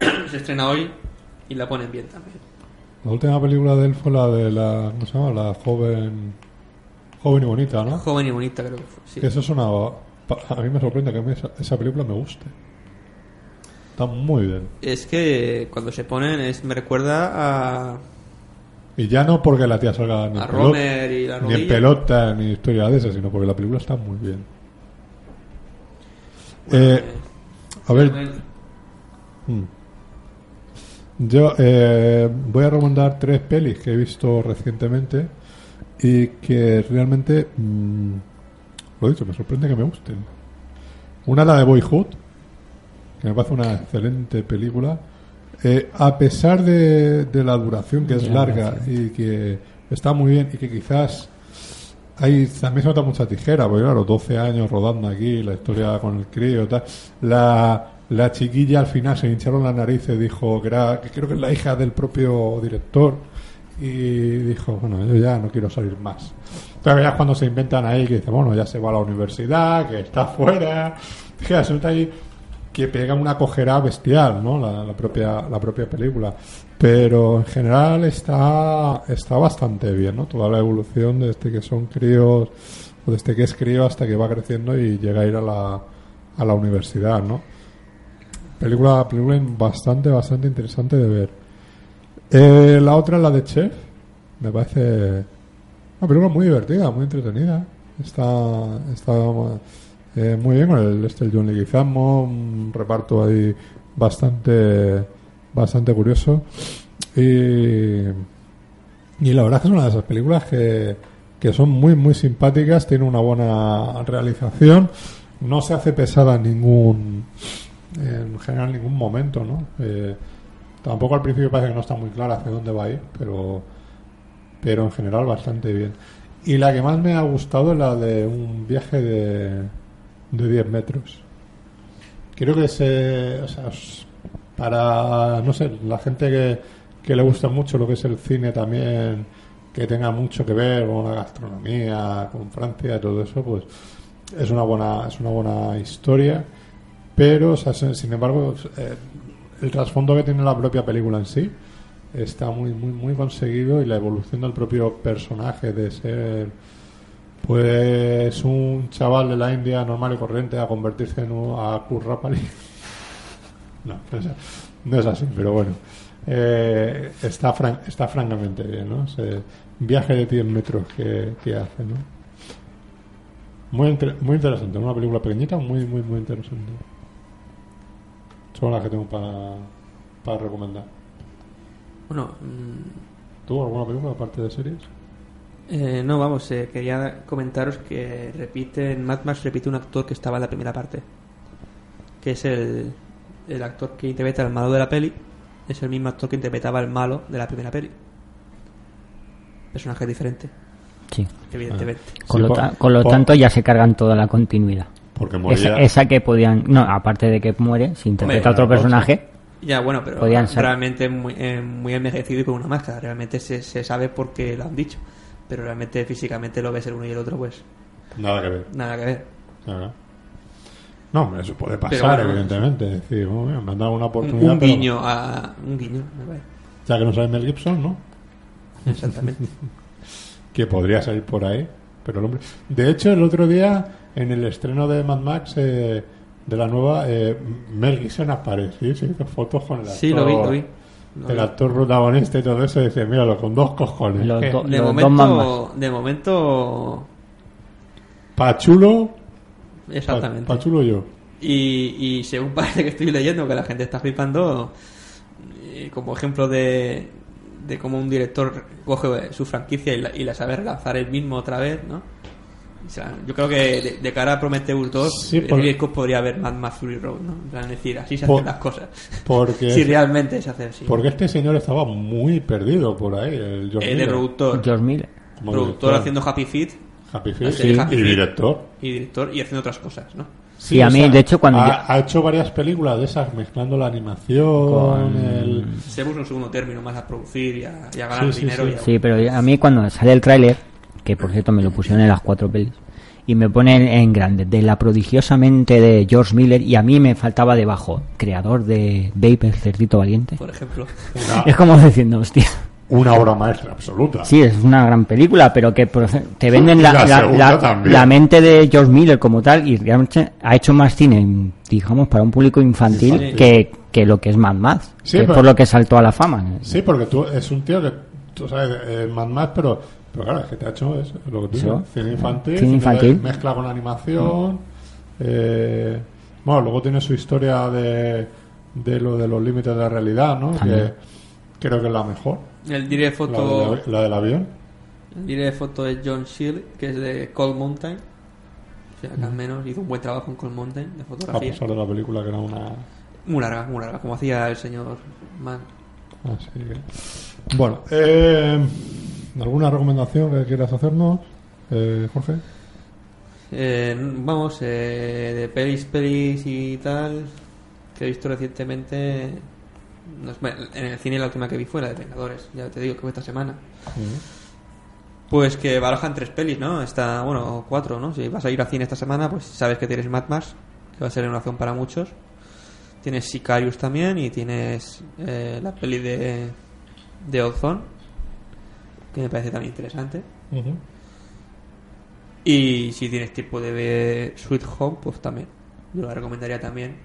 Se estrena hoy y la ponen bien también. La última película de él fue la de la. ¿Cómo se llama? La joven. Joven y bonita, ¿no? Joven y bonita, creo que fue. sí. Eso es una. A mí me sorprende que a mí esa, esa película me guste. Está muy bien. Es que cuando se ponen es, me recuerda a, Y ya no porque la tía salga ni, a en, pelota, y la ni en pelota ni historia de esas, sino porque la película está muy bien. Eh, a ver, mm. yo eh, voy a recomendar tres pelis que he visto recientemente y que realmente, mm, lo he dicho, me sorprende que me gusten. Una la de Boyhood, que me parece una excelente película. Eh, a pesar de, de la duración, que es larga y que está muy bien y que quizás hay también se nota mucha tijera, porque claro, 12 años rodando aquí, la historia con el crío y tal. La, la chiquilla al final se hincharon las narices, dijo que era, que creo que es la hija del propio director, y dijo, bueno, yo ya no quiero salir más. Entonces ya cuando se inventan ahí que dice, bueno, ya se va a la universidad, que está fuera, que resulta ahí que pega una cojera bestial, ¿no? La, propia la propia película. Pero en general está está bastante bien, ¿no? Toda la evolución desde que son críos o desde que es crío hasta que va creciendo y llega a ir a la a la universidad, ¿no? Película película bastante bastante interesante de ver. Eh, la otra es la de Chef. Me parece una película muy divertida, muy entretenida. Está, está eh, muy bien con el, John Leguizamo, un reparto ahí bastante, bastante curioso. Y, y la verdad es que es una de esas películas que, que son muy, muy simpáticas, tiene una buena realización, no se hace pesada en ningún, en general, en ningún momento, ¿no? Eh, tampoco al principio parece que no está muy clara hacia dónde va a ir, pero, pero en general bastante bien. Y la que más me ha gustado es la de un viaje de, de 10 metros. Creo que se, para, no sé, la gente que, que le gusta mucho lo que es el cine también, que tenga mucho que ver con la gastronomía, con Francia y todo eso, pues es una buena, es una buena historia. Pero, sin embargo, eh, el trasfondo que tiene la propia película en sí está muy muy muy conseguido y la evolución del propio personaje de ser pues un chaval de la India normal y corriente a convertirse en un a Kurrapali no, no es, no es así pero bueno eh, está fran- está francamente bien ¿no? ese viaje de 10 metros que, que hace ¿no? muy, inter- muy interesante una película pequeñita muy muy muy interesante son las que tengo para para recomendar Bueno, mm, ¿Tú alguna película aparte de series? eh, no, vamos, eh, quería comentaros que repite, en Mad Max repite un actor que estaba en la primera parte, que es el, el actor que interpreta al malo de la peli, es el mismo actor que interpretaba al malo de la primera peli. Personaje diferente, Sí. evidentemente. Con, Sí, lo, con lo tanto ya se cargan toda la continuidad. Porque Esa, esa que podían... No, aparte de que muere, si interpreta Hombre, otro personaje... Ya, bueno, pero Podían ser. realmente muy, eh, muy envejecido y con una máscara. Realmente se, se sabe porque lo han dicho. Pero realmente físicamente lo ves el uno y el otro, pues Nada que ver. nada que ver. Claro. No, hombre, eso puede Pero pasar, bueno, evidentemente. Es decir, bueno, mira, me han dado una Un, oportunidad. un pero guiño a. Un guiño. Ya que no sabe Mel Gibson, ¿no? Exactamente. Que podría salir por ahí. Pero el hombre. De hecho, el otro día, en el estreno de Mad Max, eh, de la nueva, eh, Mel Gibson apareció. Se hizo fotos con el actor. Sí, lo vi, lo vi. Lo El vi. actor protagonista y todo eso. Y dice, míralo, con dos cojones. Dos- De los dos momento, de momento, Pachulo. pa- exactamente. Pachulo yo. Y, y según parece que estoy leyendo que la gente está flipando, eh, como ejemplo de, de cómo un director coge su franquicia y la, y la sabe relanzar él mismo otra vez, ¿no? O sea, yo creo que de, de cara a Prometheus 2, Sí, por- Ridley Scott podría haber Mad Max Fury Road, ¿no? En plan, es decir, así se Por- hacen las cosas. Porque. Si realmente se hace así. Porque este señor estaba muy perdido por ahí, el George Eh, de Miller, productor, George Miller. como productor director. haciendo Happy Feet Happy Feet Sí, y, Happy y Feet. director. y director y haciendo otras cosas, ¿no? Sí, a o mí, de hecho, cuando ha, ya- ha hecho varias películas de esas mezclando la animación, Con- el... Se puso un segundo término más a producir y a, y a Sí, ganar sí, dinero. sí. y a- Sí, pero a mí cuando sale el tráiler, que por cierto me lo pusieron en las cuatro pelis, y me ponen en grande, de la prodigiosamente de George Miller, y a mí me faltaba debajo, creador de Babe, el cerdito valiente. por ejemplo. una, Es como diciendo, hostia, una obra maestra absoluta. sí, es una gran película, pero que te venden la, La la- la- mente de George Miller como tal, y realmente ha hecho más cine, digamos, para un público infantil Sí. que, que lo que es Mad Max, Sí, que es pero- por lo que saltó a la fama. Sí, porque tú es un tío que, tú sabes, eh, Mad Max, pero, pero claro, es que te ha hecho eso, lo que tú dices, cine infantil, Cine cine infantil. mezcla con animación, eh, Bueno, luego tiene su historia de, de lo de los límites de la realidad, ¿no? Que creo que es la mejor. El diré La, foto, del- la del avión. el diré foto de John Shield, que es de Cold Mountain. O sea, que al menos hizo un buen trabajo en Cold Mountain de A fotografía. pesar de la película que era una... Muy larga, muy larga, como hacía el señor Mann. Así que... Bueno, eh, ¿alguna recomendación que quieras hacernos, eh, Jorge? Eh, vamos, eh, de pelis, pelis y tal, que he visto recientemente. no en el cine la última que vi fue la de Vengadores, ya te digo que fue esta semana. Pues que barajan tres pelis, ¿no? Está, bueno, cuatro, ¿no? Si vas a ir al cine esta semana, pues sabes que tienes Mad Max, que va a ser una opción para muchos. Tienes Sicarius también y tienes eh, la peli de, de Ozone, que me parece también interesante. Ujú. Y si tienes tiempo de ver Sweet Home, pues también. Yo la recomendaría también.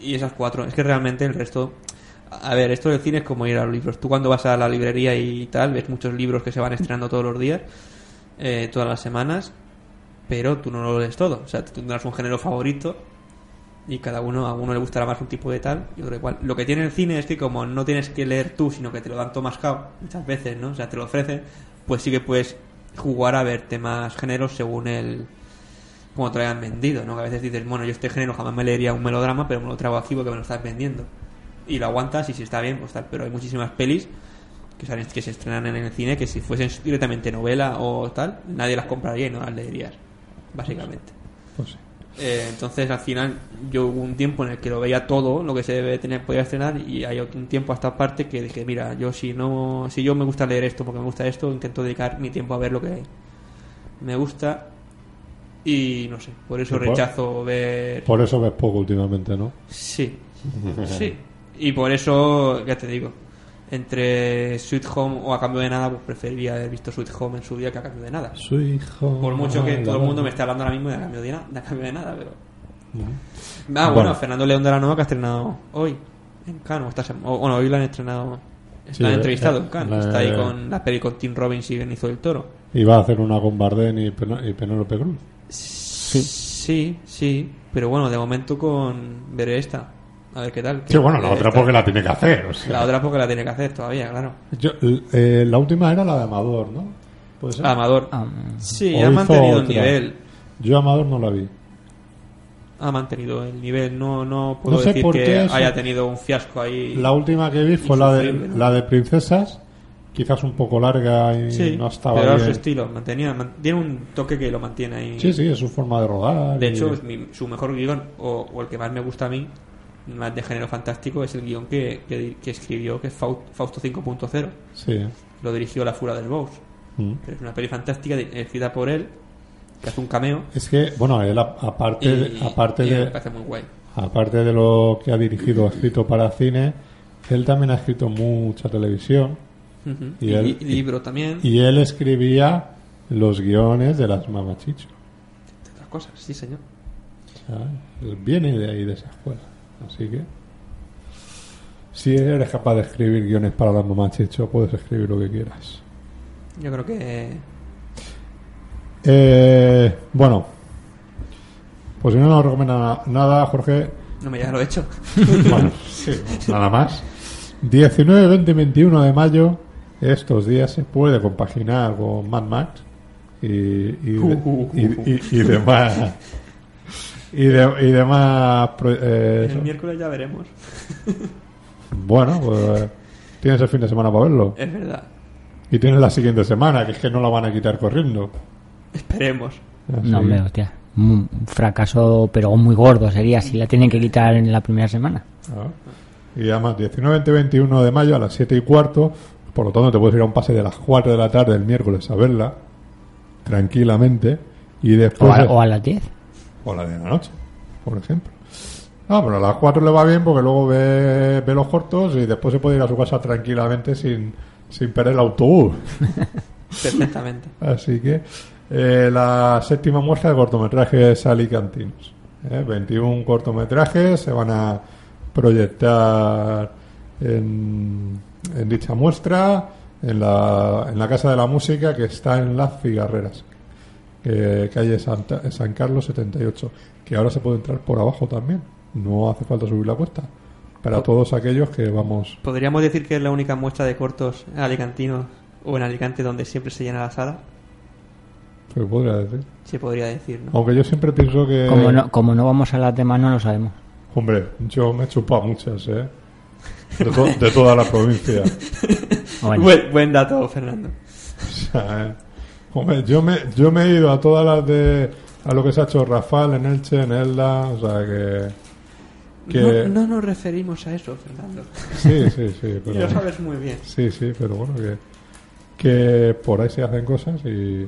Y esas cuatro. Es que realmente el resto. A ver, esto del cine es como ir a los libros. Tú cuando vas a la librería y tal, ves muchos libros que se van estrenando todos los días, eh, todas las semanas, pero tú no lo lees todo. O sea, tú tendrás un género favorito y cada uno, a uno le gustará más un tipo de tal y otro. Lo que tiene el cine es que como no tienes que leer tú, sino que te lo dan todo mascado muchas veces, ¿no? O sea, te lo ofrecen, pues sí que puedes jugar a ver temas géneros según el como te lo hayan vendido, ¿no? Que a veces dices, bueno, yo este género jamás me leería un melodrama, pero me lo traigo aquí porque me lo estás vendiendo. Y lo aguantas y si está bien, pues tal. Pero hay muchísimas pelis que, que se estrenan en el cine que si fuesen directamente novela o tal, nadie las compraría y no las leerías, básicamente. Pues sí. Eh, entonces al final yo hubo un tiempo en el que lo veía todo lo que se debe tener podía estrenar y hay un tiempo a esta parte que dije mira yo si no si yo me gusta leer esto porque me gusta esto intento dedicar mi tiempo a ver lo que me gusta y no sé por eso por- rechazo ver Por eso ves poco últimamente, ¿no? sí sí y por eso ya te digo entre Sweet Home o a cambio de nada pues preferiría haber visto Sweet Home en su día que a cambio de nada Su hijo... por mucho que Ah, todo el mundo me esté hablando ahora mismo de a cambio de, na- de a cambio de nada, pero. Ujú. Ah, bueno, Bueno. Fernando León de la Nova que ha estrenado hoy en Cannes. o esta sema- o- Bueno, hoy lo han estrenado. Sí, entrevistado eh, en Cannes. la- Está ahí con la peli con Tim Robbins y Benicio del Toro. Iba a hacer una con Bardem y, Pen- y Penélope Cruz. Sí. Sí, sí. Pero bueno, de momento con. Veré esta. A ver qué tal. Sí, bueno, la otra porque la tiene que hacer. o sea. La otra porque la tiene que hacer todavía, claro. Yo- eh, la última era la de Amador, ¿no? ¿Puede ser? Amador. Ah, Sí, ha mantenido el nivel. Yo Amador no la vi. Ha mantenido el nivel. No, no puedo No sé decir por que eso- haya tenido un fiasco ahí. La última que vi fue la de, la de Princesas, quizás un poco larga y Sí, no estaba pero bien. su estilo, mantenía, man- tiene un toque que lo mantiene ahí. Sí, sí, es su forma de rodar. De y- hecho, es mi- su mejor guion, o, o el que más me gusta a mí, más de género fantástico, es el guion que, que, que escribió, que es Fau- Fausto 5.0. sí. Lo dirigió La Fura del Boss. Mm. Pero es una peli fantástica, escrita por él, que hace un cameo. Es que, bueno, él aparte, y- aparte, y de, parece muy guay. aparte de lo que ha dirigido o escrito para cine, él también ha escrito mucha televisión. Y Y, él- y libro también, y él escribía los guiones de las mamachicho. entre otras cosas, sí, señor. O sea, él viene de ahí, de esa escuela. Así que, si eres capaz de escribir guiones para las mamachicho, puedes escribir lo que quieras. Yo creo que. Eh, bueno, pues si no nos recomienda na- nada, Jorge, No me ya lo he hecho. bueno, sí, nada más. 19, 20 y 21 de mayo, estos días se puede compaginar con Mad Max y, y, y- y- y demás. Y, de- y demás. pro- eh, El eso. miércoles ya veremos. Bueno, pues tienes el fin de semana para verlo. Es verdad. Y tienes la siguiente semana, que es que no la van a quitar corriendo. Esperemos. Así No, hombre, hostia. Un fracaso, pero muy gordo sería si la tienen que quitar en la primera semana. Ah. Y además, 19, 20, 21 de mayo a las 7 y cuarto. Por lo tanto, te puedes ir a un pase de las 4 de la tarde el miércoles a verla. Tranquilamente. Y O después. a, o a las 10. O la de la noche, por ejemplo. Ah, pero a las 4 le va bien porque luego ve, ve los cortos y después se puede ir a su casa tranquilamente sin, sin perder el autobús. Perfectamente. Así que eh, la séptima muestra de cortometrajes alicantinos. ¿eh? 21 cortometrajes se van a proyectar en, en dicha muestra en la, en la Casa de la Música que está en Las Figarreras. Que calle Santa- San Carlos 78, que ahora se puede entrar por abajo también. No hace falta subir la cuesta. Para todos aquellos que vamos. ¿Podríamos decir que es la única muestra de cortos alicantinos o en Alicante donde siempre se llena la sala? Se podría decir. Se podría decir, ¿no? Aunque yo siempre pienso que. Como no, como no vamos a las demás, no lo sabemos. Hombre, yo me he chupado muchas, ¿eh? De, to- de toda la provincia. Bueno, Buen, buen dato, Fernando. O sea, eh, hombre, yo me, yo me he ido a todas las de. a lo que se ha hecho Rafael en Elche, en Elda, o sea que. que No, no nos referimos a eso, Fernando. Sí, sí, sí. Y Pero, lo sabes muy bien. sí, sí, pero bueno, que, que por ahí se hacen cosas y,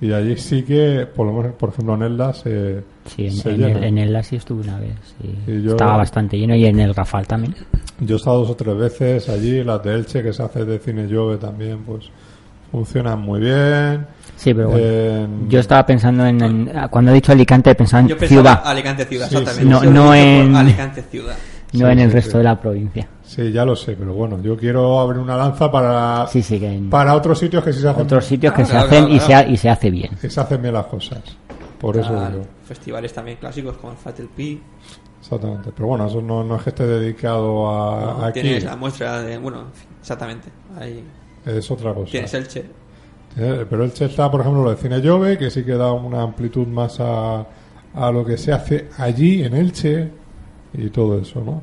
y allí sí que, por lo menos, por ejemplo, en Elda se. sí, en, se en llena. el, en el Lasi estuve una vez. sí. Y yo- Estaba bastante lleno y en el Rafal también. Yo he estado dos o tres veces allí, las de Elche que se hace de cine Jove también, pues funcionan muy bien. Sí, pero bueno. En- Yo estaba pensando en, en- Cuando he dicho Alicante, pensaba en Yo pensaba ciudad, Alicante ciudad, Sí, exactamente. sí. No- no en- Alicante ciudad. no Sí, en el sí, resto sí. de la provincia. Sí, ya lo sé, pero bueno, yo quiero abrir una lanza para, Sí, sí, que en para otros sitios que sí se hacen, otros sitios que se claro, hacen y, se, y se hace bien. que se hacen bien las cosas. Por eso digo, Festivales también clásicos como el Fatal Pi. exactamente. Pero bueno, eso no, no es que esté dedicado a, ¿no? aquí, Tienes la muestra de. Bueno, exactamente. Ahí es otra cosa. tienes Elche. Eh, Pero el Che está, por ejemplo, lo de Cine Jove, que sí que da una amplitud más a, a lo que se hace allí, en Elche, y todo eso, ¿no?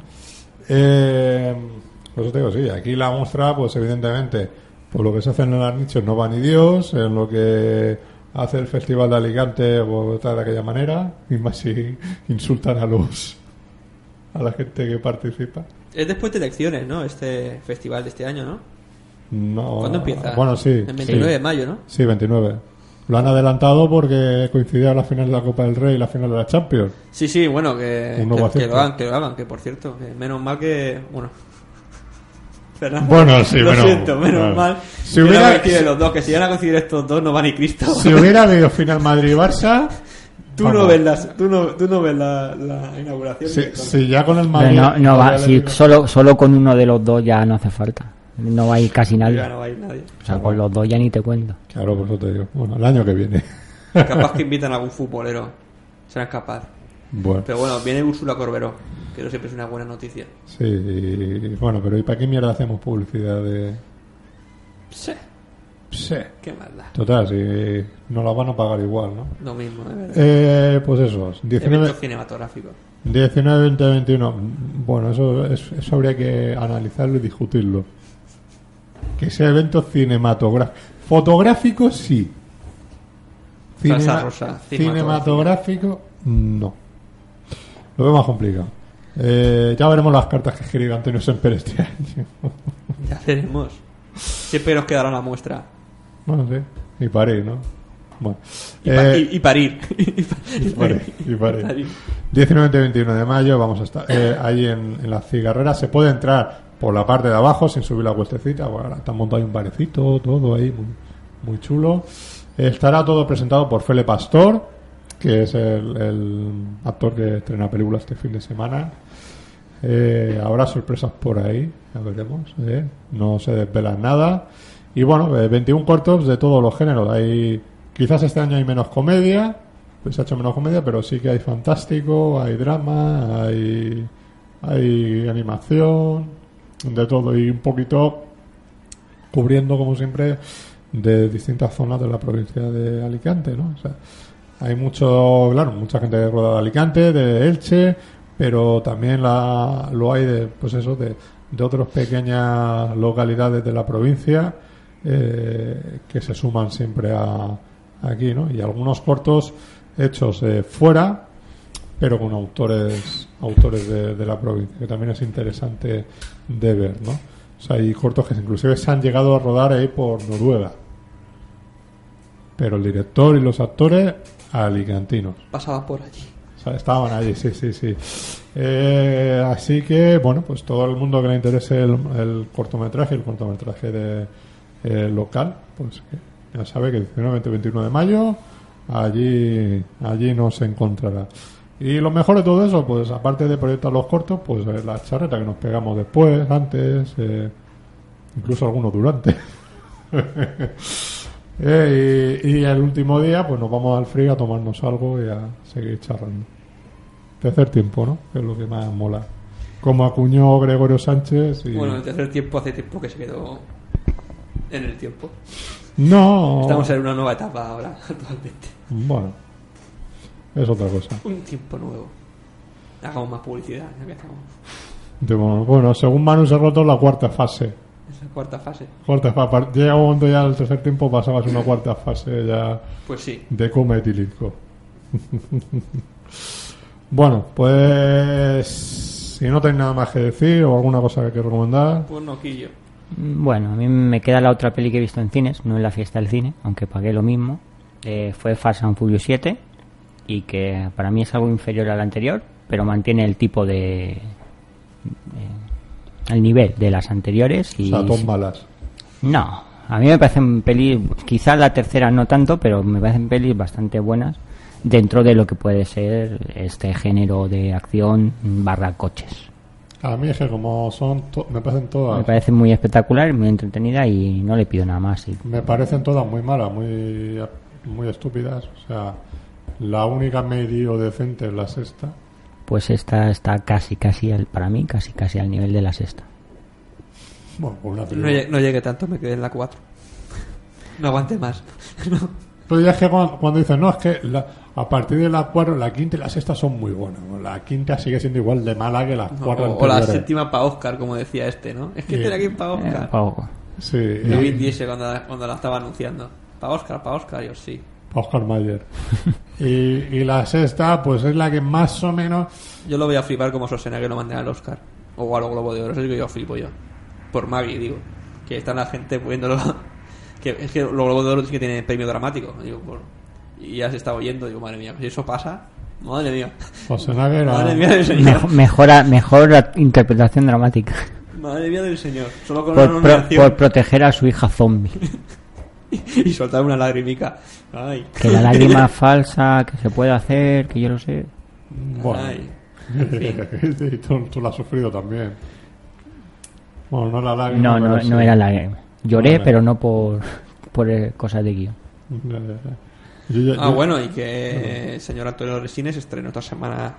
Eh, pues te digo, sí, aquí la muestra, pues evidentemente, por lo que se hace en las nichos no va ni Dios, en lo que hace el Festival de Alicante, o está de aquella manera, y más si insultan a los a la gente que participa. Es después de elecciones, ¿no? Este festival de este año, ¿no? No, ¿Cuándo empieza? Bueno, sí. El 29 sí. de mayo, ¿no? Sí, 29. Lo han adelantado porque coincidía la final de la Copa del Rey y la final de la Champions. Sí, sí, bueno, que, que, que lo hagan, que lo hagan, que por cierto, que menos mal que. Bueno. Fernando, Bueno, sí, lo bueno, siento, menos bueno. mal. Si hubiera- no coinciden los dos, que si van a coincidir estos dos, no va ni Cristo. Si hubiera habido final Madrid-Barça, tú, no ves las, tú, no, tú no ves la, la inauguración. con- si ya con el Madrid... no, no va, si solo, solo con uno de los dos ya no hace falta. No va a ir casi nadie. Ya no va a ir nadie. O sea, con los dos ya ni te cuento. Claro, por eso te digo. Bueno, el año que viene. Capaz que invitan a algún futbolero. Serán capaz. Bueno, Pero bueno, viene Úrsula Corberó, que eso siempre es una buena noticia. sí. y- Bueno, pero ¿y para qué mierda hacemos publicidad de...? Sí, Sí. qué maldad. Total, si nos la van a pagar igual, ¿no? Lo mismo, de verdad. Eh, pues eso, 19... Eventos cinematográficos. 19, 20, 21. Bueno, eso, es- eso habría que analizarlo y discutirlo. Que sea evento cinematográfico. Fotográfico, sí. Salsa rosa, cinematográfico, no. Lo veo más complicado. Eh, ya veremos las cartas que escribe Antonio Semper este año. Ya veremos. Siempre nos quedará la muestra. Bueno, sí. Y París, ¿no? Bueno. Y, pa- Eh, y- y parir. y París, y parir. 19 y 21 de mayo vamos a estar eh, ahí en, en la cigarrera. Se puede entrar por la parte de abajo sin subir la cuestecita. Bueno, ahora está montado un barecito, todo ahí muy, muy chulo. Estará todo presentado por Fele Pastor, que es el, actor que estrena películas este fin de semana. Eh, habrá sorpresas por ahí, ya veremos. ¿eh? No se desvelan nada. Y bueno, eh, 21 cortos de todos los géneros. Hay, quizás este año hay menos comedia, pues se ha hecho menos comedia, pero sí que hay fantástico, hay drama, hay, hay animación, de todo. Y un poquito cubriendo, como siempre, de distintas zonas de la provincia de Alicante, ¿no? O sea, hay mucho, claro, mucha gente de Rueda de Alicante, de Elche, pero también la, lo hay de, pues eso, de, de otras pequeñas localidades de la provincia eh, que se suman siempre a, aquí, ¿no? Y algunos cortos hechos eh, fuera, pero con autores autores de, de la provincia, que también es interesante de ver, ¿no? O sea, hay cortos que inclusive se han llegado a rodar ahí por Noruega. Pero el director y los actores alicantinos. Pasaba por allí. O sea, estaban allí, sí, sí, sí. Eh, así que, bueno, pues todo el mundo que le interese el, el cortometraje, el cortometraje de eh, local, pues ya sabe que 19, 20, 21 de mayo, allí, allí nos encontrará. Y lo mejor de todo eso, pues aparte de proyectar los cortos, pues eh, la charreta que nos pegamos después, antes, eh, incluso algunos durante. Eh, y, y el último día, pues nos vamos al frío a tomarnos algo y a seguir charlando. Tercer tiempo, ¿no? Que es lo que más mola. Como acuñó Gregorio Sánchez y... Bueno, el tercer tiempo hace tiempo que se quedó en el tiempo. No. Estamos en una nueva etapa ahora, actualmente. Bueno. Es otra cosa. Un tiempo nuevo. Hagamos más publicidad, ya que estamos. De- bueno, bueno, según Manu Serroto, la cuarta fase. Esa cuarta fase. Cuarta fase. Llega un momento ya el tercer tiempo pasabas una cuarta fase ya Pues sí. de coma etílico. bueno, pues si no tenéis nada más que decir o alguna cosa que recomendar, Pues no, Quillo. Mm, Bueno, a mí me queda la otra peli que he visto en cines, no en la fiesta del cine, aunque pagué lo mismo. Eh, fue Fast and Furious 7 y que para mí es algo inferior al anterior, pero mantiene el tipo de... eh, el nivel de las anteriores o y... sea, todas malas. No, a mí me parecen pelis, quizás la tercera no tanto, pero me parecen pelis bastante buenas dentro de lo que puede ser este género de acción barra coches. A mí es que como son, to- me parecen Me todas, parece muy espectacular, muy entretenida y no le pido nada más. Y me parecen todas muy malas, muy, muy estúpidas. O sea, la única medio decente es la sexta. pues esta está casi, casi, al, para mí, casi, casi al nivel de la sexta. Bueno, pues una No, llegué, no llegué tanto, me quedé en la 4. No aguante más. Pero ya es que cuando, cuando dicen, no, es que la- a partir de la cuatro, la quinta y la sexta son muy buenas. La quinta sigue siendo igual de mala que las No, cuatro o, o la séptima para Oscar, como decía este, ¿no? Es que Sí. este era aquí para Eh, Oscar. Sí, y- Vin Diesel cuando, cuando la estaba anunciando. Para Oscar, para Oscar, yo sí. Oscar Mayer. y, y la sexta, pues es la que más o menos. Yo lo voy a flipar como Schwarzenegger lo manden al Oscar. O a los Globo de Oro, eso es lo que yo flipo yo. Por Maggie, digo. Que está la gente poniéndolo. Que es que los Globos de Oro sí que tienen premio dramático. Digo, por- y ya se está oyendo, digo, madre mía, si eso pasa, madre mía. Schwarzenegger a- Madre mía del señor. Mejor, mejora, mejor interpretación dramática. Madre mía del señor. Solo con Por, una pro- nominación por proteger a su hija zombie. y soltar una lagrimica. Ay. Que la lágrima falsa, que se puede hacer, que yo lo sé. Bueno. Ay. y tú, tú la has sufrido también. Bueno, no la lágrima. No, no, no era lágrima. Lloré, Vale. pero no por, por eh, cosas de guion. Yo ya- Ah, yo- bueno, y que el señor Antonio Resines estrenó esta semana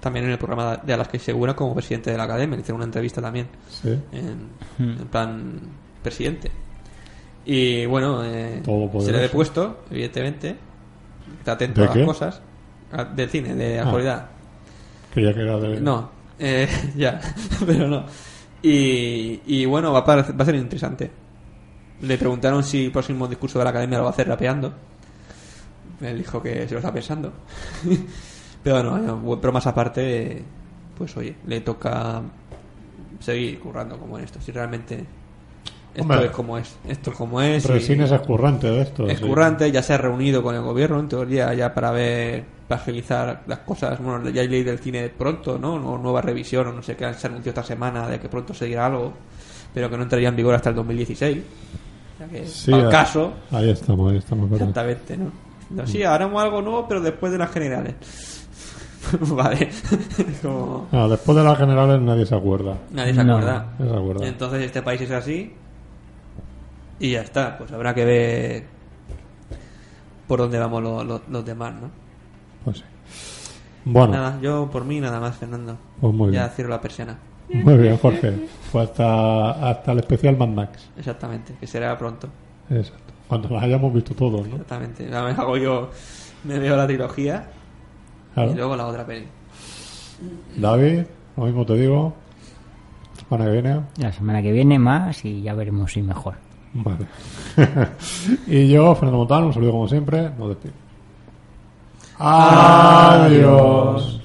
también en el programa de Alaska y Segura como presidente de la academia. Le hicieron una entrevista también. Sí. en, Hmm. en plan presidente. Y bueno, eh, se le ha depuesto, evidentemente. Está atento ¿De a las qué? cosas. Del cine, de Ah. actualidad. Creía que era de. No, eh, ya, pero no. Y, y bueno, va a, parecer- va a ser interesante. Le preguntaron si el próximo discurso de la academia lo va a hacer rapeando. Él dijo que se lo está pensando. pero bueno, eh, bromas aparte, pues oye, le toca seguir currando como en esto. Si realmente esto Hombre. es como es, esto es como es. Resines es currante de esto. es sí. currante, ya se ha reunido con el gobierno en teoría ya para ver, para agilizar las cosas. Bueno, ya hay ley del cine pronto, ¿no? O nueva revisión o no sé qué se anunció esta semana de que pronto se dirá algo, pero que no entraría en vigor hasta el 2016. O sea que, Sí, al caso, Ahí estamos, ahí estamos. ¿verdad? exactamente, ¿no? No, sí, haremos algo nuevo, pero después de las generales. vale. Como después de las generales nadie se acuerda. nadie se No. acuerda. Nadie se acuerda. Entonces este país es así y ya está. Pues habrá que ver por dónde vamos los, los- los demás, ¿no? Pues sí. Bueno, Nada, yo por mí nada más, Fernando. pues muy ya bien. cierro la persiana. Muy bien, Jorge. Pues hasta, hasta el especial Mad Max. Exactamente, que será pronto. Exacto. Cuando las hayamos visto todos, ¿no? Exactamente. Ya me hago yo, me veo la trilogía Claro. y luego la otra peli. David, lo mismo te digo. Semana que viene. La semana que viene más y ya veremos si mejor. Vale. y yo, Fernando Montano, un saludo como siempre. Nos despedimos. Adiós.